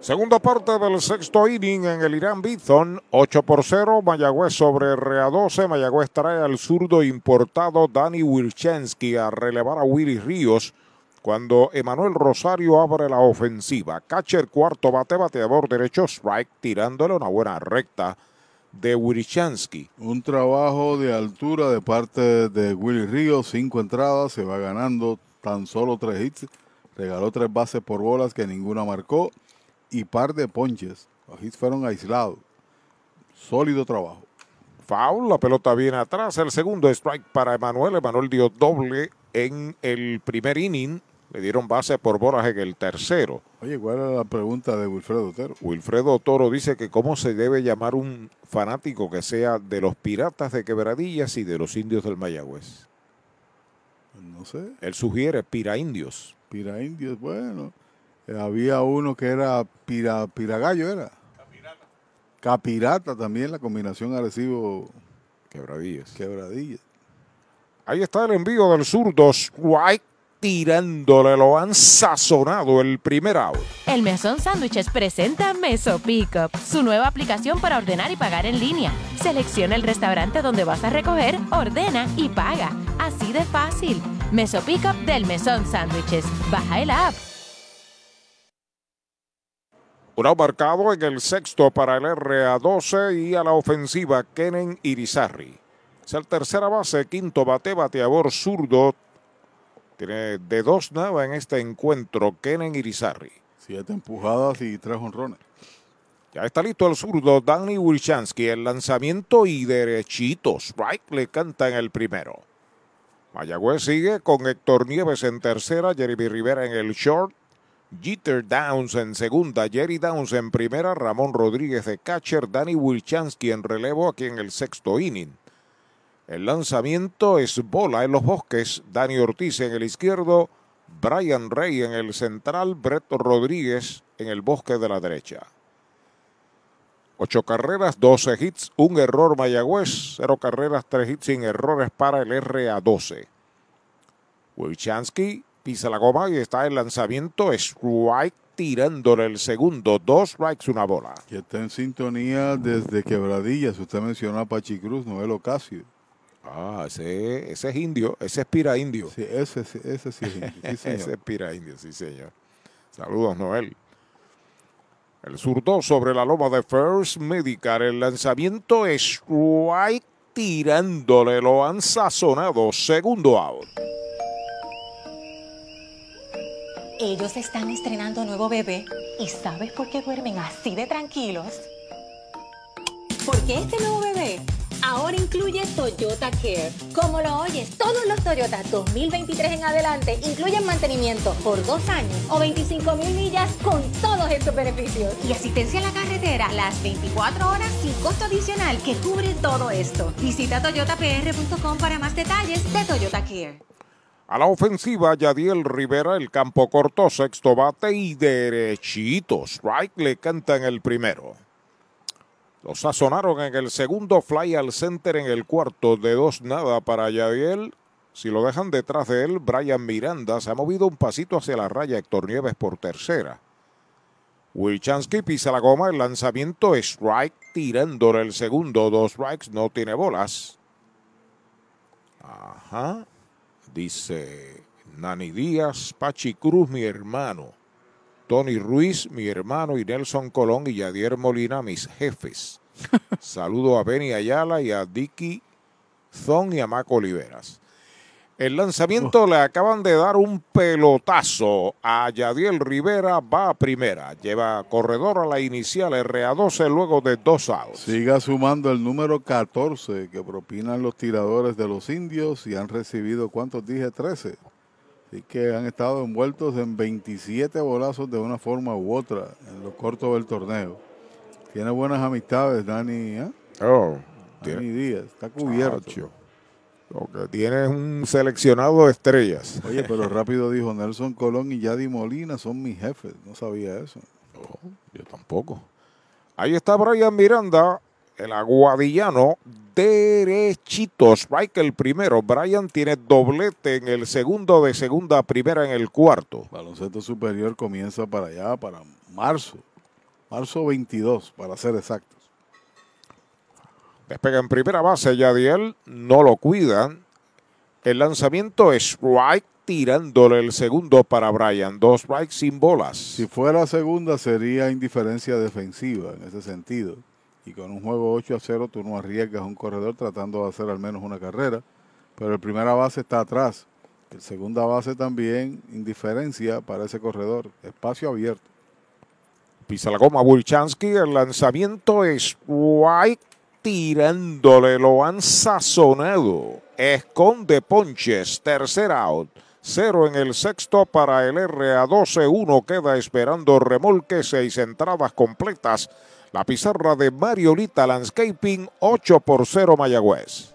Segunda parte del sexto inning en el Irán Bithon, 8 por 0, Mayagüez sobre RA12. Mayagüez trae al zurdo importado Dani Wilchensky a relevar a Willy Ríos cuando Emanuel Rosario abre la ofensiva. Catcher cuarto bate, bateador derecho, strike, tirándole una buena recta de Wilchansky. Un trabajo de altura de parte de Willy Ríos, cinco entradas, se va ganando tan solo tres hits, regaló tres bases por bolas que ninguna marcó y par de ponches. Los hits fueron aislados. Sólido trabajo. Foul, la pelota viene atrás. El segundo strike para Emanuel. Emanuel dio doble en el primer inning. Le dieron base por bolas en el tercero. Oye, ¿cuál era la pregunta de Wilfredo Toro? Wilfredo Toro dice que cómo se debe llamar un fanático que sea de los piratas de Quebradillas y de los indios del Mayagüez. No sé. Él sugiere piraindios. Piraindios, bueno. Había uno que era pira, piragallo, ¿era? Capirata. Capirata también, la combinación agresivo. Quebradillas. Quebradillas. Ahí está el envío del zurdo Strike tirándole, lo han sazonado el primer out. El Mesón Sándwiches presenta Meso Pickup, su nueva aplicación para ordenar y pagar en línea. Selecciona el restaurante donde vas a recoger, ordena y paga. Así de fácil. Meso Pickup del Mesón Sándwiches. Baja el app. Un marcado en el sexto para el RA12 y a la ofensiva Kenen Irizarri. Es el tercera base, quinto bate, bateador zurdo. Tiene de dos nada en este encuentro Kenen Irizarri. Siete empujadas y tres honrones. Ya está listo el zurdo Danny Wilchansky. El lanzamiento y derechito. Strike le canta en el primero. Mayagüez sigue con Héctor Nieves en tercera, Jeremy Rivera en el short, Jeter Downs en segunda, Jerry Downs en primera, Ramón Rodríguez de catcher, Danny Wilchansky en relevo aquí en el sexto inning. El lanzamiento es bola en los bosques, Dani Ortiz en el izquierdo, Brian Rey en el central, Brett Rodríguez en el bosque de la derecha. Ocho carreras, 12 hits, un error Mayagüez, cero carreras, tres hits sin errores para el RA12. Wilchansky pisa la goma y está el lanzamiento strike tirándole el segundo, dos strikes, una bola. Que está en sintonía desde Quebradillas. Usted mencionó a Pachi Cruz, Noel Ocasio. Ah, ese, ese es indio, ese es pira indio. Sí, ese, ese sí es indio. Sí, señor. ese es pira indio, sí, señor. Saludos, Noel. El zurdo sobre la loma de First Medical. El lanzamiento es strike tirándole. Lo han sazonado. Segundo out. Ellos están estrenando nuevo bebé. ¿Y sabes por qué duermen así de tranquilos? Porque este nuevo bebé ahora incluye Toyota Care. Como lo oyes, todos los Toyota 2023 en adelante incluyen mantenimiento por dos años o 25 mil millas con todos estos beneficios. Y asistencia a la carretera las 24 horas sin costo adicional que cubre todo esto. Visita toyotapr.com para más detalles de Toyota Care. A la ofensiva, Yadiel Rivera, el campo corto, sexto bate y derechito. Strike le canta en el primero. Lo sazonaron en el segundo fly al center en el cuarto de dos nada para Yadiel. Si lo dejan detrás de él, Brian Miranda se ha movido un pasito hacia la raya Héctor Nieves por tercera. Wilchansky pisa la goma, el lanzamiento strike tirándole el segundo, dos strikes, no tiene bolas. Ajá. Dice Nani Díaz, Pachi Cruz, mi hermano. Tony Ruiz, mi hermano, y Nelson Colón y Yadier Molina, mis jefes. Saludo a Benny Ayala y a Dicky Zon y a Maco Oliveras. El lanzamiento le acaban de dar un pelotazo a Yadiel Rivera, va a primera. Lleva corredor a la inicial RA12 luego de dos outs. Siga sumando el número 14 que propinan los tiradores de los indios y han recibido, ¿cuántos dije? 13. Así que han estado envueltos en 27 bolazos de una forma u otra en lo corto del torneo. Tiene buenas amistades, Dani. ¿eh? Oh, Dani Díaz, está cubierto. Lo que tiene es un seleccionado de estrellas. Oye, pero rápido dijo Nelson Colón y Yadi Molina son mis jefes. No sabía eso. yo tampoco. Ahí está Brian Miranda, el aguadillano, derechito. Strike el primero. Brian tiene doblete en el segundo de segunda a primera en el cuarto. Baloncesto superior comienza para allá, para marzo. Marzo 22, para ser exactos. Despega en primera base, Yadiel no lo cuidan. El lanzamiento es strike tirándole el segundo para Brian. Dos strikes sin bolas. Si fuera segunda sería indiferencia defensiva en ese sentido. Y con un juego 8 a 0 tú no arriesgas un corredor tratando de hacer al menos una carrera. Pero el primera base está atrás. El segunda base también indiferencia para ese corredor. Espacio abierto. Pisa la goma Wilchansky. El lanzamiento es strike tirándole, lo han sazonado. Esconde ponches, tercer out. Cero en el sexto para el RA12. Uno queda esperando remolque, seis entradas completas. La pizarra de Mariolita Landscaping, 8 por 0 Mayagüez.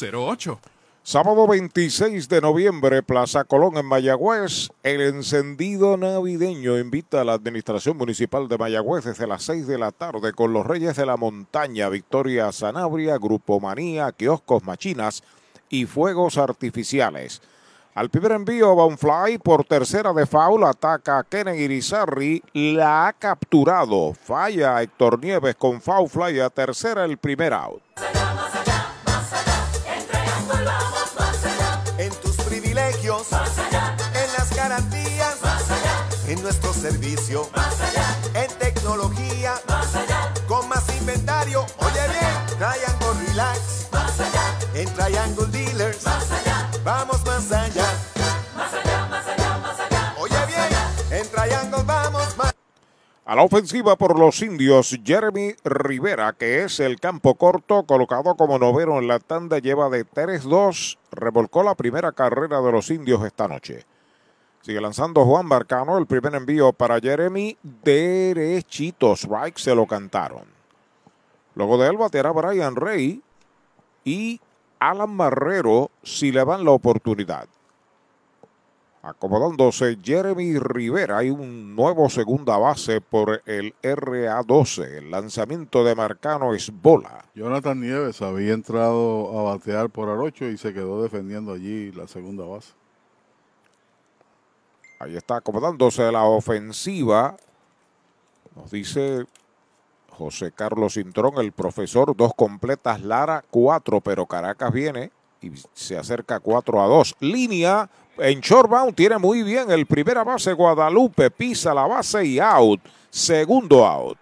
408-8808 Sábado 26 de noviembre, Plaza Colón en Mayagüez. El encendido navideño invita a la Administración Municipal de Mayagüez desde las 6 de la tarde con los Reyes de la Montaña, Victoria Sanabria, Grupo Manía, Kioscos Machinas y Fuegos Artificiales. Al primer envío, Bonfly por tercera de foul ataca a Kenen Irizarri, la ha capturado. Falla Héctor Nieves con foul fly a tercera el primer out. Privilegios, más allá. En las garantías, más allá. En nuestro servicio, más allá. En tecnología, más allá. Con más inventario, oye bien, Triangle Relax, más allá. En Triangle Dealers, más allá. Vamos A la ofensiva por los indios, Jeremy Rivera, que es el campo corto, colocado como noveno en la tanda, lleva de 3-2, revolcó la primera carrera de los indios esta noche. Sigue lanzando Juan Barcano, el primer envío para Jeremy, derechito, strike, se lo cantaron. Luego de él bateará Brian Rey y Alan Marrero si le dan la oportunidad. Acomodándose Jeremy Rivera. Hay un nuevo segunda base por el RA12. El lanzamiento de Marcano es bola. Jonathan Nieves había entrado a batear por Arocho y se quedó defendiendo allí la segunda base. Ahí está acomodándose la ofensiva. Nos dice José Carlos Cintrón, el profesor. Dos completas, Lara, cuatro, pero Caracas viene y se acerca 4 a 2. Línea en shortbound tiene muy bien el primera base Guadalupe, pisa la base y out. Segundo out.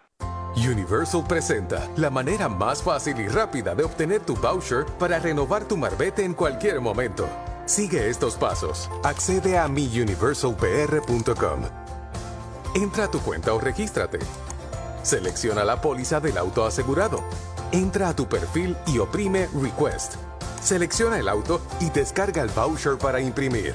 Universal presenta la manera más fácil y rápida de obtener tu voucher para renovar tu marbete en cualquier momento. Sigue estos pasos. Accede a miuniversalpr.com. Entra a tu cuenta o regístrate. Selecciona la póliza del auto asegurado. Entra a tu perfil y oprime Request. Selecciona el auto y descarga el voucher para imprimir.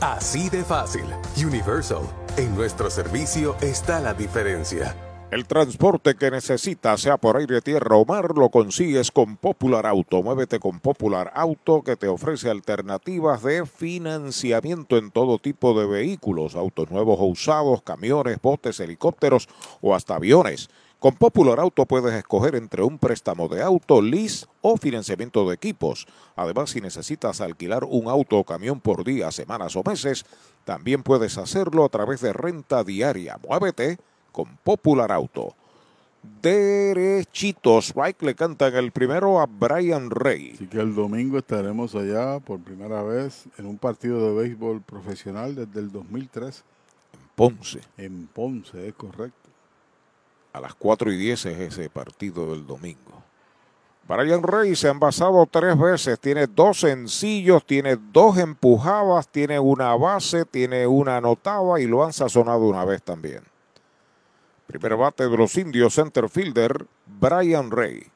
Así de fácil. Universal. En nuestro servicio está la diferencia. El transporte que necesitas, sea por aire, tierra o mar, lo consigues con Popular Auto. Muévete con Popular Auto que te ofrece alternativas de financiamiento en todo tipo de vehículos, autos nuevos o usados, camiones, botes, helicópteros o hasta aviones. Con Popular Auto puedes escoger entre un préstamo de auto, lease o financiamiento de equipos. Además, si necesitas alquilar un auto o camión por día, semanas o meses, también puedes hacerlo a través de renta diaria. Muévete con Popular Auto. Derechitos, Strike le cantan el primero a Brian Rey. Así que el domingo estaremos allá por primera vez en un partido de béisbol profesional desde el 2003. En Ponce. En Ponce, es correcto. A las 4 y 10 es ese partido del domingo. Brian Rey se ha envasado tres veces, tiene dos sencillos, tiene dos empujadas, tiene una base, tiene una anotada y lo han sazonado una vez también. Primer bate de los indios, center fielder, Brian Rey.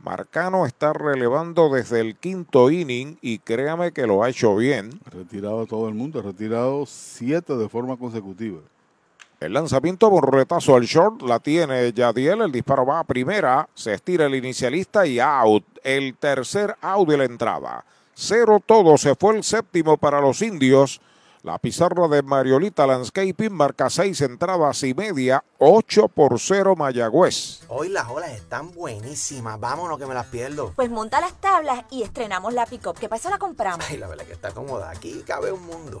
Marcano está relevando desde el quinto inning y créame que lo ha hecho bien. Ha retirado a todo el mundo, ha retirado siete de forma consecutiva. El lanzamiento, borretazo al short, la tiene Yadiel, el disparo va a primera, se estira el inicialista y out. El tercer out de la entrada. Cero todo, se fue el séptimo para los indios. La pizarra de Mariolita Landscaping marca seis entradas y media, 8 por 0 Mayagüez. Hoy las olas están buenísimas. Vámonos que me las pierdo. Pues monta las tablas y estrenamos la pick-up, que para eso la compramos. Ay, la verdad que está cómoda. Aquí cabe un mundo.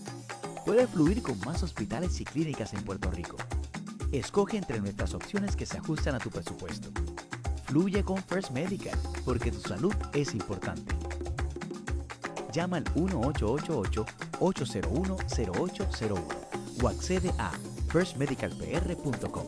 Puedes fluir con más hospitales y clínicas en Puerto Rico. Escoge entre nuestras opciones que se ajustan a tu presupuesto. Fluye con First Medical, porque tu salud es importante. Llama al 1888-801-0801 o accede a firstmedicalpr.com.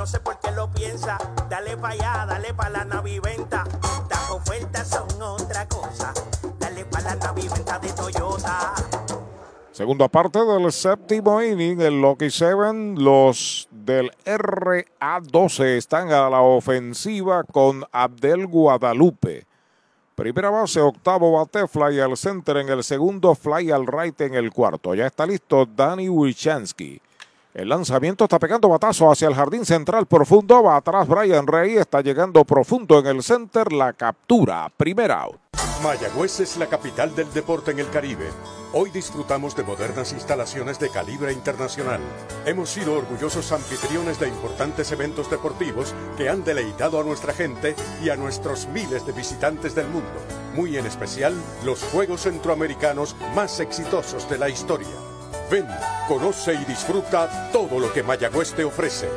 no sé por qué lo piensa. Dale pa' allá, dale pa' la naviventa. Estas ofertas son otra cosa. Dale pa' la naviventa de Toyota. Segunda parte del séptimo inning, el Lucky Seven, los del RA12 están a la ofensiva con Abdel Guadalupe. Primera base, octavo bate, fly al center en el segundo, fly al right en el cuarto. Ya está listo Danny Wilchansky. El lanzamiento está pegando batazo hacia el jardín central profundo. Va atrás Brian Rey. Está llegando profundo en el center. La captura. Primera out. Mayagüez es la capital del deporte en el Caribe. Hoy disfrutamos de modernas instalaciones de calibre internacional. Hemos sido orgullosos anfitriones de importantes eventos deportivos que han deleitado a nuestra gente y a nuestros miles de visitantes del mundo. Muy en especial los Juegos Centroamericanos más exitosos de la historia. Ven, conoce y disfruta todo lo que Mayagüez te ofrece.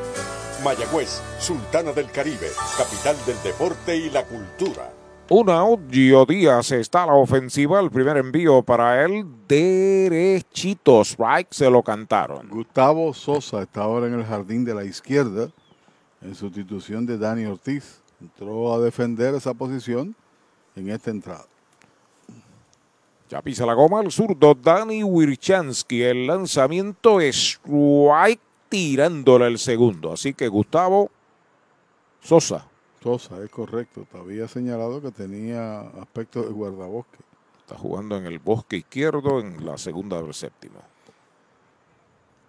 Mayagüez, Sultana del Caribe, capital del deporte y la cultura. Un out, Gio Díaz está a la ofensiva. El primer envío para él, derechito. Strike, se lo cantaron. Gustavo Sosa está ahora en el jardín de la izquierda en sustitución de Dani Ortiz. Entró a defender esa posición en esta entrada. Ya pisa la goma el zurdo Dani Wirchansky. El lanzamiento es strike tirándole el segundo. Así que Gustavo Sosa. Sosa, es correcto. Te había señalado que tenía aspecto de guardabosque. Está jugando en el bosque izquierdo en la segunda del séptimo.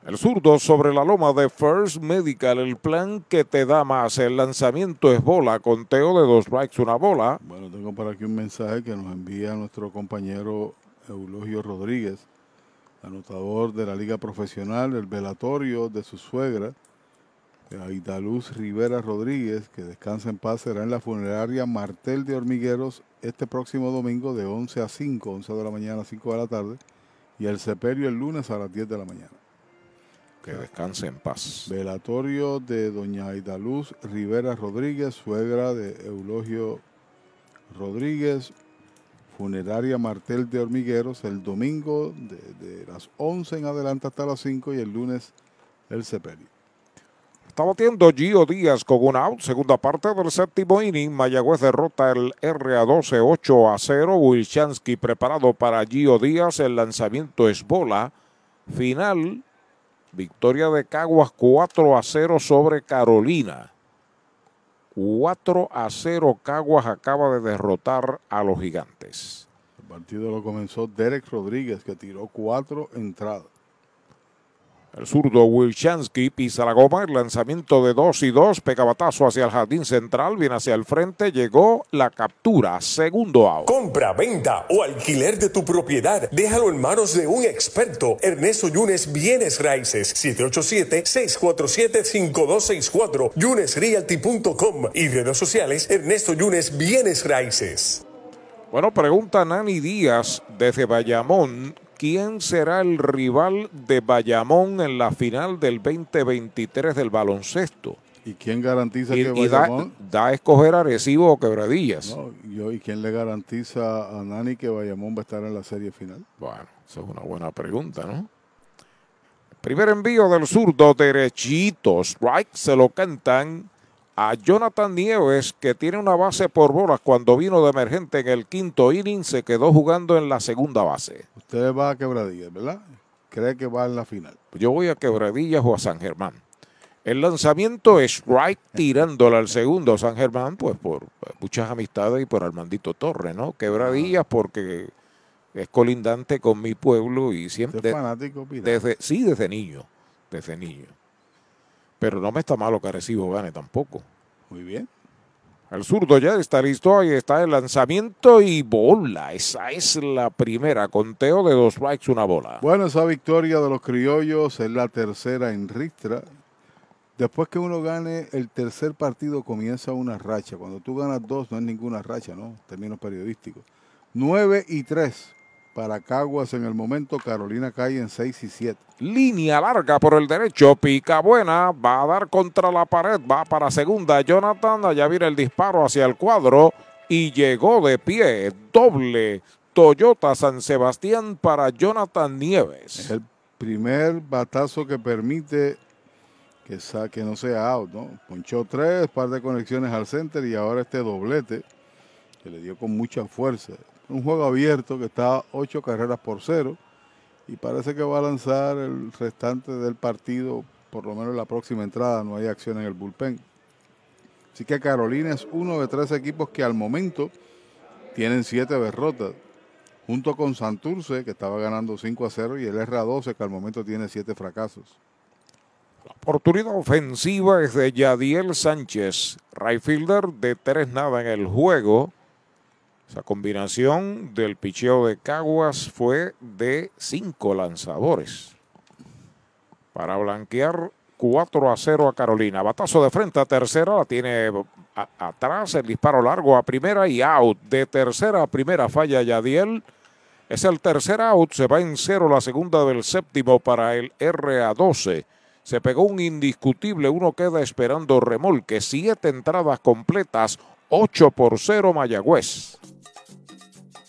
El zurdo sobre la loma de First Medical, el plan que te da más. El lanzamiento es bola, conteo de dos strikes, una bola. Bueno, tengo por aquí un mensaje que nos envía nuestro compañero Eulogio Rodríguez, anotador de la Liga Profesional, el velatorio de su suegra, Aidaluz Rivera Rodríguez, que descansa en paz, será en la funeraria Martel de Hormigueros este próximo domingo de 11 a 5, 11 de la mañana a 5 de la tarde, y el sepelio el lunes a las 10 de la mañana. Que descanse en paz. Velatorio de doña Aidaluz Rivera Rodríguez, suegra de Eulogio Rodríguez, funeraria Martel de Hormigueros, el domingo de, de las 11 en adelante hasta las 5 y el lunes el sepelio. Está batiendo Gio Díaz con un out. Segunda parte del séptimo inning. Mayagüez derrota el RA12 8 a 0. Wilchansky preparado para Gio Díaz. El lanzamiento es bola. Final. Victoria de Caguas 4 a 0 sobre Carolina. 4 a 0 Caguas acaba de derrotar a los gigantes. El partido lo comenzó Derek Rodríguez que tiró cuatro entradas. El zurdo Wilchansky pisa la goma, el lanzamiento de 2 y 2, pega batazo hacia el jardín central, viene hacia el frente, llegó la captura, segundo out. Compra, venta o alquiler de tu propiedad, déjalo en manos de un experto. Ernesto Yunes Bienes Raíces, 787-647-5264, yunesrealty.com y redes sociales Ernesto Yunes Bienes Raíces. Bueno, pregunta Nani Díaz desde Bayamón. ¿Quién será el rival de Bayamón en la final del 2023 del baloncesto? ¿Y quién garantiza Y, que y da, Bayamón... da a escoger Arecibo o Quebradillas. No, yo, ¿Y quién le garantiza a Nani que Bayamón va a estar en la serie final? Bueno, esa es una buena pregunta, ¿no? Primer envío del zurdo derechito. Strike se lo cantan a Jonathan Nieves, que tiene una base por bolas cuando vino de emergente en el quinto inning, se quedó jugando en la segunda base. Usted va a Quebradillas, ¿verdad? ¿Cree que va en la final? Yo voy a Quebradillas o a San Germán. El lanzamiento es strike tirándole al segundo San Germán, pues por muchas amistades y por Armandito Torres, ¿no? Quebradillas porque es colindante con mi pueblo y siempre... ¿Usted es fanático? Desde, sí, desde niño, desde niño. Pero no me está malo que Arecibo gane tampoco. Muy bien. El zurdo ya está listo, ahí está el lanzamiento y bola. Esa es la primera, conteo de dos strikes, una bola. Bueno, esa victoria de los criollos es la tercera en Ristra. Después que uno gane el tercer partido comienza una racha. Cuando tú ganas dos no es ninguna racha, ¿no? Términos periodísticos. 9 y 3 para Caguas en el momento. Carolina cae en 6 y 7. Línea larga por el derecho, pica buena, va a dar contra la pared, va para segunda. Jonathan, allá viene el disparo hacia el cuadro y llegó de pie. Doble Toyota San Sebastián para Jonathan Nieves. Es el primer batazo que permite que, sa- que no sea out, ¿no? Ponchó tres, par de conexiones al center y ahora este doblete que le dio con mucha fuerza. Un juego abierto que está ocho carreras por cero y parece que va a lanzar el restante del partido, por lo menos en la próxima entrada, no hay acción en el bullpen. Así que Carolina es uno de tres equipos que al momento tienen siete derrotas, junto con Santurce, que estaba ganando 5 a 0, y el RA12, que al momento tiene siete fracasos. Oportunidad ofensiva es de Yadiel Sánchez, right fielder de tres nada en el juego. Esa combinación del picheo de Caguas fue de cinco lanzadores. Para blanquear 4 a 0 a Carolina. Batazo de frente a tercera, la tiene atrás, el disparo largo a primera y out. De tercera a primera falla Yadiel. Es el tercer out, se va en cero la segunda del séptimo para el RA12. Se pegó un indiscutible, uno queda esperando remolque. Siete entradas completas, 8 por 0 Mayagüez.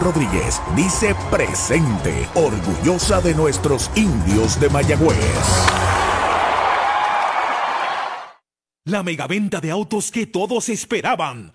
Rodríguez dice presente, orgullosa de nuestros indios de Mayagüez. La megaventa de autos que todos esperaban.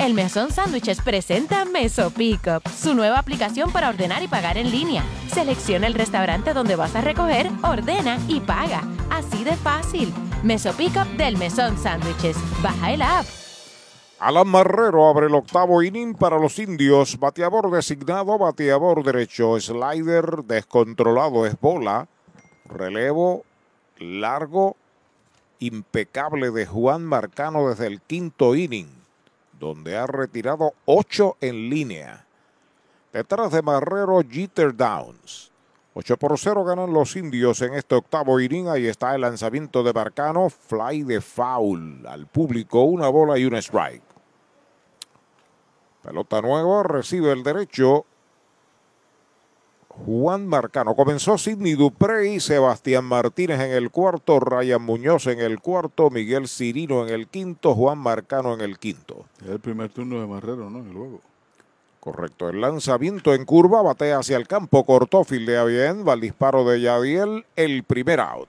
El Mesón Sándwiches presenta Meso Pickup, su nueva aplicación para ordenar y pagar en línea. Selecciona el restaurante donde vas a recoger, ordena y paga. Así de fácil. Meso Pickup del Mesón Sándwiches. Baja el app. Alan Marrero abre el octavo inning para los indios. Bateador designado, bateador derecho. Slider descontrolado es bola. Relevo largo, impecable de Juan Marcano desde el quinto inning, donde ha retirado ocho en línea. Detrás de Marrero, Jeter Downs. 8 por 0 ganan los indios en este octavo inning. Ahí está el lanzamiento de Marcano. Fly de foul al público. Una bola y un strike. Pelota nueva. Recibe el derecho. Juan Marcano. Comenzó Sidney Duprey, Sebastián Martínez en el cuarto, Ryan Muñoz en el cuarto, Miguel Cirino en el quinto, Juan Marcano en el quinto. Es el primer turno de Marrero, ¿no? En el juego. Correcto, el lanzamiento en curva, batea hacia el campo, cortó, fildea bien, va al disparo de Yadiel, el primer out.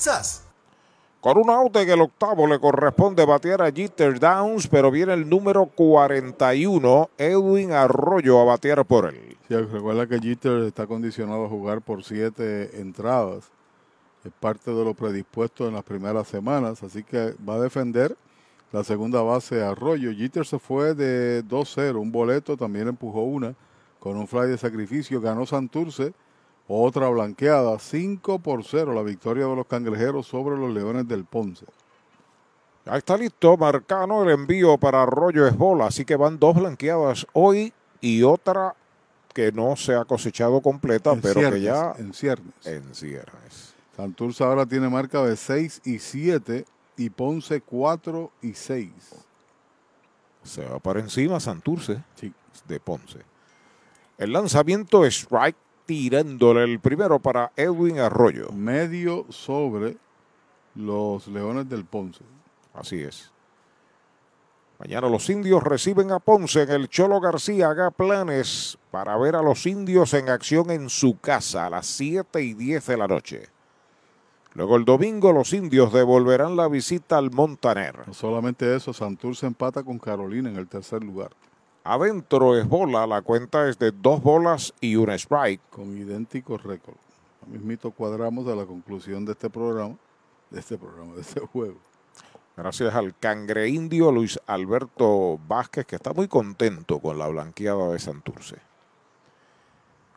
Con un out en el octavo le corresponde batear a Jeter Downs, pero viene el número 41, Edwin Arroyo, a batear por él. Sí, recuerda que Jeter está condicionado a jugar por siete entradas. Es parte de lo predispuesto en las primeras semanas, así que va a defender la segunda base Arroyo. Jeter se fue de 2-0, un boleto, también empujó una con un fly de sacrificio, ganó Santurce otra blanqueada, 5 por 0, la victoria de los cangrejeros sobre los Leones del Ponce. Ahí está listo, Marcano, el envío para Arroyo es bola, así que van dos blanqueadas hoy y otra que no se ha cosechado completa, En pero ciernes, que ya En ciernes. en ciernes. Santurce ahora tiene marca de 6 y 7 y Ponce 4 y 6. Se va para encima Santurce Sí. de Ponce. El lanzamiento es strike tirándole el primero para Edwin Arroyo. Medio sobre los Leones del Ponce. Así es. Mañana los indios reciben a Ponce en el Cholo García. Haga planes para ver a los indios en acción en su casa a las 7 y 10 de la noche. Luego el domingo los indios devolverán la visita al Montaner. No solamente eso, Santurce empata con Carolina en el tercer lugar. Adentro es bola, la cuenta es de dos bolas y un strike. Con idéntico récord. Lo mismito cuadramos a la conclusión de este programa, de este programa, de este juego. Gracias al cangre indio Luis Alberto Vázquez, que está muy contento con la blanqueada de Santurce.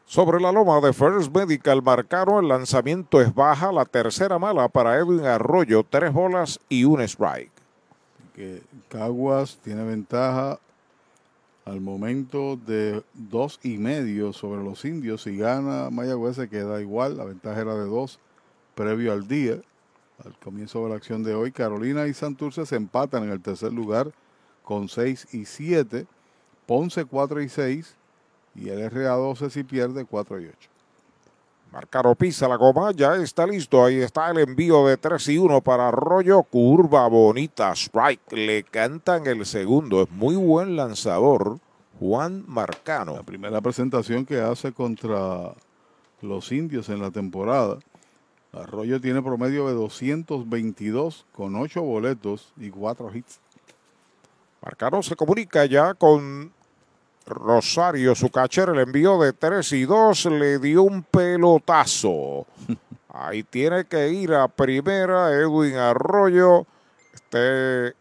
Sobre la loma de First Medical marcaron el lanzamiento es baja, la tercera mala para Edwin Arroyo, tres bolas y un strike. Que Caguas tiene ventaja al momento de dos y medio sobre los indios. Si gana Mayagüez se queda igual, la ventaja era de dos previo al día. Al comienzo de la acción de hoy, Carolina y Santurce se empatan en el tercer lugar con 6 y 7. Ponce 4 y 6 y el RA12 si pierde 4 y 8. Marcaro pisa la goma, ya está listo. Ahí está el envío de 3 y 1 para Arroyo. Curva bonita, strike. Le cantan el segundo. Es muy buen lanzador. Juan Marcano. La primera presentación que hace contra los indios en la temporada. Arroyo tiene promedio de 222 con 8 boletos y 4 hits. Marcano se comunica ya con Rosario, su catcher, el envío de 3 y 2 le dio un pelotazo. Ahí tiene que ir a primera Edwin Arroyo. Este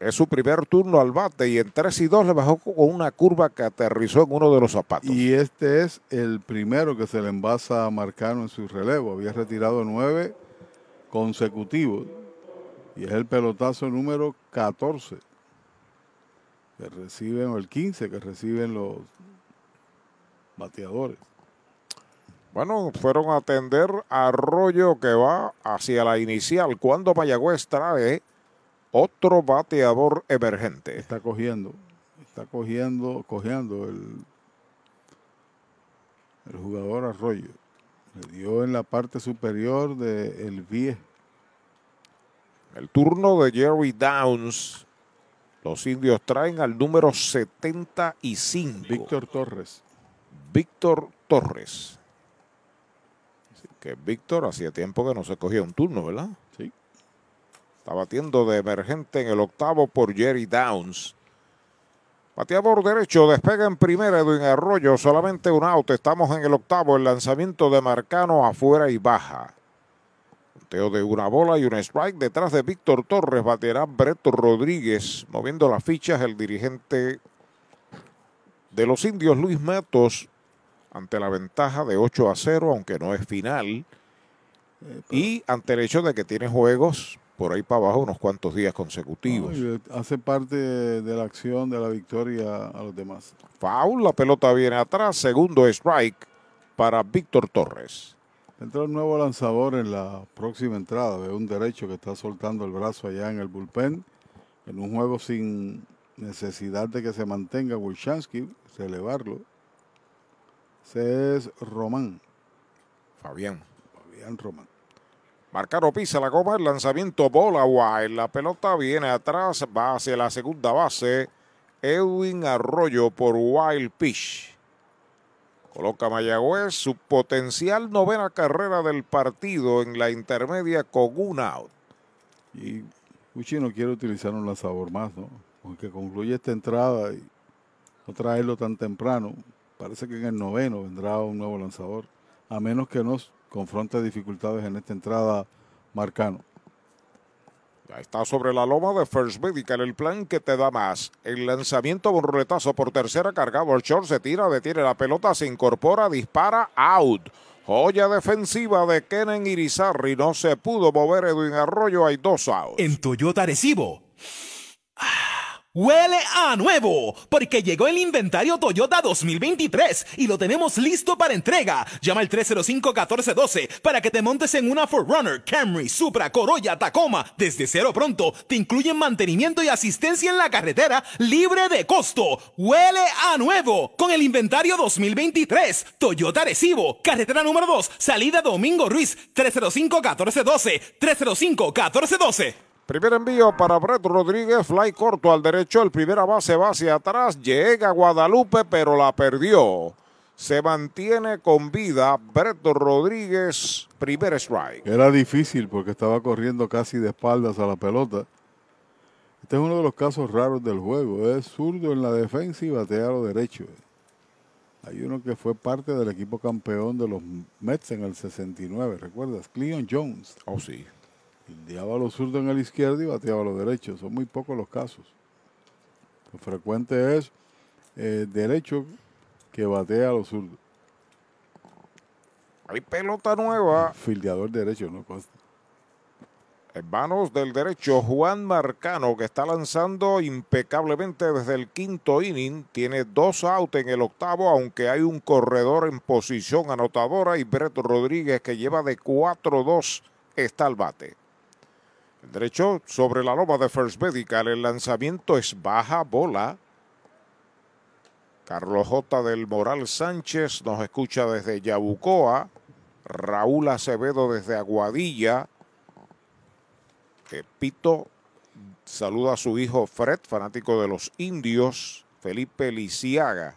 es su primer turno al bate y en 3 y 2 le bajó con una curva que aterrizó en uno de los zapatos. Y este es el primero que se le envasa a Marcano en su relevo. Había retirado nueve consecutivos. Y es el pelotazo número 14 que reciben, o el 15 que reciben los bateadores. Bueno, fueron a atender a Arroyo que va hacia la inicial. Cuando Mayagüez trae otro bateador emergente. Está cogiendo, está cogiendo, cogiendo el, el jugador Arroyo. Le dio en la parte superior del pie. El turno de Jerry Downs. Los indios traen al número 75. Víctor Torres. Víctor Torres. Así que Víctor hacía tiempo que no se cogía un turno, ¿verdad? Sí. Está batiendo de emergente en el octavo por Jerry Downs. Bateador derecho, despega en primera Edwin Arroyo, solamente un out. Estamos en el octavo, el lanzamiento de Marcano afuera y baja. Teo de una bola y un strike detrás de Víctor Torres. Baterá Brett Rodríguez, moviendo las fichas el dirigente de los indios Luis Matos ante la ventaja de 8 a 0, aunque no es final. Y ante el hecho de que tiene juegos por ahí para abajo unos cuantos días consecutivos. Y hace parte de la acción de la victoria a los demás. Foul, la pelota viene atrás, segundo strike para Víctor Torres. Entró el nuevo lanzador en la próxima entrada, de un derecho que está soltando el brazo allá en el bullpen, en un juego sin necesidad de que se mantenga Wilchansky, elevarlo. Ese es Román. Fabián. Fabián Román. Marcaro pisa la goma, el lanzamiento bola wild. La pelota viene atrás, va hacia la segunda base. Edwin Arroyo por Wild Pitch. Coloca Mayagüez su potencial novena carrera del partido en la intermedia con un out. Y Uchi no quiere utilizar un lanzador más, ¿no? Porque concluye esta entrada y no traerlo tan temprano. Parece que en el noveno vendrá un nuevo lanzador. A menos que nos confronte dificultades en esta entrada Marcano. Ya está sobre la loma de First Medical, el plan que te da más. El lanzamiento, un por tercera, cargado el short, se tira, detiene la pelota, se incorpora, dispara, out. Joya defensiva de Kenen Irizarri, no se pudo mover Edwin Arroyo, hay dos outs. En Toyota Recibo. Huele a nuevo, porque llegó el inventario Toyota 2023 y lo tenemos listo para entrega. Llama al 305-1412 para que te montes en una Forerunner, Camry, Supra, Corolla, Tacoma. Desde cero pronto te incluyen mantenimiento y asistencia en la carretera libre de costo. Huele a nuevo con el inventario 2023. Toyota Recibo, carretera número 2, salida Domingo Ruiz, 305-1412, 305-1412. Primer envío para Brett Rodríguez, fly corto al derecho, el primera base va hacia atrás, llega Guadalupe, pero la perdió. Se mantiene con vida Brett Rodríguez, primer strike. Era difícil porque estaba corriendo casi de espaldas a la pelota. Este es uno de los casos raros del juego. Es zurdo en la defensa y batea a lo derecho. Hay uno que fue parte del equipo campeón de los Mets en el 69, ¿recuerdas? Cleon Jones. Oh, sí. Fildeaba a los zurdos en el izquierdo y bateaba a los derechos. Son muy pocos los casos. Lo frecuente es eh, derecho que batea a los zurdos. Hay pelota nueva. Fildeador derecho, ¿no? En manos del derecho, Juan Marcano, que está lanzando impecablemente desde el quinto inning. Tiene dos outs en el octavo, aunque hay un corredor en posición anotadora. Y Brett Rodríguez, que lleva de 4-2, está al bate. El derecho sobre la loma de First Medical. El lanzamiento es baja bola. Carlos J. del Moral Sánchez nos escucha desde Yabucoa. Raúl Acevedo desde Aguadilla. Pito saluda a su hijo Fred, fanático de los indios. Felipe Lisiaga.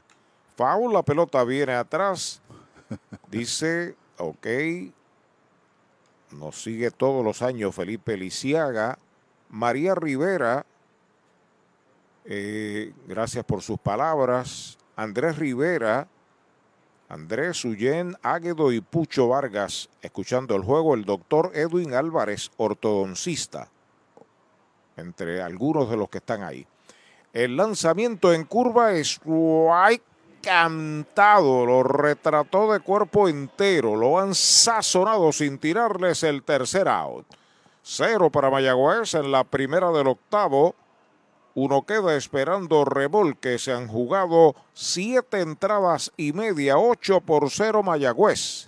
Foul, la pelota viene atrás. Dice, ok, nos sigue todos los años Felipe Lisiaga. María Rivera, eh, gracias por sus palabras. Andrés Rivera, Andrés Ullén, Águedo y Pucho Vargas, escuchando el juego. El doctor Edwin Álvarez, ortodoncista, entre algunos de los que están ahí. El lanzamiento en curva es cantado, lo retrató de cuerpo entero, lo han sazonado sin tirarles el tercer out. Cero para Mayagüez en la primera del octavo. Uno queda esperando remolque. Se han jugado siete entradas y media, ocho por cero Mayagüez.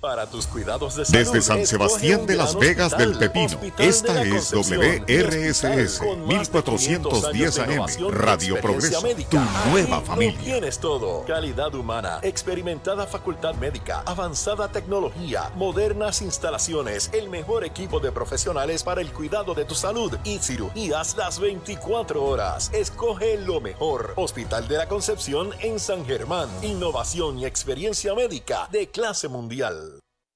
Para tus cuidados de salud, Desde San Sebastián de las Vegas del Pepino, esta de es WRSS hospital con más de 500 1410 años de AM, Radio Progreso, médica. tu nueva lo familia. tienes todo. Calidad humana, experimentada facultad médica, avanzada tecnología, modernas instalaciones, el mejor equipo de profesionales para el cuidado de tu salud y cirugías las 24 horas. Escoge lo mejor. Hospital de la Concepción en San Germán. Innovación y experiencia médica de clase mundial.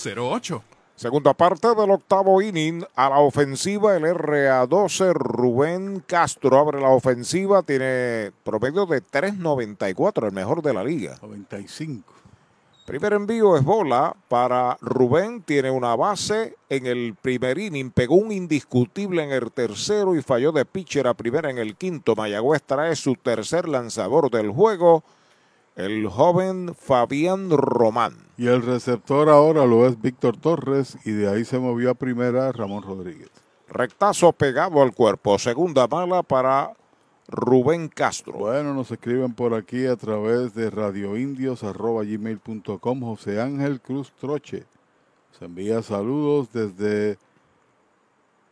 408-8808 Segunda parte del octavo inning. A la ofensiva, el RA12 Rubén Castro abre la ofensiva. Tiene promedio de 3.94, el mejor de la liga. 95. Primer envío es bola para Rubén. Tiene una base en el primer inning. Pegó un indiscutible en el tercero y falló de pitcher a primera en el quinto. Mayagüez trae su tercer lanzador del juego, el joven Fabián Román. Y el receptor ahora lo es Víctor Torres y de ahí se movió a primera Ramón Rodríguez. Rectazo pegado al cuerpo. Segunda mala para Rubén Castro. Bueno, nos escriben por aquí a través de radioindios.gmail.com José Ángel Cruz Troche. Se envía saludos desde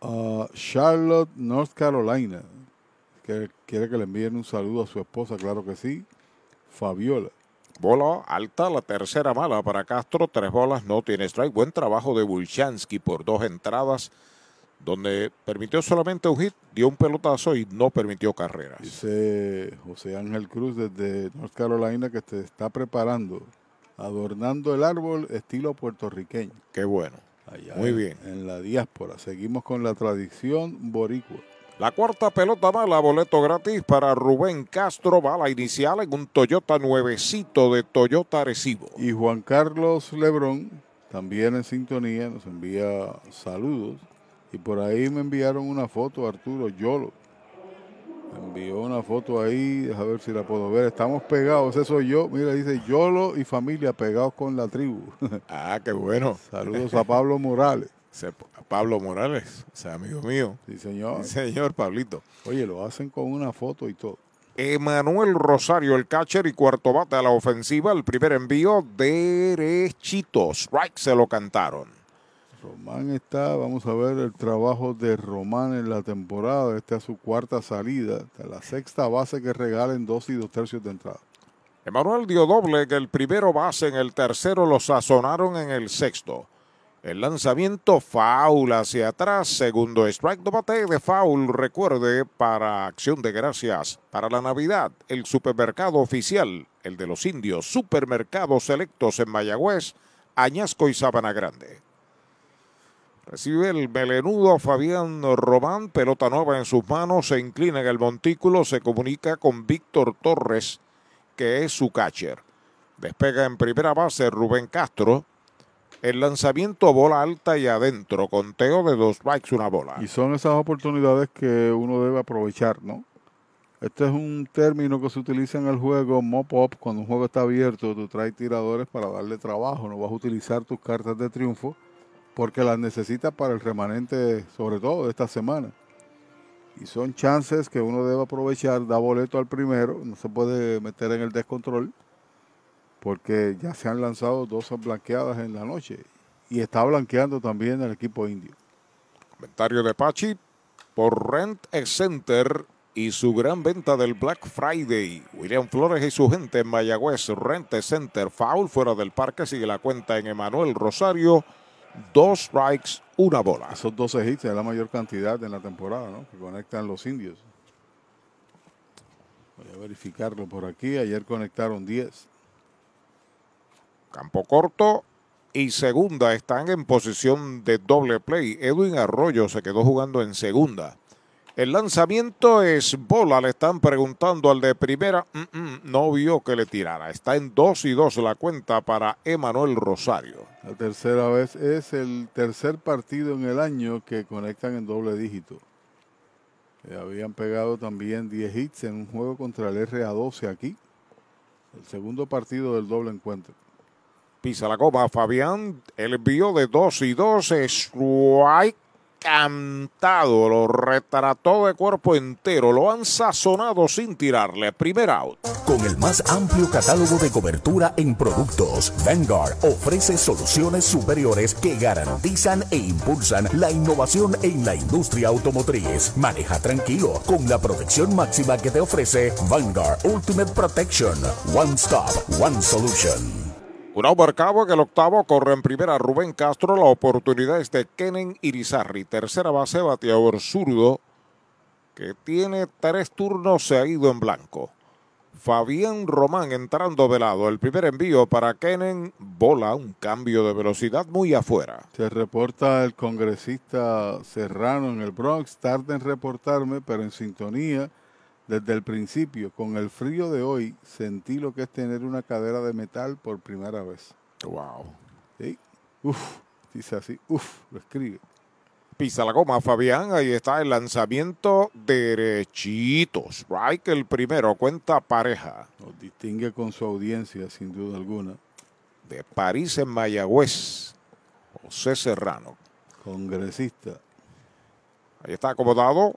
uh, Charlotte, North Carolina. Que quiere que le envíen un saludo a su esposa, claro que sí. Fabiola. Bola alta, la tercera mala para Castro. Tres bolas, no tiene strike. Buen trabajo de Bulchansky por dos entradas, donde permitió solamente un hit, dio un pelotazo y no permitió carreras. Dice José Ángel Cruz desde North Carolina que se está preparando, adornando el árbol estilo puertorriqueño. Qué bueno. Allá Muy en- bien. En la diáspora. Seguimos con la tradición boricua. La cuarta pelota mala, boleto gratis para Rubén Castro, bala inicial en un Toyota nuevecito de Toyota Arecibo. Y Juan Carlos Lebrón, también en sintonía, nos envía saludos. Y por ahí me enviaron una foto, Arturo Yolo. Me envió una foto ahí, a ver si la puedo ver. Estamos pegados, ese soy yo. Mira, dice Yolo y familia pegados con la tribu. Ah, qué bueno. Saludos a Pablo Morales. Se- Pablo Morales, ese amigo mío. Sí, señor. Sí, señor Pablito. Oye, lo hacen con una foto y todo. Emanuel Rosario, el catcher y cuarto bate a la ofensiva. El primer envío derechito. Strike se lo cantaron. Román está, vamos a ver el trabajo de Román en la temporada. Esta es su cuarta salida. Esta es la sexta base que regala en dos y dos tercios de entrada. Emanuel dio doble en el primero base, en el tercero lo sazonaron en el sexto. El lanzamiento foul hacia atrás, segundo strike de bate de foul. Recuerde, para acción de gracias, para la Navidad, el supermercado oficial, el de los indios, supermercados selectos en Mayagüez, Añasco y Sabana Grande. Recibe el melenudo Fabián Román, pelota nueva en sus manos, se inclina en el montículo, se comunica con Víctor Torres, que es su catcher. Despega en primera base Rubén Castro. El lanzamiento bola alta y adentro, conteo de dos strikes, una bola. Y son esas oportunidades que uno debe aprovechar, ¿no? Este es un término que se utiliza en el juego mop-up. Cuando un juego está abierto, tú traes tiradores para darle trabajo. No vas a utilizar tus cartas de triunfo porque las necesitas para el remanente, sobre todo de esta semana. Y son chances que uno debe aprovechar. Da boleto al primero, no se puede meter en el descontrol porque ya se han lanzado dos blanqueadas en la noche y está blanqueando también el equipo indio. Comentario de Pachi por Rent Center y su gran venta del Black Friday. William Flores y su gente en Mayagüez, Rent Center, foul fuera del parque, sigue la cuenta en Emanuel Rosario. Dos strikes, una bola. Esos 12 hits es la mayor cantidad en la temporada, ¿no? Que conectan los indios. Voy a verificarlo por aquí. Ayer conectaron 10. Campo corto y segunda están en posición de doble play. Edwin Arroyo se quedó jugando en segunda. El lanzamiento es bola, le están preguntando al de primera. Mm, mm, no vio que le tirara. Está en 2 y 2 la cuenta para Emanuel Rosario. La tercera vez es el tercer partido en el año que conectan en doble dígito. habían pegado también 10 hits en un juego contra el RA12 aquí. El segundo partido del doble encuentro. Pisa la goma Fabián. El envío de 2 y 2. Strike cantado. Lo retrató de cuerpo entero. Lo han sazonado sin tirarle. Primer out. Con el más amplio catálogo de cobertura en productos, Vanguard ofrece soluciones superiores que garantizan e impulsan la innovación en la industria automotriz. Maneja tranquilo con la protección máxima que te ofrece Vanguard Ultimate Protection. One Stop, One Solution. Un cabo en el octavo corre en primera Rubén Castro. La oportunidad es de Kenen Irizarri. Tercera base, bateador zurdo, que tiene tres turnos, se ha ido en blanco. Fabián Román entrando de lado. El primer envío para Kenen. Bola, un cambio de velocidad muy afuera. Se reporta el congresista Serrano en el Bronx. Tarde en reportarme, pero en sintonía desde el principio, con el frío de hoy, sentí lo que es tener una cadera de metal por primera vez. Wow. ¿Sí? Uf, dice así, uf, lo escribe. Pisa la goma, Fabián. Ahí está el lanzamiento derechitos. Right, el primero, cuenta pareja. Nos distingue con su audiencia, sin duda alguna. De París en Mayagüez, José Serrano. Congresista. Ahí está acomodado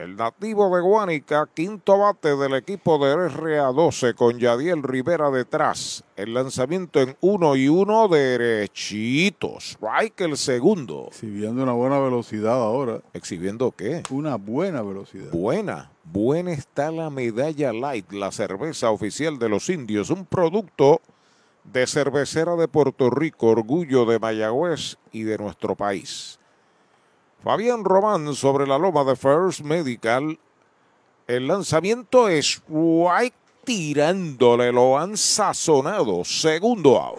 el nativo de Guánica, quinto bate del equipo de RA12 con Yadiel Rivera detrás. El lanzamiento en uno y uno derechitos. Strike el segundo. Exhibiendo una buena velocidad ahora. ¿Exhibiendo qué? Una buena velocidad. Buena. Buena está la medalla light, la cerveza oficial de los indios. Un producto de cervecera de Puerto Rico, orgullo de Mayagüez y de nuestro país. Fabián Román sobre la loma de First Medical. El lanzamiento es White tirándole, lo han sazonado. Segundo out.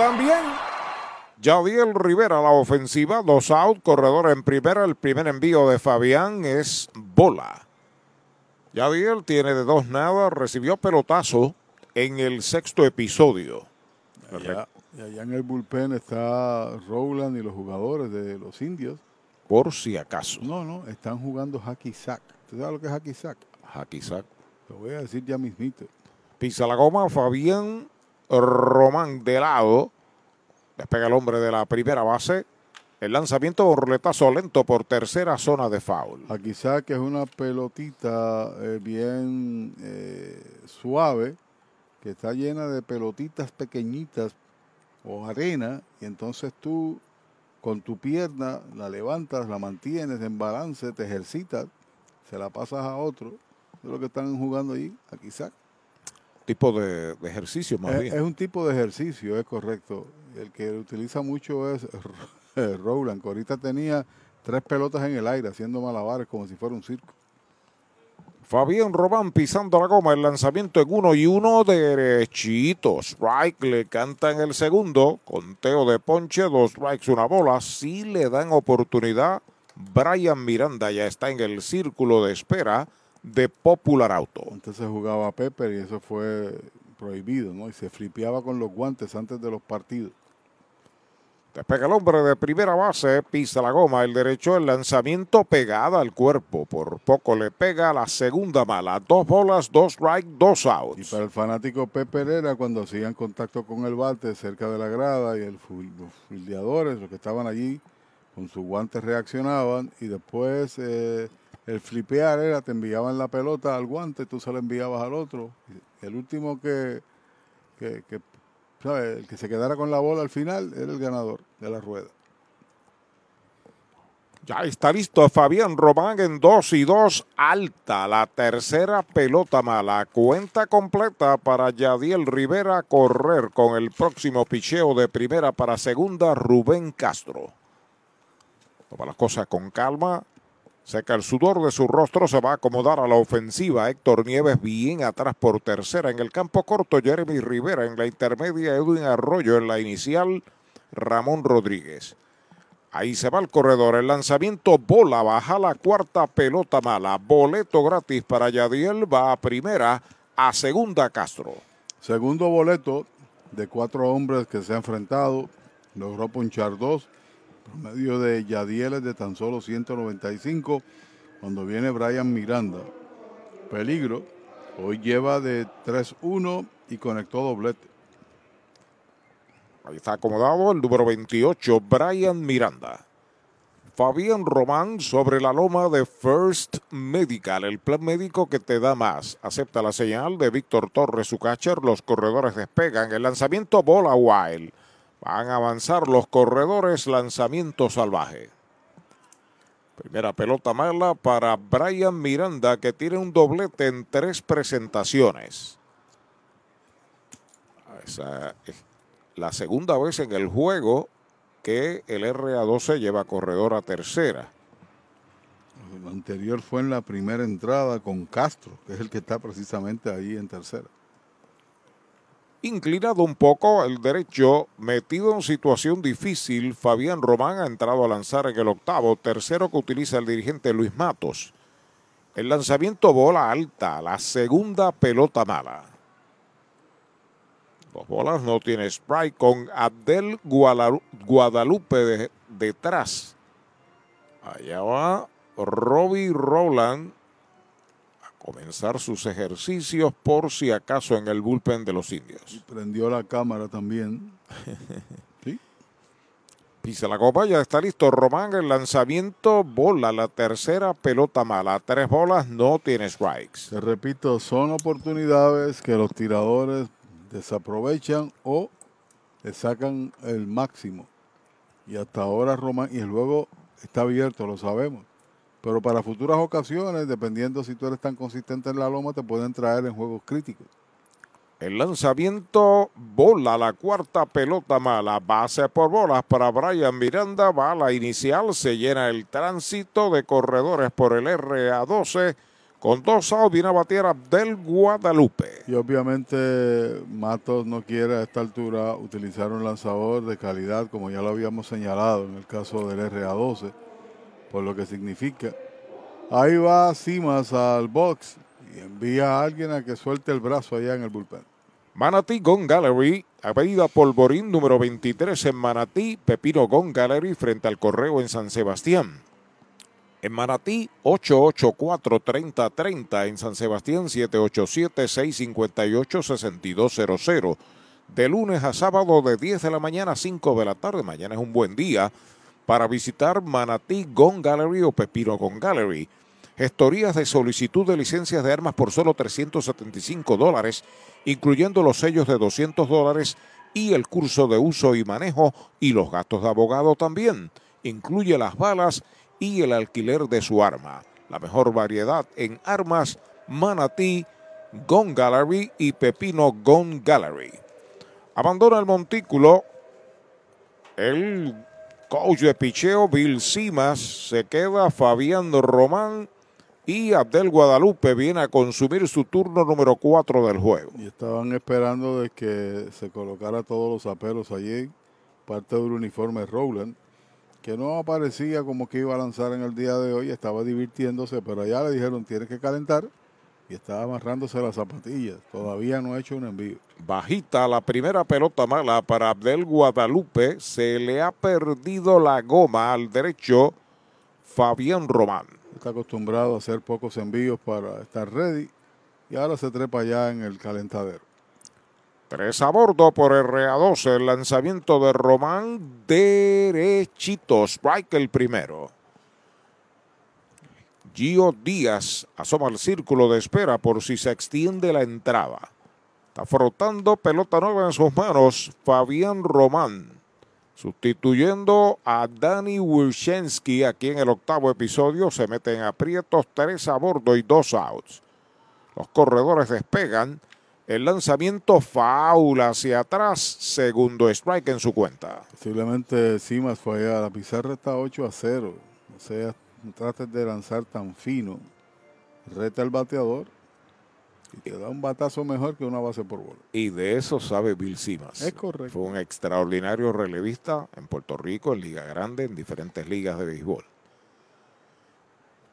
también. Yadiel Rivera, la ofensiva, dos out, corredor en primera. El primer envío de Fabián es bola. Yadiel tiene de dos nada, recibió pelotazo en el sexto episodio. Allá, y allá en el bullpen está Rowland y los jugadores de los indios. Por si acaso. No, no, están jugando hacky sack. ¿Tú sabes lo que es hacky sack? Hacky sack. Lo voy a decir ya mismito. Pisa la goma, Fabián Román de lado. Despega el hombre de la primera base. El lanzamiento roletazo lento por tercera zona de foul. Aquí que es una pelotita eh, bien eh, suave, que está llena de pelotitas pequeñitas o arena, y entonces tú con tu pierna la levantas, la mantienes en balance, te ejercitas, se la pasas a otro. Es lo que están jugando ahí, aquí tipo de, de ejercicio más Es, bien. es un tipo de ejercicio, es correcto. El que utiliza mucho es Rowland, que ahorita tenía tres pelotas en el aire haciendo malabares como si fuera un circo. Fabián Román pisando la goma, el lanzamiento en uno y uno derechito. Strike le canta en el segundo. Conteo de ponche, dos strikes, una bola. Si le dan oportunidad, Brian Miranda ya está en el círculo de espera de Popular Auto. Antes se jugaba Pepper y eso fue prohibido, ¿no? Y se flipeaba con los guantes antes de los partidos. Despega el hombre de primera base, pisa la goma, el derecho, el lanzamiento pegada al cuerpo. Por poco le pega la segunda mala. Dos bolas, dos strike, dos Y outs. para el fanático Pepper era cuando hacían contacto con el bate cerca de la grada y el los fildeadores, los que estaban allí, con sus guantes reaccionaban y después eh, el flipear era, te enviaban la pelota al guante, tú se la enviabas al otro. El último que, que, que, ¿sabe? El que se quedara con la bola al final era el ganador de la rueda. Ya está listo Fabián Román en 2 y 2, alta. La tercera pelota mala. Cuenta completa para Yadiel Rivera correr con el próximo picheo de primera para segunda, Rubén Castro. Toma las cosas con calma. Seca el sudor de su rostro, se va a acomodar a la ofensiva. Héctor Nieves bien atrás por tercera. En el campo corto, Jeremy Rivera. En la intermedia, Edwin Arroyo. En la inicial, Ramón Rodríguez. Ahí se va el corredor. El lanzamiento bola baja la cuarta pelota mala. Boleto gratis para Yadiel. Va a primera. A segunda Castro. Segundo boleto de cuatro hombres que se ha enfrentado. Logró ponchar dos. Promedio de Yadieles de tan solo 195. Cuando viene Brian Miranda. Peligro. Hoy lleva de 3-1 y conectó doblete. Ahí está acomodado el número 28, Brian Miranda. Fabián Román sobre la loma de First Medical, el plan médico que te da más. Acepta la señal de Víctor Torres, su catcher. Los corredores despegan. El lanzamiento bola wild. Van a avanzar los corredores, lanzamiento salvaje. Primera pelota mala para Brian Miranda, que tiene un doblete en tres presentaciones. Esa es la segunda vez en el juego que el RA12 lleva corredor a tercera. Lo anterior fue en la primera entrada con Castro, que es el que está precisamente ahí en tercera. Inclinado un poco el derecho, metido en situación difícil, Fabián Román ha entrado a lanzar en el octavo, tercero que utiliza el dirigente Luis Matos. El lanzamiento bola alta, la segunda pelota mala. Dos bolas, no tiene strike con Abdel Guadalu- Guadalupe de- detrás. Allá va Robbie Rowland a comenzar sus ejercicios por si acaso en el bullpen de los indios. Prendió la cámara también. Pisa la copa, ya está listo Román, el lanzamiento, bola, la tercera pelota mala, tres bolas, no tiene strikes. Te repito, son oportunidades que los tiradores desaprovechan o le sacan el máximo. Y hasta ahora Román, y el juego está abierto, lo sabemos. Pero para futuras ocasiones, dependiendo si tú eres tan consistente en la loma, te pueden traer en juegos críticos. El lanzamiento, bola, la cuarta pelota mala, base por bolas para Brian Miranda, bala inicial, se llena el tránsito de corredores por el RA12, con dos outs viene a batear Abdel Guadalupe. Y obviamente Matos no quiere a esta altura utilizar un lanzador de calidad, como ya lo habíamos señalado en el caso del RA12, por lo que significa. Ahí va Simas al box y envía a alguien a que suelte el brazo allá en el bullpen. Manatí Gun Gallery, Avenida Polvorín número 23 en Manatí, Pepino Gun Gallery frente al correo en San Sebastián. En Manatí, 884-3030. En San Sebastián, 787-658-6200. De lunes a sábado, de 10 de la mañana a 5 de la tarde. Mañana es un buen día para visitar Manatí Gun Gallery o Pepino Gun Gallery. Gestorías de solicitud de licencias de armas por solo 375 dólares, incluyendo los sellos de 200 dólares y el curso de uso y manejo y los gastos de abogado también. Incluye las balas y el alquiler de su arma. La mejor variedad en armas, Manatí Gun Gallery y Pepino Gun Gallery. Abandona el montículo el coach de picheo Bill Simas, se queda Fabián Román y Abdel Guadalupe viene a consumir su turno número 4 del juego. Y estaban esperando de que se colocara todos los apelos allí, parte del uniforme Rowland, que no aparecía como que iba a lanzar en el día de hoy, estaba divirtiéndose, pero allá le dijeron tiene que calentar y estaba amarrándose las zapatillas. Todavía no ha hecho un envío. Bajita la primera pelota mala para Abdel Guadalupe. Se le ha perdido la goma al derecho Fabián Román. Está acostumbrado a hacer pocos envíos para estar ready y ahora se trepa ya en el calentadero. Tres a bordo por RA12. El lanzamiento de Román derechito. Strike el primero. Gio Díaz asoma al círculo de espera por si se extiende la entrada. Está frotando pelota nueva en sus manos Fabián Román, sustituyendo a Dani Wilczynski aquí en el octavo episodio. Se meten aprietos, tres a bordo y dos outs. Los corredores despegan. El lanzamiento faula hacia atrás, segundo strike en su cuenta. Posiblemente Simas fue allá. La pizarra está 8 a 0. O sea, no trates de lanzar tan fino. Reta al bateador y te da un batazo mejor que una base por bola. Y de eso sabe Bill Simas. Es correcto. Fue un extraordinario relevista en Puerto Rico, en Liga Grande, en diferentes ligas de béisbol.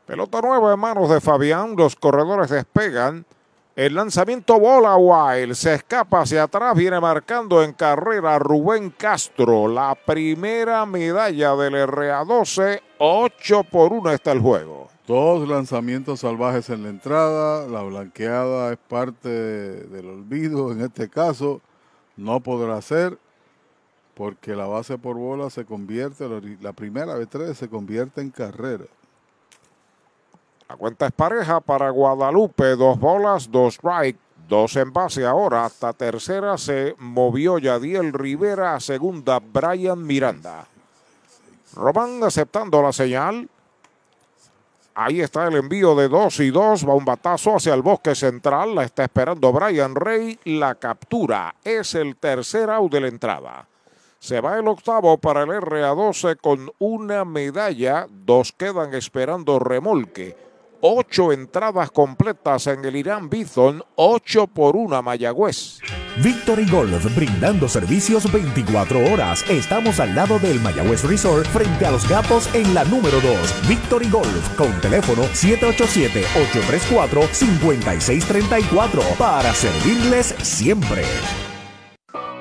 Pelota nueva en manos de Fabián. Los corredores despegan. El lanzamiento bola wild. Se escapa hacia atrás. Viene marcando en carrera Rubén Castro. La primera medalla del RA12. 8 por 1 está el juego. Dos lanzamientos salvajes en la entrada. La blanqueada es parte del olvido. En este caso, no podrá ser porque la base por bola se convierte, la primera vez tres se convierte en carrera. La cuenta es pareja para Guadalupe. Dos bolas, dos strike, dos en base ahora. Hasta tercera se movió Yadiel Rivera. A segunda, Brian Miranda. Román aceptando la señal. Ahí está el envío de dos y dos. Va un batazo hacia el bosque central. La está esperando Brian Rey. La captura es el tercer out de la entrada. Se va el octavo para el RA12 con una medalla. Dos quedan esperando remolque. Ocho entradas completas en el Irán Bison, ocho por una Mayagüez. Victory Golf, brindando servicios 24 horas. Estamos al lado del Mayagüez Resort, frente a los gatos en la número 2. Victory Golf, con teléfono 787-834-5634, para servirles siempre.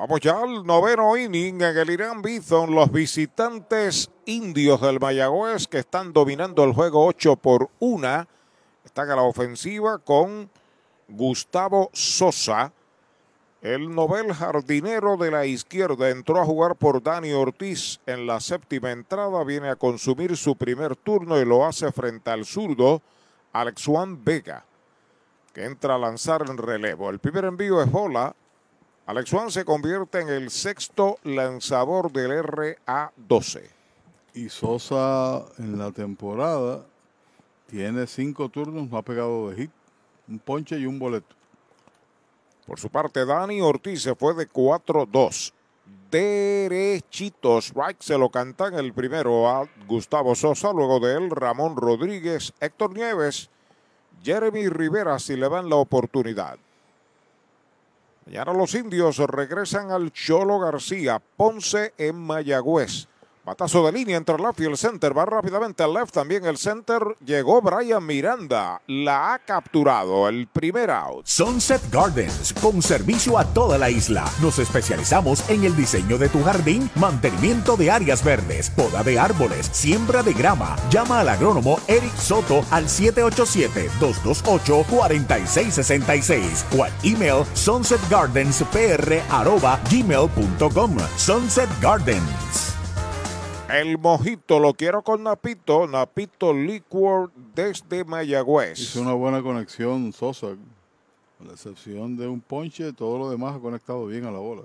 Vamos ya al noveno inning en el Irán Bison. Los visitantes indios del Mayagüez que están dominando el juego 8 por 1. Están a la ofensiva con Gustavo Sosa. El novel jardinero de la izquierda entró a jugar por Dani Ortiz en la séptima entrada. Viene a consumir su primer turno y lo hace frente al zurdo Alex Juan Vega, que entra a lanzar en relevo. El primer envío es bola. Alex Juan se convierte en el sexto lanzador del RA12. Y Sosa en la temporada tiene cinco turnos, no ha pegado de hit, un ponche y un boleto. Por su parte, Dani Ortiz se fue de 4-2. Derechitos, se lo cantan el primero a Gustavo Sosa, luego de él Ramón Rodríguez, Héctor Nieves, Jeremy Rivera si le dan la oportunidad. Mañana los indios regresan al Cholo García, Ponce en Mayagüez. Batazo de línea entre el left y el center. Va rápidamente al left. También el center. Llegó Brian Miranda. La ha capturado. El primer out. Sunset Gardens, con servicio a toda la isla. Nos especializamos en el diseño de tu jardín, mantenimiento de áreas verdes, poda de árboles, siembra de grama. Llama al agrónomo Eric Soto al 787-228-4666 o al email sunsetgardenspr.gmail.com Sunset Gardens. El mojito lo quiero con Napito. Napito Liquor desde Mayagüez. Hizo una buena conexión Sosa. Con la excepción de un ponche, todo lo demás ha conectado bien a la bola.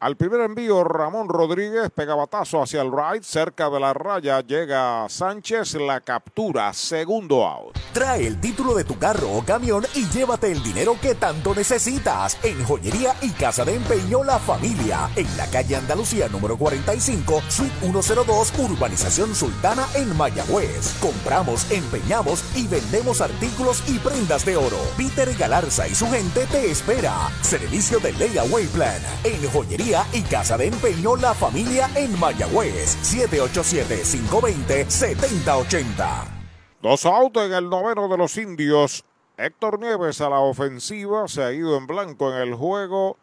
Al primer envío, Ramón Rodríguez pega batazo hacia el right, cerca de la raya, llega Sánchez, la captura, segundo out. Trae el título de tu carro o camión y llévate el dinero que tanto necesitas en Joyería y Casa de Empeño La Familia, en la calle Andalucía número 45, suite 102, Urbanización Sultana en Mayagüez. Compramos, empeñamos y vendemos artículos y prendas de oro. Peter Galarza y su gente te espera. Servicio de Layaway Plan en Joyería y Casa de Empeño La Familia en Mayagüez. 787-520-7080. Dos autos en el noveno de los indios. Héctor Nieves a la ofensiva se ha ido en blanco en el juego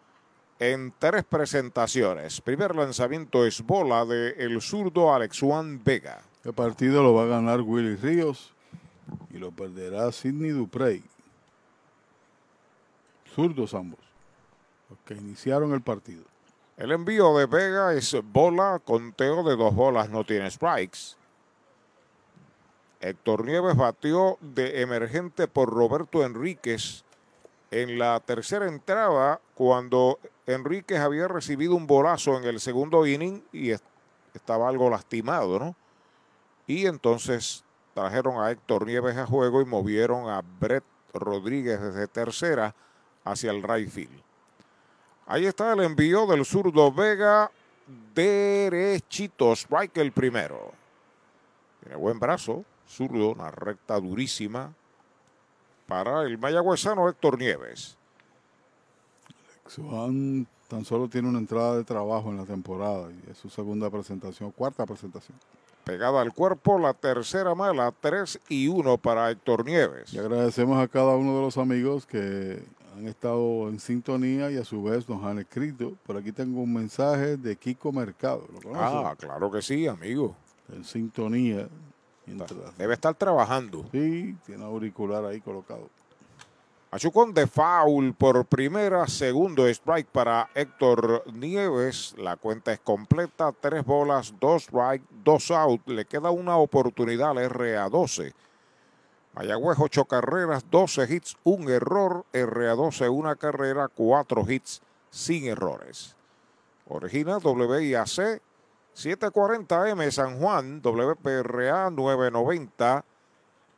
en tres presentaciones. Primer lanzamiento es bola de el zurdo Alex Juan Vega. El partido lo va a ganar Willy Ríos y lo perderá Sidney Duprey. Zurdos ambos, los que iniciaron el partido. El envío de Vega es bola, conteo de dos bolas, no tiene strikes. Héctor Nieves batió de emergente por Roberto Enríquez en la tercera entrada cuando Enríquez había recibido un bolazo en el segundo inning y estaba algo lastimado, ¿no? Y entonces trajeron a Héctor Nieves a juego y movieron a Brett Rodríguez desde tercera hacia el right field. Ahí está el envío del zurdo Vega derechito, strike el primero. Tiene buen brazo, zurdo, una recta durísima para el mayagüezano Héctor Nieves. Juan tan solo tiene una entrada de trabajo en la temporada y es su segunda presentación, cuarta presentación. Pegada al cuerpo, la tercera mala, 3 y 1 para Héctor Nieves. Y agradecemos a cada uno de los amigos que han estado en sintonía y a su vez nos han escrito. Por aquí tengo un mensaje de Kiko Mercado. ¿Lo ah, claro que sí, amigo. En sintonía. Debe estar trabajando. Sí, tiene auricular ahí colocado. Achucón de foul por primera, segundo strike para Héctor Nieves. La cuenta es completa, tres bolas, dos strike, dos out. Le queda una oportunidad al RA12. Mayagüez, 8 carreras, 12 hits, un error. RA12, una carrera, cuatro hits sin errores. Origina WIAC 740M San Juan, WPRA 990.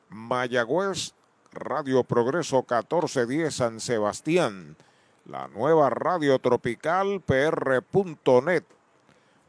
Mayagüez, Radio Progreso 1410 San Sebastián. La nueva radio tropical PR.net.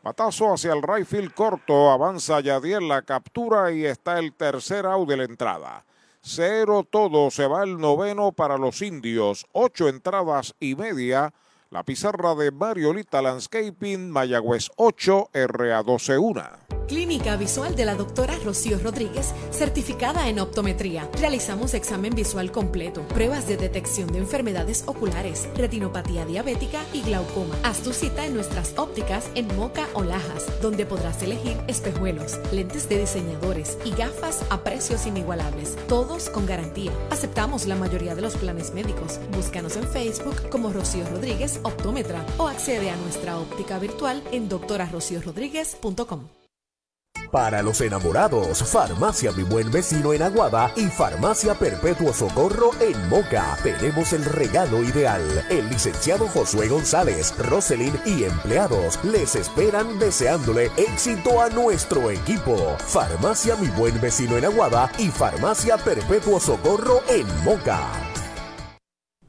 Patazo hacia el right field corto, avanza Yadiel la captura y está el tercer out de la entrada. Cero todo, se va el noveno para los indios, ocho entradas y media. La pizarra de Mariolita Landscaping, Mayagüez 8, RA 12 1. Clínica Visual de la doctora Rocío Rodríguez, certificada en optometría. Realizamos examen visual completo, pruebas de detección de enfermedades oculares, retinopatía diabética y glaucoma. Haz tu cita en nuestras ópticas en Moca o Lajas, donde podrás elegir espejuelos, lentes de diseñadores y gafas a precios inigualables, todos con garantía. Aceptamos la mayoría de los planes médicos. Búscanos en Facebook como Rocío Rodríguez Optómetra o accede a nuestra óptica virtual en doctorarociorodríguez.com. Para los enamorados, Farmacia Mi Buen Vecino en Aguada y Farmacia Perpetuo Socorro en Moca. Tenemos el regalo ideal. El licenciado Josué González, Roselyn y empleados les esperan deseándole éxito a nuestro equipo. Farmacia Mi Buen Vecino en Aguada y Farmacia Perpetuo Socorro en Moca.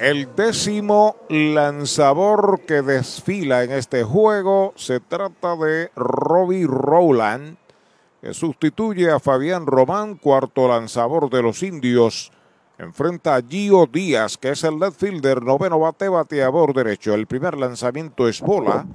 El décimo lanzador que desfila en este juego se trata de Robbie Rowland, que sustituye a Fabián Román, cuarto lanzador de los indios. Enfrenta a Gio Díaz, que es el left fielder, noveno bate, bateador derecho. El primer lanzamiento es bola.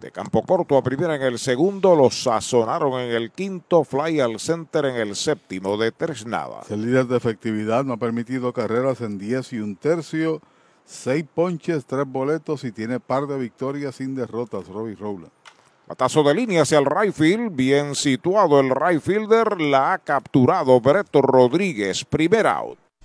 De campo corto a primera en el segundo, lo sazonaron en el quinto, fly al center en el séptimo, de tres nada. El líder de efectividad no ha permitido carreras en 10 y un tercio, seis ponches, tres boletos y tiene par de victorias sin derrotas, Robbie Rowland. Batazo de línea hacia el right field, bien situado el right fielder, la ha capturado Breto Rodríguez, primer out.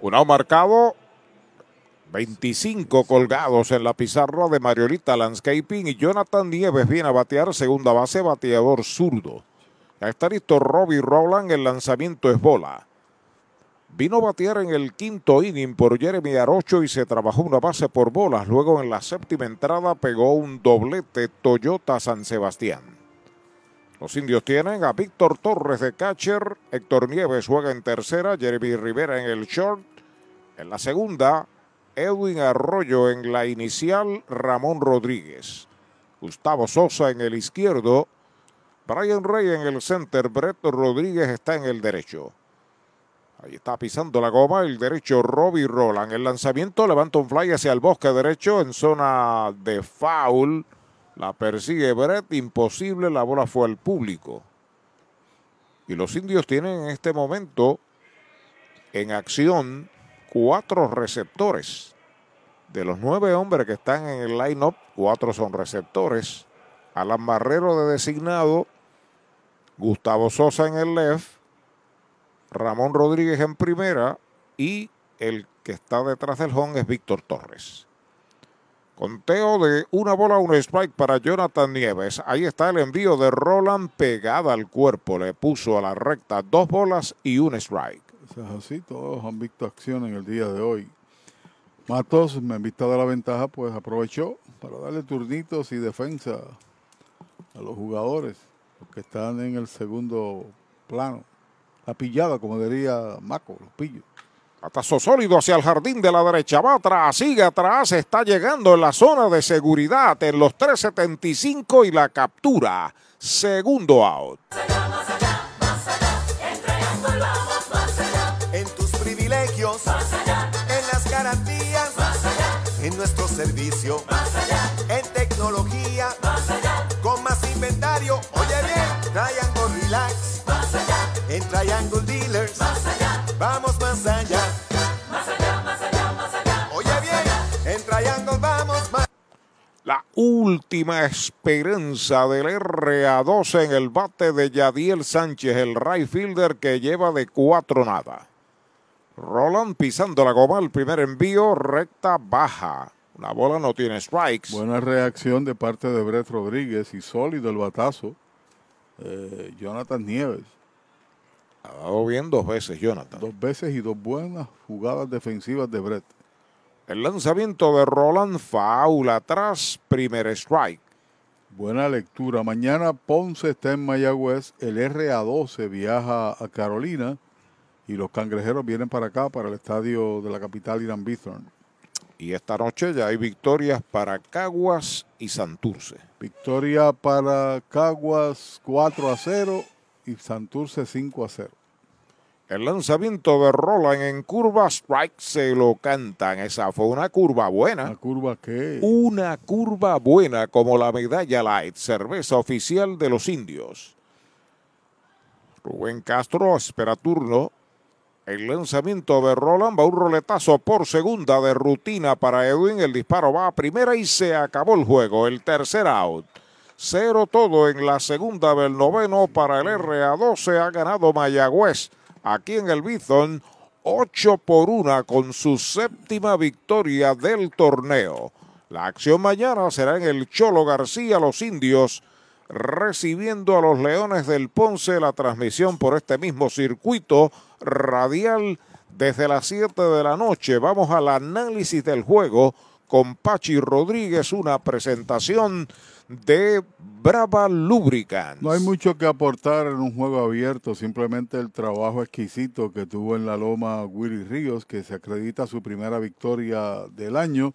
Un out marcado, 25 colgados en la pizarra de Mariolita Landscaping y Jonathan Nieves viene a batear segunda base, bateador zurdo. Ya está listo Robbie Rowland, el lanzamiento es bola. Vino a batear en el quinto inning por Jeremy Arocho y se trabajó una base por bolas. Luego en la séptima entrada pegó un doblete Toyota San Sebastián. Los indios tienen a Víctor Torres de catcher, Héctor Nieves juega en tercera, Jeremy Rivera en el short, en la segunda, Edwin Arroyo en la inicial, Ramón Rodríguez, Gustavo Sosa en el izquierdo, Brian Rey en el center, Brett Rodríguez está en el derecho. Ahí está pisando la goma el derecho Robbie Roland. El lanzamiento levanta un fly hacia el bosque derecho en zona de foul. La persigue Brett, imposible, la bola fue al público. Y los indios tienen en este momento en acción cuatro receptores. De los nueve hombres que están en el line-up, cuatro son receptores. Alan Barrero de designado, Gustavo Sosa en el left, Ramón Rodríguez en primera y el que está detrás del home es Víctor Torres. Conteo de una bola, un strike para Jonathan Nieves. Ahí está el envío de Roland pegada al cuerpo. Le puso a la recta dos bolas y un strike. Es así, todos han visto acción en el día de hoy. Matos, en vista de la ventaja, pues aprovechó para darle turnitos y defensa a los jugadores, que están en el segundo plano. La pillada, como diría Maco, los pillos. Atazo sólido hacia el jardín de la derecha. Va atrás, sigue atrás. Está llegando en la zona de seguridad en los 375 y la captura. Segundo out. En tus privilegios, más allá. En las garantías, más allá. En nuestro servicio, más allá. En tecnología, más allá. Con más inventario, oye bien. Triangle Relax, más allá. En Triangle Dealers, más allá. Vamos La última esperanza del RA12 en el bate de Yadiel Sánchez, el right fielder que lleva de cuatro nada. Roland pisando la goma, el primer envío, recta baja. La bola no tiene strikes. Buena reacción de parte de Brett Rodríguez y sólido el batazo. Eh, Jonathan Nieves. Ha dado bien dos veces, Jonathan. Dos veces y dos buenas jugadas defensivas de Brett. El lanzamiento de Roland, faula atrás, primer strike. Buena lectura. Mañana Ponce está en Mayagüez, el RA12 viaja a Carolina y los cangrejeros vienen para acá, para el estadio de la capital Irán Bithorn. Y esta noche ya hay victorias para Caguas y Santurce. Victoria para Caguas 4 a 0 y Santurce 5 a 0. El lanzamiento de Roland en curva strike se lo cantan. Esa fue una curva buena. ¿Una curva qué? Una curva buena como la medalla light, cerveza oficial de los indios. Rubén Castro espera turno. El lanzamiento de Roland va un roletazo por segunda de rutina para Edwin. El disparo va a primera y se acabó el juego. El tercer out. Cero todo en la segunda del noveno para el RA12. Ha ganado Mayagüez aquí en el Bison. 8 por 1 con su séptima victoria del torneo. La acción mañana será en el Cholo García, los indios, recibiendo a los Leones del Ponce la transmisión por este mismo circuito radial desde las 7 de la noche. Vamos al análisis del juego con Pachi Rodríguez, una presentación de Brava Lubricants. No hay mucho que aportar en un juego abierto, simplemente el trabajo exquisito que tuvo en la loma Willy Ríos, que se acredita su primera victoria del año,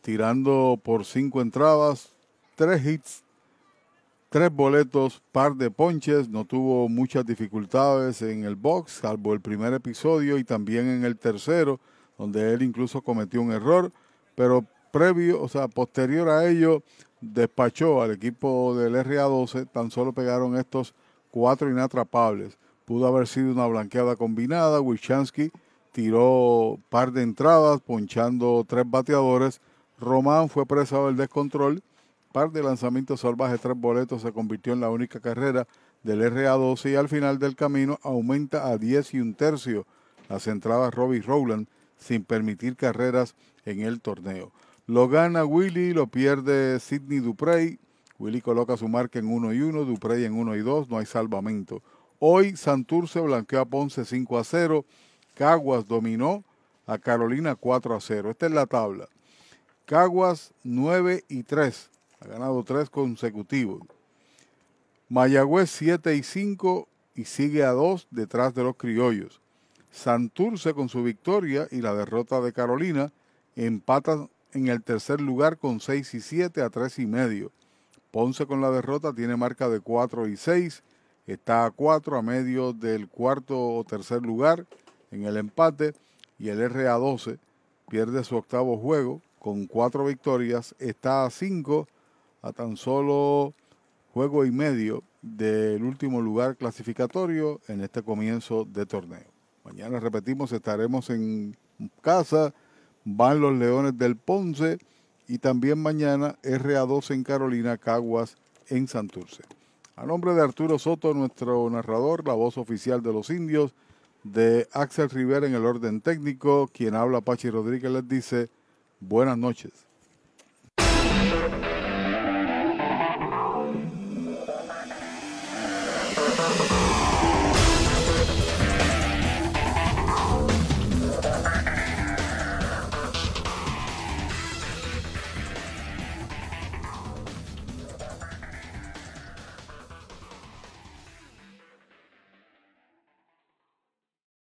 tirando por cinco entradas, tres hits, tres boletos, par de ponches, no tuvo muchas dificultades en el box, salvo el primer episodio y también en el tercero, donde él incluso cometió un error, pero previo, o sea, posterior a ello, despachó al equipo del RA12, tan solo pegaron estos cuatro inatrapables. Pudo haber sido una blanqueada combinada, Wischansky tiró par de entradas, ponchando tres bateadores. Román fue presado del descontrol, par de lanzamientos salvajes, tres boletos, se convirtió en la única carrera del RA12 y al final del camino aumenta a 10 y un tercio las entradas Robbie Rowland sin permitir carreras en el torneo. Lo gana Willy, lo pierde Sidney Duprey. Willy coloca su marca en 1 y 1, Duprey en 1 y 2, no hay salvamento. Hoy Santurce blanqueó a Ponce 5 a 0, Caguas dominó a Carolina 4 a 0. Esta es la tabla. Caguas 9 y 3, ha ganado 3 consecutivos. Mayagüez 7 y 5 y sigue a 2 detrás de los criollos. Santurce con su victoria y la derrota de Carolina empatan en el tercer lugar con 6 y 7 a 3 y medio. Ponce con la derrota tiene marca de 4 y 6, está a 4 a medio del cuarto o tercer lugar en el empate y el RA12 pierde su octavo juego con 4 victorias, está a 5 a tan solo juego y medio del último lugar clasificatorio en este comienzo de torneo. Mañana repetimos, estaremos en casa van los Leones del Ponce y también mañana RA2 en Carolina, Caguas en Santurce. A nombre de Arturo Soto, nuestro narrador, la voz oficial de los indios, de Axel Rivera en el orden técnico, quien habla Pachi Rodríguez les dice buenas noches.